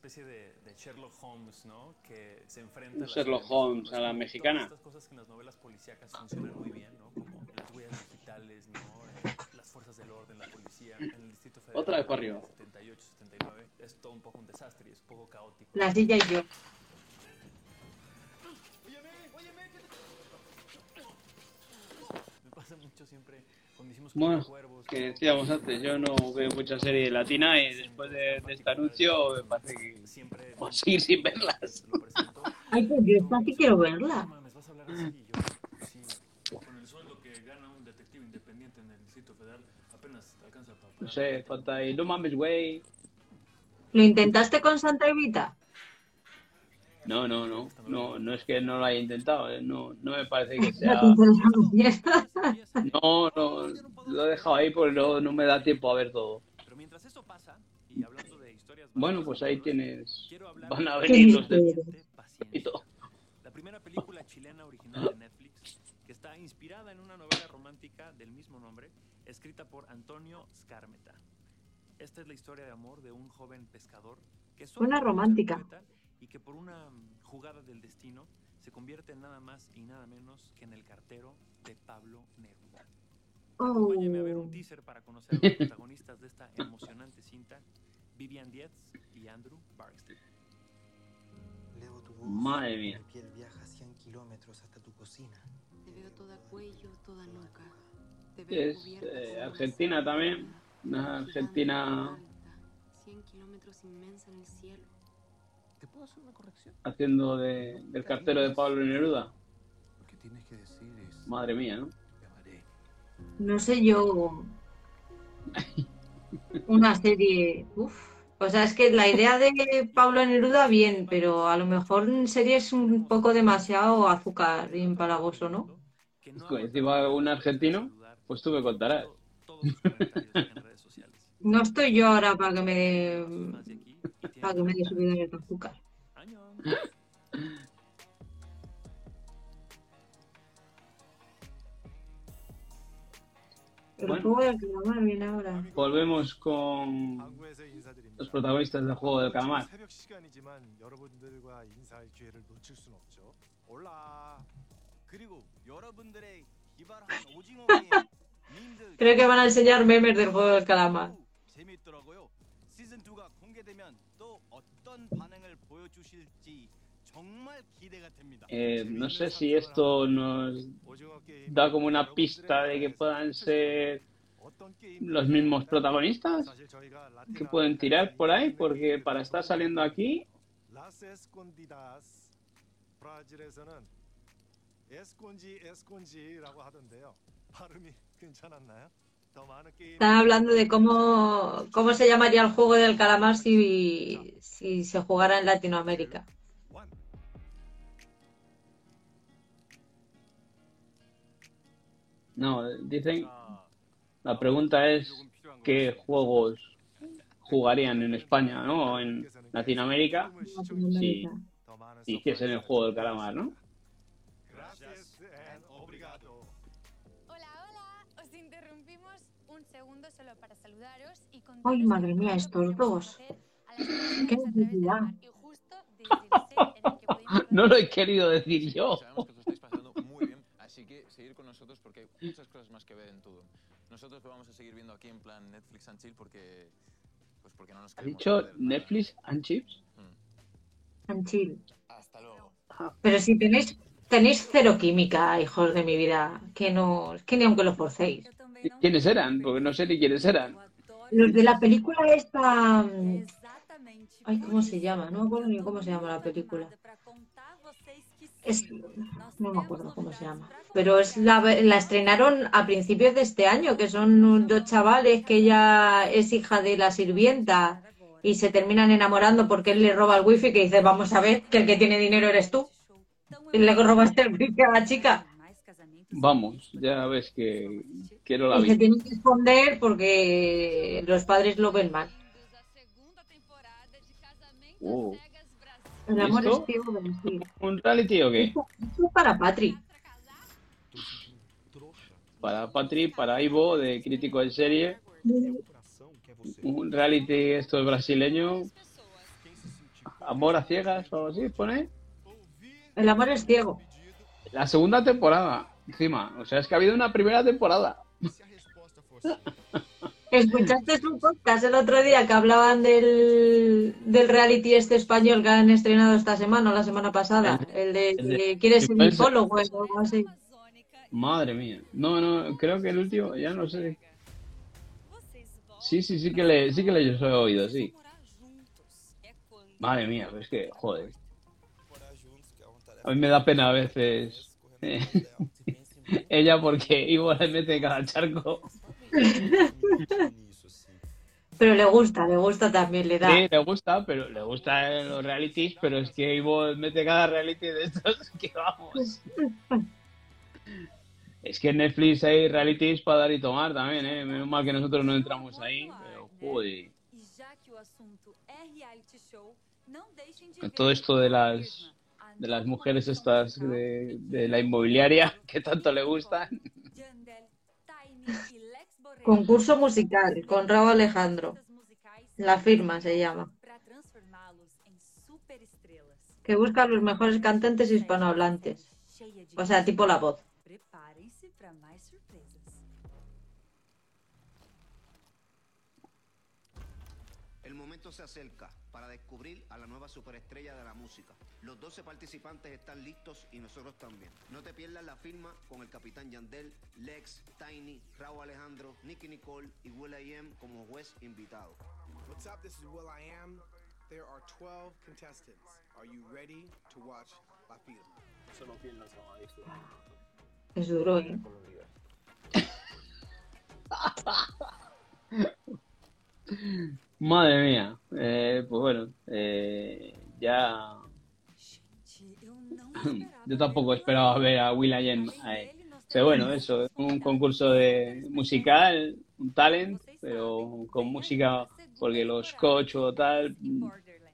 Especie de, de Sherlock Holmes, ¿no? Que se enfrenta
Un
a las
Holmes a la
todas
mexicana.
Estas cosas que en las novelas policíacas funcionan muy bien, ¿no? Como las huellas digitales, ¿no? Las fuerzas del orden, la policía, en el Distrito Federal.
vez para arriba.
78, 79, es todo un poco un desastre y es un poco caótico.
La silla y yo.
Me pasa mucho siempre
Bueno, que decíamos antes, yo no veo mucha serie latina y después de, de este anuncio me parece que voy a seguir sin verlas.
Ay, pues yo esta sí quiero verla.
Para
No sé, falta ahí, no mames, güey.
¿Lo intentaste con Santa Evita?
No, no, no, no, no es que no lo haya intentado, eh, no, no me parece que sea... No, no, lo he dejado ahí porque no, no me da tiempo a ver todo.
Pero mientras eso pasa, y hablando de historias
Bueno, pues ahí tienes... Van a venir los de...
La primera película chilena original de Netflix, que está inspirada en una novela romántica del mismo nombre, escrita por Antonio Skármeta. Esta es la historia de amor de un joven pescador que
Una romántica.
poeta y que por una jugada del destino se convierte en nada más y nada menos que en el cartero de Pablo Neruda. Acompáñame a ver un teaser para conocer a los protagonistas de esta emocionante cinta, Vivian Dietz y Andrew Barksdale.
Leo tu voz.
Madre mía.
Mi piel viaja 100 kilómetros hasta tu cocina.
Te veo toda cuello, toda nuca. Te veo
Es eh, Argentina también, una Argentina
alta, 100 kilómetros inmensa en el cielo.
¿Te puedo hacer una corrección?
haciendo de, del cartero de Pablo Neruda.
Lo que tienes que decir es...
Madre mía, ¿no?
No sé yo. Una serie. Uf. O sea, es que la idea de Pablo Neruda, bien, pero a lo mejor en serie es un poco demasiado azúcar y empalagoso, ¿no?
Pues encima un argentino, pues tú me contarás.
No estoy yo ahora para que me para que me haya subido el azúcar. Pero
bueno,
juego del calamar viene ahora.
Volvemos con los protagonistas del juego del calamar.
Creo que van a enseñar memes del juego del calamar.
No sé si esto nos da como una pista de que puedan ser los mismos protagonistas que pueden tirar por ahí, porque para estar saliendo aquí
están hablando de cómo, cómo se llamaría el juego del calamar si, si se jugara en Latinoamérica.
No, dicen. La pregunta es: ¿qué juegos jugarían en España, ¿no? O en Latinoamérica, Si, si hiciesen el juego del calamar, ¿no?
Ay, madre mía, estos dos. Qué necesidad.
No lo he querido decir yo.
Así que seguir con nosotros porque hay muchas cosas más que ver en todo. Nosotros lo vamos a seguir viendo aquí en plan Netflix and chill porque, pues porque no nos
¿Ha
queremos
dicho. Netflix and chips?
And chill.
Hasta luego.
Pero si tenéis, tenéis cero química, hijos de mi vida, que no, que ni aunque lo forcéis.
¿Quiénes eran? Porque no sé ni quiénes eran.
Los de la película esta, ay, ¿cómo se llama? No me acuerdo ni cómo se llama la película. Es, no me acuerdo cómo se llama. Pero es la, la estrenaron a principios de este año, que son dos chavales que ella es hija de la sirvienta y se terminan enamorando porque él le roba el wifi que dice, vamos a ver, que el que tiene dinero eres tú. Y le robaste el wifi a la chica.
Vamos, ya ves que, no la
Y se tienen que esconder porque los padres lo ven mal.
Oh.
El amor
¿Esto?
es ciego de decir.
¿Un reality o qué?
Esto es para Patri.
Para Patri, para Ivo, de crítico en serie. Un reality esto es brasileño. Amor a ciegas o algo así, pone.
El amor es ciego.
La segunda temporada, encima. O sea, es que ha habido una primera temporada.
¿Escuchaste un podcast el otro día que hablaban del, del reality este español que han estrenado esta semana o la semana pasada? El de,
el de-
¿Quieres ser mi follower o algo así?
Madre mía. No, no, creo que el último, ya no sé. Sí, sí, sí que le, sí que le he oído, sí. Madre mía, pues es que, joder. A mí me da pena a veces eh, ella porque Ivo le mete cada charco.
Pero le gusta, le gusta también, le da.
Sí, le gusta, pero le gusta los realities, pero es que Ivo mete cada reality de estos que vamos. Es que en Netflix hay realities para dar y tomar también, ¿eh? Menos mal que nosotros no entramos ahí, pero todo esto de las de las mujeres estas de, de la inmobiliaria que tanto le gustan.
Concurso musical con Raúl Alejandro. La firma se llama. Que busca los mejores cantantes hispanohablantes. O sea, tipo la voz.
El momento se acerca para descubrir a la nueva superestrella de la música. Los 12 participantes están listos y nosotros también. No te pierdas la firma con el capitán Yandel, Lex, Tiny, Raúl Alejandro, Nicky Nicole y Will I Am como juez invitado.
What's up? This is Will I Am. There are 12 contestants. Are you ready to watch La Firma? Solo bien
Es duro, ¿eh?
Madre mía. Eh, pues bueno, eh, ya. Yo tampoco esperaba ver a Will I Am ahí. Pero bueno, eso, es un concurso de musical, un talent, pero con música, porque los coach o tal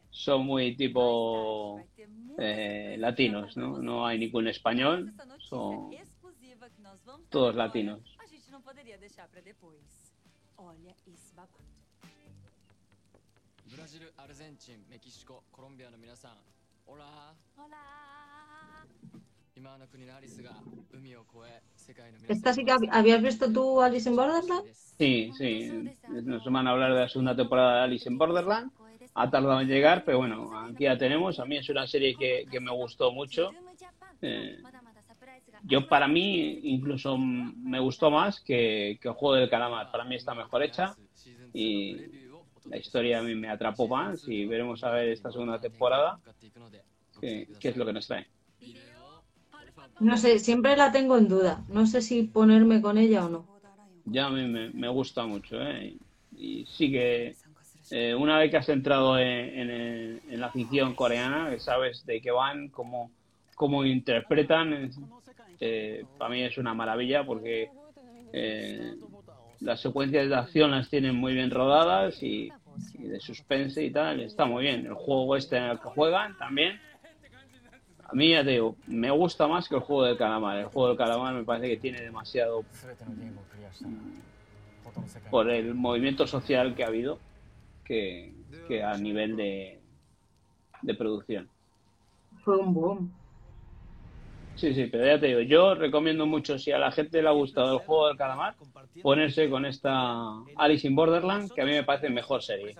son muy tipo eh, latinos, ¿no? No hay ningún español, son todos latinos.
Para
¿Esta sí que hab- habías visto tú Alice in Borderland?
Sí, sí, nos van a hablar de la segunda temporada de Alice in Borderland. Ha tardado en llegar, pero bueno, aquí la tenemos. A mí es una serie que, que me gustó mucho. Eh, yo para mí incluso me gustó más que, que el juego del calamar. Para mí está mejor hecha y la historia a mí me atrapó más y veremos a ver esta segunda temporada qué, qué es lo que nos trae.
No sé, siempre la tengo en duda. No sé si ponerme con ella o no.
Ya a mí me, me gusta mucho, ¿eh? Y, sí que eh, una vez que has entrado en, en la ficción coreana, que sabes de qué van, cómo, cómo interpretan, eh, para mí es una maravilla porque eh, las secuencias de acción las tienen muy bien rodadas y, y de suspense y tal, está muy bien. El juego este en el que juegan también. A mí, ya te digo, me gusta más que el juego del calamar. El juego del calamar me parece que tiene demasiado. Por el movimiento social que ha habido, que, que a nivel de, de producción.
Fue boom.
Sí, sí, pero ya te digo, yo recomiendo mucho, si a la gente le ha gustado el juego del calamar, ponerse con esta Alice in Borderland, que a mí me parece mejor serie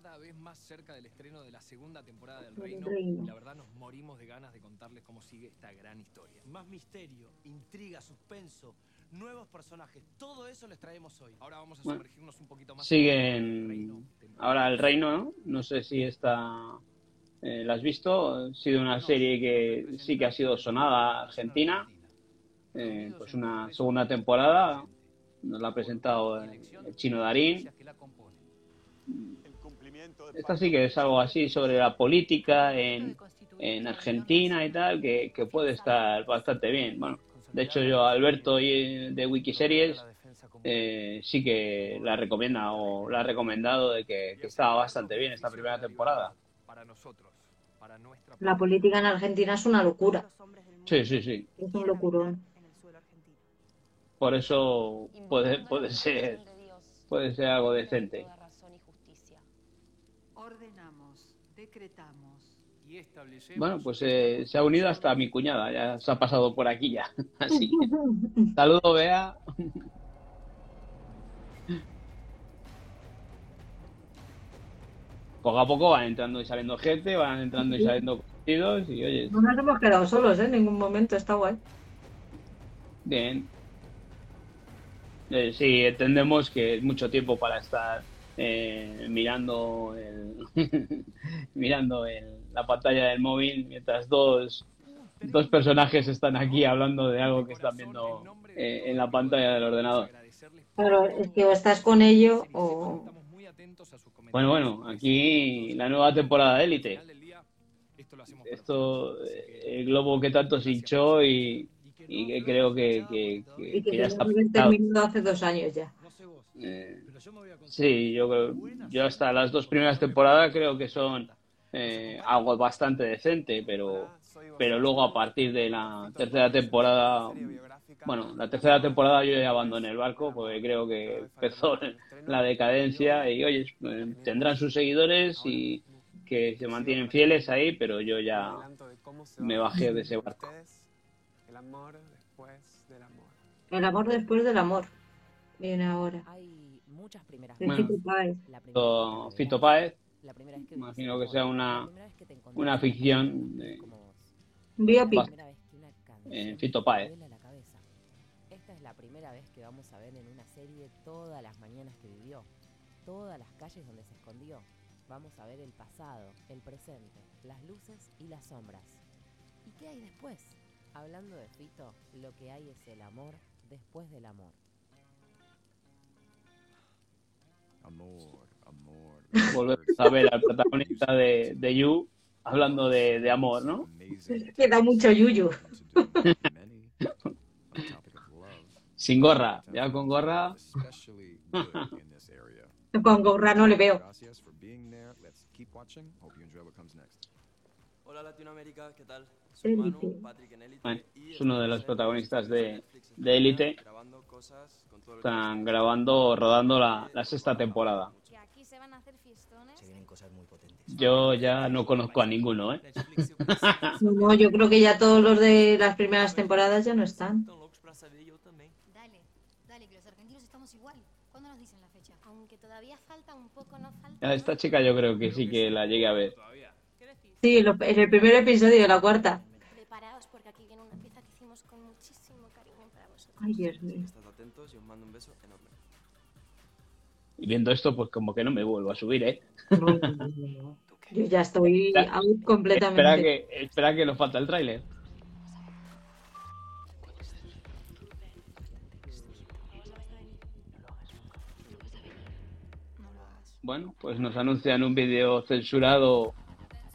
cada vez más cerca del estreno de la segunda temporada del Reino.
Reino.
La verdad nos morimos de ganas de contarles cómo sigue esta gran historia.
Más misterio, intriga, suspenso, nuevos personajes, todo eso les traemos hoy.
Ahora vamos a
Bueno,
sumergirnos un poquito más.
Siguen ahora el reino, ¿no? No sé si esta eh, la has visto. Ha sido una serie que sí que ha sido sonada argentina. Eh, pues una segunda temporada. Nos la ha presentado el chino Darín. Esta sí que es algo así sobre la política en, en Argentina y tal, que, que puede estar bastante bien. Bueno, de hecho yo, Alberto de Wikiseries, eh, sí que la recomienda o la ha recomendado de que, que estaba bastante bien esta primera temporada.
La política en Argentina es una locura.
Sí, sí, sí.
Es un locurón.
Por eso puede, puede ser puede ser algo decente.
decretamos.
Bueno, pues eh, se ha unido hasta mi cuñada, ya se ha pasado por aquí ya. Así saludo, Bea. Poco a poco van entrando y saliendo gente, van entrando y saliendo conocidos y oye.
No nos hemos quedado solos, ¿eh? En ningún momento, está guay.
Bien. Eh, sí, entendemos que es mucho tiempo para estar eh, mirando el, mirando el- la pantalla del móvil mientras dos, dos personajes están aquí hablando de algo que están viendo eh, en la pantalla del ordenador.
Claro, es que o estás con ello o...
Bueno, bueno, aquí la nueva temporada de Élite. Esto, eh, el globo que tanto se hinchó y, y que creo que, que- que-
que
ya está
terminado hace dos años ya.
Eh, sí, yo creo, yo hasta las dos primeras temporadas creo que son eh, algo bastante decente, pero, pero luego a partir de la tercera temporada, bueno, la tercera temporada yo ya abandoné el barco porque creo que empezó la decadencia y oye, eh, tendrán sus seguidores y que se mantienen fieles ahí, pero yo ya me bajé de ese barco.
El amor después del amor.
El amor después del amor. Viene ahora.
Muchas primeras
De
Bueno.
Fito Páez.
Fito- Fito Páez,
La primera vez que
imagino que sea una, una ficción de
Biopic.
eh, Fito Páez.
la. Esta es la primera vez que vamos a ver en una serie todas las mañanas que vivió, todas las calles donde se escondió. Vamos a ver el pasado, el presente, las luces y las sombras. ¿Y qué hay después? Hablando de Fito, lo que hay es el amor después del amor.
Amor, amor.
Volvemos a ver al protagonista de, de You hablando de, de amor, ¿no?
Queda mucho yuyu.
Sin gorra, ya con gorra.
Con gorra no le veo.
Gracias for being there. Let's keep watching. Hope you enjoy what comes next.
Hola Latinoamérica, ¿qué tal? Soy
Élite.
Manu, Patrick en Élite
Bueno, es uno de los protagonistas de, de Élite.
grabando cosas con todo el
Están grabando, rodando la, la sexta temporada.
Que aquí se van a hacer fiestones.
Se vienen cosas muy potentes.
Yo ya no conozco a ninguno, ¿eh?
No, yo creo que ya todos los de las primeras temporadas ya no están.
Dale, dale, que los argentinos estamos igual. ¿Cuándo nos dicen la fecha? Aunque todavía falta un poco, no falta.
A esta chica yo creo que sí que la llegué a ver.
Sí, lo- en el primer episodio de la cuarta. Ay, Dios mío.
Estad atentos y os mando un beso enorme.
Y viendo esto, pues como que no me vuelvo a subir, ¿eh?
Yo ya estoy out completamente.
Espera que, espera que nos falta el tráiler. Bueno, pues nos anuncian un vídeo censurado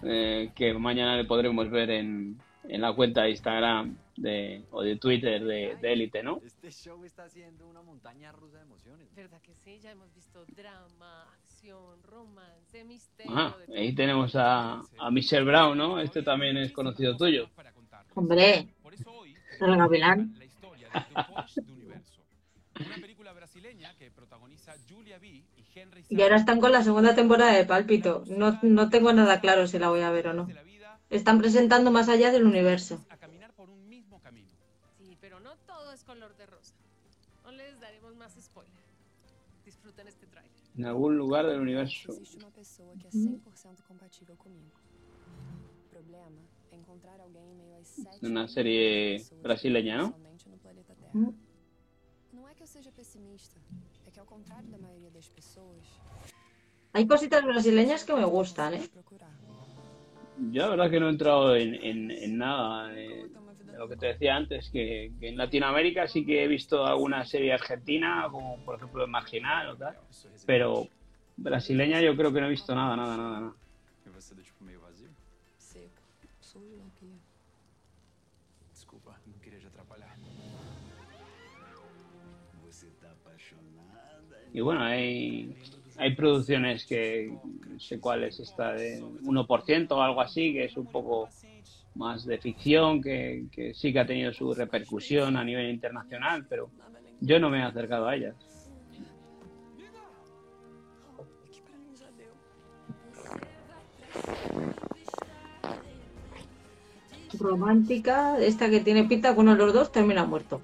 eh, que mañana le podremos ver en, en la cuenta de Instagram de, o de Twitter de de Élite, ¿no?
Este show está siendo una montaña rusa de emociones.
¿Verdad que sí? Ya hemos visto drama, acción, romance, misterio.
Ah,
de todo.
ahí tenemos a, a Michelle Brown, ¿no? Este también es conocido tuyo.
Hombre, el gavilán.
Una película brasileña que protagoniza Julia B y Henry
Y ahora están con la segunda temporada de Pálpito. No, no tengo nada claro si la voy a ver o no. Están presentando más allá del universo.
Más spoiler. Disfruten este trailer.
En algún lugar del universo.
Existe uma pessoa que é 100% compatível comigo. O problema é encontrar alguém em meio às sete
Una serie brasileña, ¿no?
somente no planeta Terra. Não é que eu seja pessimista, é que ao contrário da maioria das pessoas,
Hay cositas brasileñas que me gustan, ¿eh?
Yo la verdad que no he entrado en, en- en nada de lo que te decía antes, que, que en Latinoamérica sí que he visto alguna serie argentina, como por ejemplo Marginal o tal, pero brasileña yo creo que no he visto nada, nada, nada, nada. Y bueno, hay, hay producciones que no sé cuál es esta de 1% o algo así, que es un poco más de ficción, que, que sí que ha tenido su repercusión a nivel internacional, pero yo no me he acercado a ellas.
Romántica, esta que tiene pinta que uno de los dos termina muerto.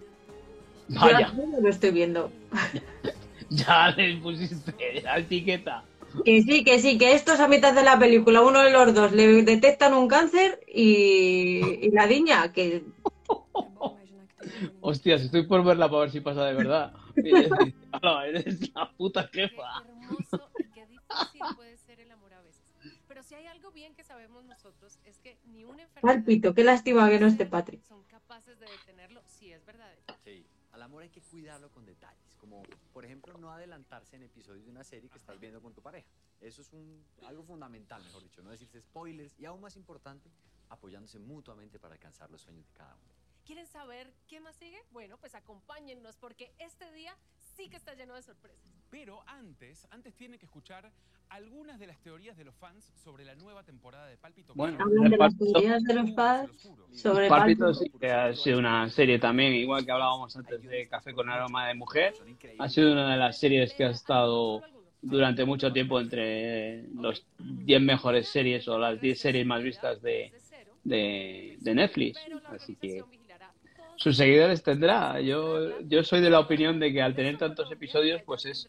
Vaya.
Yo lo estoy viendo.
Ya le pusiste la etiqueta.
Que sí, que sí, que estos a mitad de la película, uno de los dos le detectan un cáncer y, y la niña, que
Hostias, estoy por verla para ver si pasa de verdad. Hola, eres la puta jefa.
hermoso y qué difícil puede ser el amor a veces. Pero si hay algo bien que sabemos nosotros es que ni una enfermedad
palpito, qué lástima que no esté Patrick.
son capaces de detenerlo si es verdadero.
Sí, al amor hay que cuidarlo con por ejemplo no adelantarse en episodios de una serie que estás viendo con tu pareja. Eso es un, algo fundamental, mejor dicho, no decirse spoilers y aún más importante, apoyándose mutuamente para alcanzar los sueños de cada uno.
¿Quieren saber qué más sigue? Bueno, pues acompáñennos porque este día sí que está lleno de sorpresas.
Pero antes, antes tienen que escuchar algunas de las teorías de los fans sobre la nueva temporada de Pálpito.
Bueno,
Hablan de las
Pálpito-
teorías de los padres sobre
Pálpito
Pálpito.
sí que ha sido una serie también, igual que hablábamos antes de Café con aroma de mujer, ha sido una de las series que ha estado durante mucho tiempo entre los 10 mejores series o las 10 series más vistas de, de, de Netflix. Así que sus seguidores tendrá. Yo, yo soy de la opinión de que al tener tantos episodios, pues es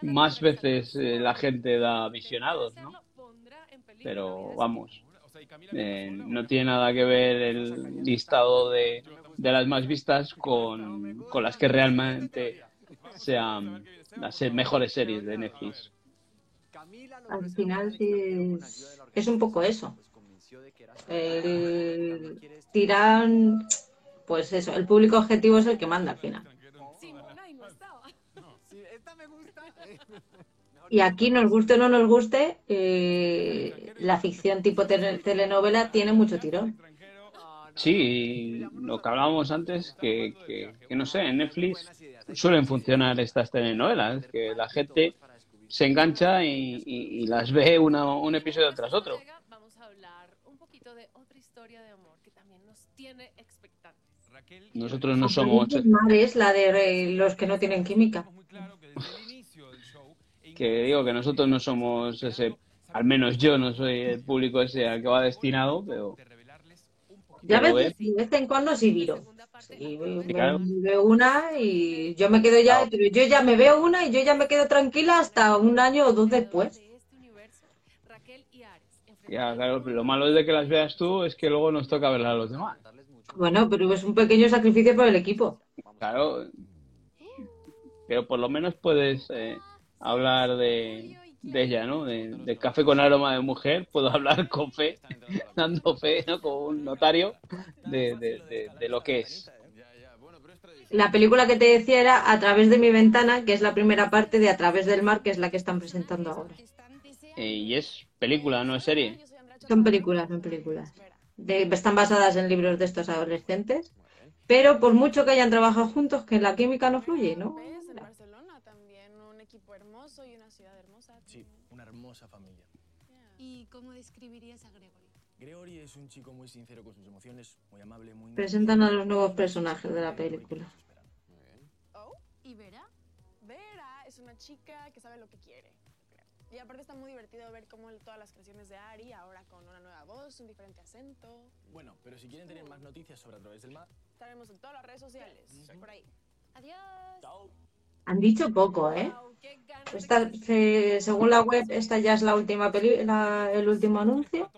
más veces eh, la gente da visionados, ¿no? Pero vamos, eh, no tiene nada que ver el listado de, de las más vistas con, con las que realmente sean las mejores series de Netflix.
Al final es, es un poco eso. El tiran, pues eso, el público objetivo es el que manda al final. Y aquí, nos guste o no nos guste, eh, la ficción tipo tele- telenovela tiene mucho tirón.
Sí, lo que hablábamos antes, que, que, que no sé, en Netflix suelen funcionar estas telenovelas, que la gente se engancha y, y- y las ve una, un episodio tras otro.
Vamos a hablar un poquito de otra historia de amor que también nos tiene expectantes.
Nosotros no somos,
es la de eh, los que no tienen química.
que digo que nosotros no somos ese, al menos yo no soy el público ese al que va destinado, pero
Ya
pero
ves,
es-
de vez en cuando sí viro. Sí, veo, una y yo me quedo ya, yo ya me veo una y yo ya me quedo tranquila hasta un año o dos después.
Ya, claro, pero lo malo es de que las veas tú es que luego nos toca verlas a los demás.
Bueno, pero es un pequeño sacrificio para el equipo.
Claro, pero por lo menos puedes eh, hablar de, de ella, ¿no? De, de café con aroma de mujer, puedo hablar con fe, dando fe, ¿no? Como un notario de, de, de, de lo que es.
La película que te decía era A través de mi ventana, que es la primera parte de A través del mar, que es la que están presentando ahora.
Eh, y es película, no es serie.
Son películas, son películas. De- están basadas en libros de estos adolescentes, pero por mucho que hayan trabajado juntos, que la química no fluye, ¿no?
En Barcelona también, un equipo hermoso y una ciudad hermosa.
Sí, una hermosa familia.
¿Y cómo describirías a Gregory?
Gregory es un chico muy sincero con sus emociones, muy amable, muy...
Presentan a los nuevos personajes de la película.
¿Y Vera? Vera es una chica que sabe lo que quiere. Y aparte está muy divertido ver cómo todas las creaciones de Ari, ahora con una nueva voz, un diferente acento.
Bueno, pero si quieren tener más noticias sobre A través del mar...
Estaremos en todas las redes sociales, por ahí.
Adiós.
Han dicho poco, ¿eh? Esta, se- según la web, esta ya es la última peli la- el último anuncio.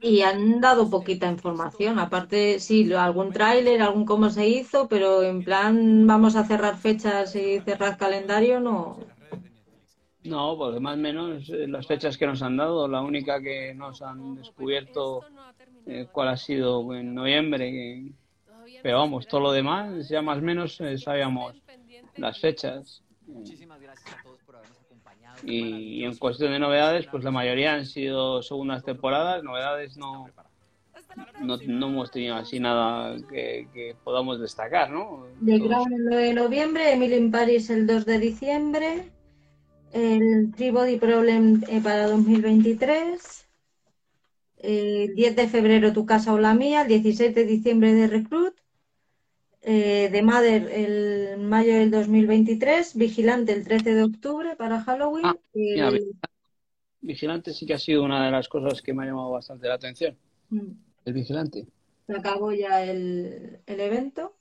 Y han dado poquita información. Aparte, sí, algún tráiler, algún cómo se hizo, pero en plan vamos a cerrar fechas y cerrar calendario, no.
No, pues más o menos eh, las fechas que nos han dado, la única que nos han descubierto eh, cuál ha sido en noviembre, que- pero vamos, todo lo demás ya más o menos eh, sabíamos las fechas.
Muchísimas gracias a todos.
Y, y en cuestión de novedades, pues la mayoría han sido segundas temporadas, novedades no, no, no hemos tenido así nada que, que podamos destacar, ¿no?
The Crown el 9 de noviembre, Emily in Paris el 2 de diciembre, el Tribody Problem eh, para 2023, el 10 de febrero Tu casa o la mía, el 16 de diciembre de Recruit, eh, The Mother el mayo del 2023, Vigilante el 13 de octubre para Halloween,
Mira,
el-
Vigilante- Vigilante sí que ha sido una de las cosas que me ha llamado bastante la atención.
Mm.
El Vigilante.
se acabó ya el, el evento.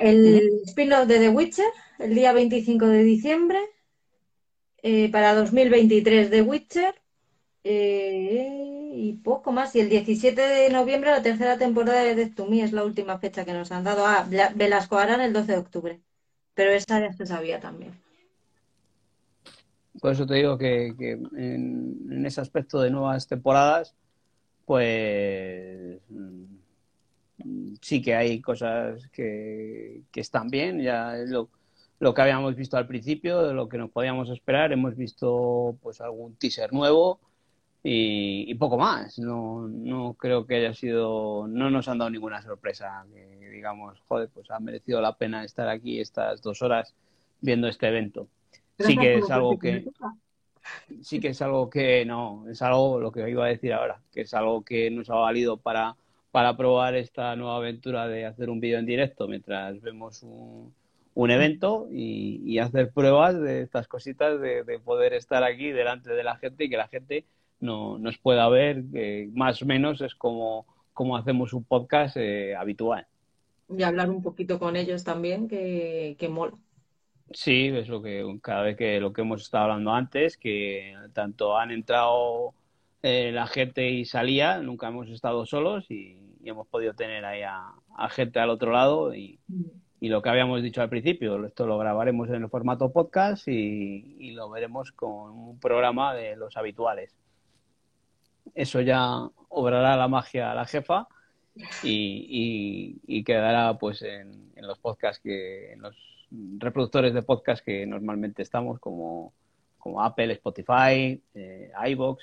El spin-off de The Witcher, el día 25 de diciembre. Eh, para 2023 The Witcher. eh, y poco más. Y el 17 de noviembre la tercera temporada de Death to Me es la última fecha que nos han dado. Ah, Velasco Arán el 12 de octubre. Pero esa ya se sabía también.
Por eso te digo que, en, ese aspecto de nuevas temporadas, pues mm, sí que hay cosas que, están bien, ya lo, lo que habíamos visto al principio, de lo que nos podíamos esperar, hemos visto pues algún teaser nuevo y, y poco más. No, no creo que haya sido, no nos han dado ninguna sorpresa que digamos, joder, pues ha merecido la pena estar aquí estas dos horas viendo este evento. Sí que es algo que sí que es algo que no, es algo lo que iba a decir ahora, que es algo que nos ha valido para, para probar esta nueva aventura de hacer un vídeo en directo mientras vemos un, un evento y, y hacer pruebas de estas cositas de, de poder estar aquí delante de la gente y que la gente no, nos pueda ver, más o menos es como, como hacemos un podcast eh, habitual.
Y hablar un poquito con ellos también, que, que mola.
Sí, es lo que cada vez que lo que hemos estado hablando antes, que tanto han entrado eh, la gente y salía, nunca hemos estado solos y, y hemos podido tener ahí a, a gente al otro lado y, y lo que habíamos dicho al principio, esto lo grabaremos en el formato podcast y, y lo veremos con un programa de los habituales. Eso ya obrará la magia a la jefa y, y- y quedará pues en, en los podcasts que, en los reproductores de podcast que normalmente estamos como, como Apple, Spotify, eh, iVoox,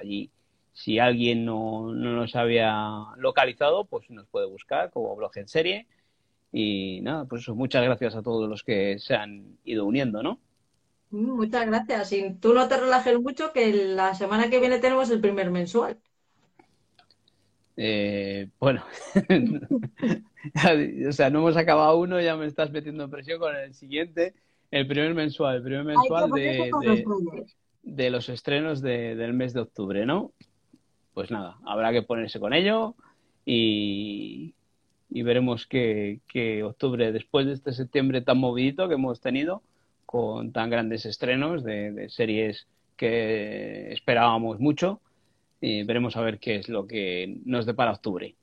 allí. Si alguien no, no nos había localizado, pues nos puede buscar como blog en serie. Y nada, pues muchas gracias a todos los que se han ido uniendo, ¿no?
Mm, Muchas gracias. Y tú no te relajes mucho, que la semana que viene tenemos el primer mensual.
Eh, bueno, o sea, no hemos acabado uno, ya me estás metiendo en presión con el siguiente, el primer mensual, el primer mensual de, de, de los estrenos de- del mes de octubre, ¿no? Pues nada, habrá que ponerse con ello y, y veremos que, que octubre, después de este septiembre tan movidito que hemos tenido, con tan grandes estrenos de, de series que esperábamos mucho, y veremos a ver qué es lo que nos depara octubre.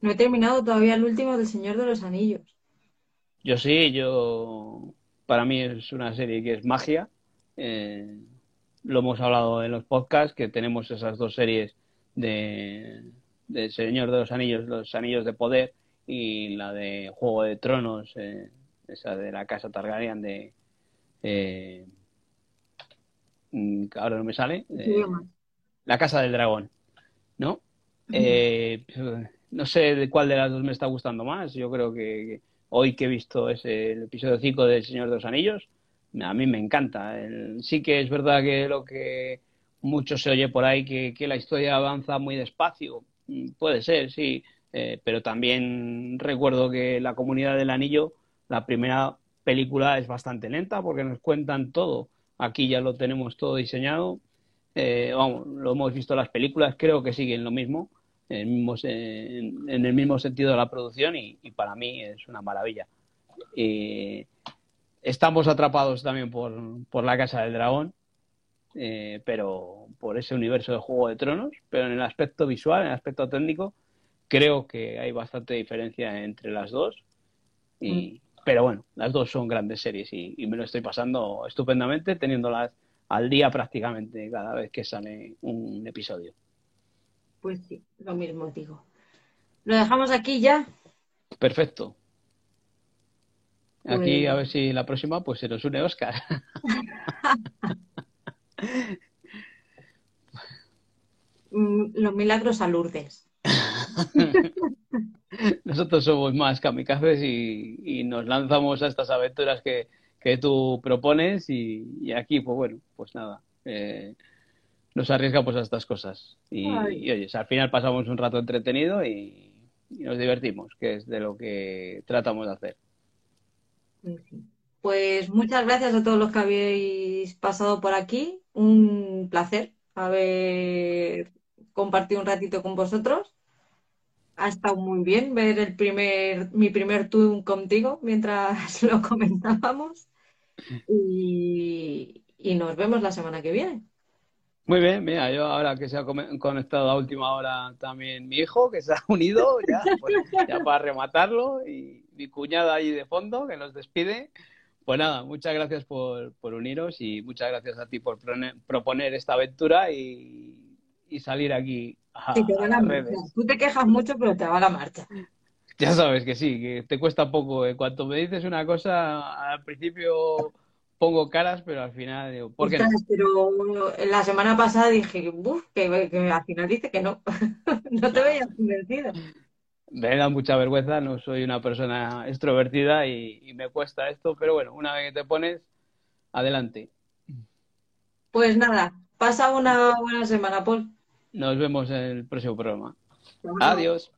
No he terminado todavía el último del Señor de los Anillos.
Yo sí, yo para mí es una serie que es magia. Eh, lo hemos hablado en los podcasts, que tenemos esas dos series de, de Señor de los Anillos, los Anillos de Poder, y la de Juego de Tronos, eh, esa de la casa Targaryen de... eh, mm, ahora no me sale. eh, la Casa del Dragón, ¿no? Eh, no sé de cuál de las dos me está gustando más. Yo creo que, hoy que he visto ese, el episodio 5 del Señor de los Anillos, a mí me encanta. El- sí que es verdad que lo que mucho se oye por ahí, que, que la historia avanza muy despacio. Mm, Puede ser, sí, eh, pero también recuerdo que La Comunidad del Anillo, la primera película es bastante lenta porque nos cuentan todo. Aquí ya lo tenemos todo diseñado. Eh, vamos, lo hemos visto en las películas, creo que siguen lo mismo, en el mismo, en, el mismo sentido de la producción y, para mí es una maravilla. Eh, estamos atrapados también por, por la Casa del Dragón, eh, pero por ese universo de Juego de Tronos, pero en el aspecto visual, en el aspecto técnico, creo que hay bastante diferencia entre las dos. Y, Pero bueno, las dos son grandes series y, y me lo estoy pasando estupendamente teniéndolas al día prácticamente cada vez que sale un episodio.
Pues sí, lo mismo digo. Lo dejamos aquí ya.
Perfecto. Aquí
Pues-
a ver si la próxima pues se nos une Oscar.
Mm, Los milagros a Lourdes.
Nosotros somos más kamikazes y, y nos lanzamos a estas aventuras que, que tú propones y, y aquí, pues bueno, pues nada, eh, nos arriesgamos a estas cosas. Y, y, oye, al final pasamos un rato entretenido y, y nos divertimos, que es de lo que tratamos de hacer.
Pues muchas gracias a todos los que habéis pasado por aquí. Un placer haber compartido un ratito con vosotros. Ha estado muy bien ver el primer, mi primer tour contigo mientras lo comentábamos. Y, y nos vemos la semana que viene.
Muy bien, mira, yo ahora que se ha conectado a última hora también mi hijo, que se ha unido ya, pues, ya para rematarlo, y mi cuñada ahí de fondo, que nos despide. Pues nada, muchas gracias por, por uniros y muchas gracias a ti por proponer esta aventura y, y salir aquí a,
Sí, te va
a
la marcha.
redes.
Tú te quejas mucho, pero te va la marcha.
Ya sabes que sí, que te cuesta poco. En cuanto me dices una cosa, al principio pongo caras, pero al final digo, ¿por qué no?
Pero la semana pasada dije, "Buf", que, que al final dice que no. No te veías convencida.
Me da mucha vergüenza, no soy una persona extrovertida y, y me cuesta esto, pero bueno, una vez que te pones, adelante.
Pues nada, pasa una buena semana, Paul.
Nos vemos en el próximo programa. Adiós.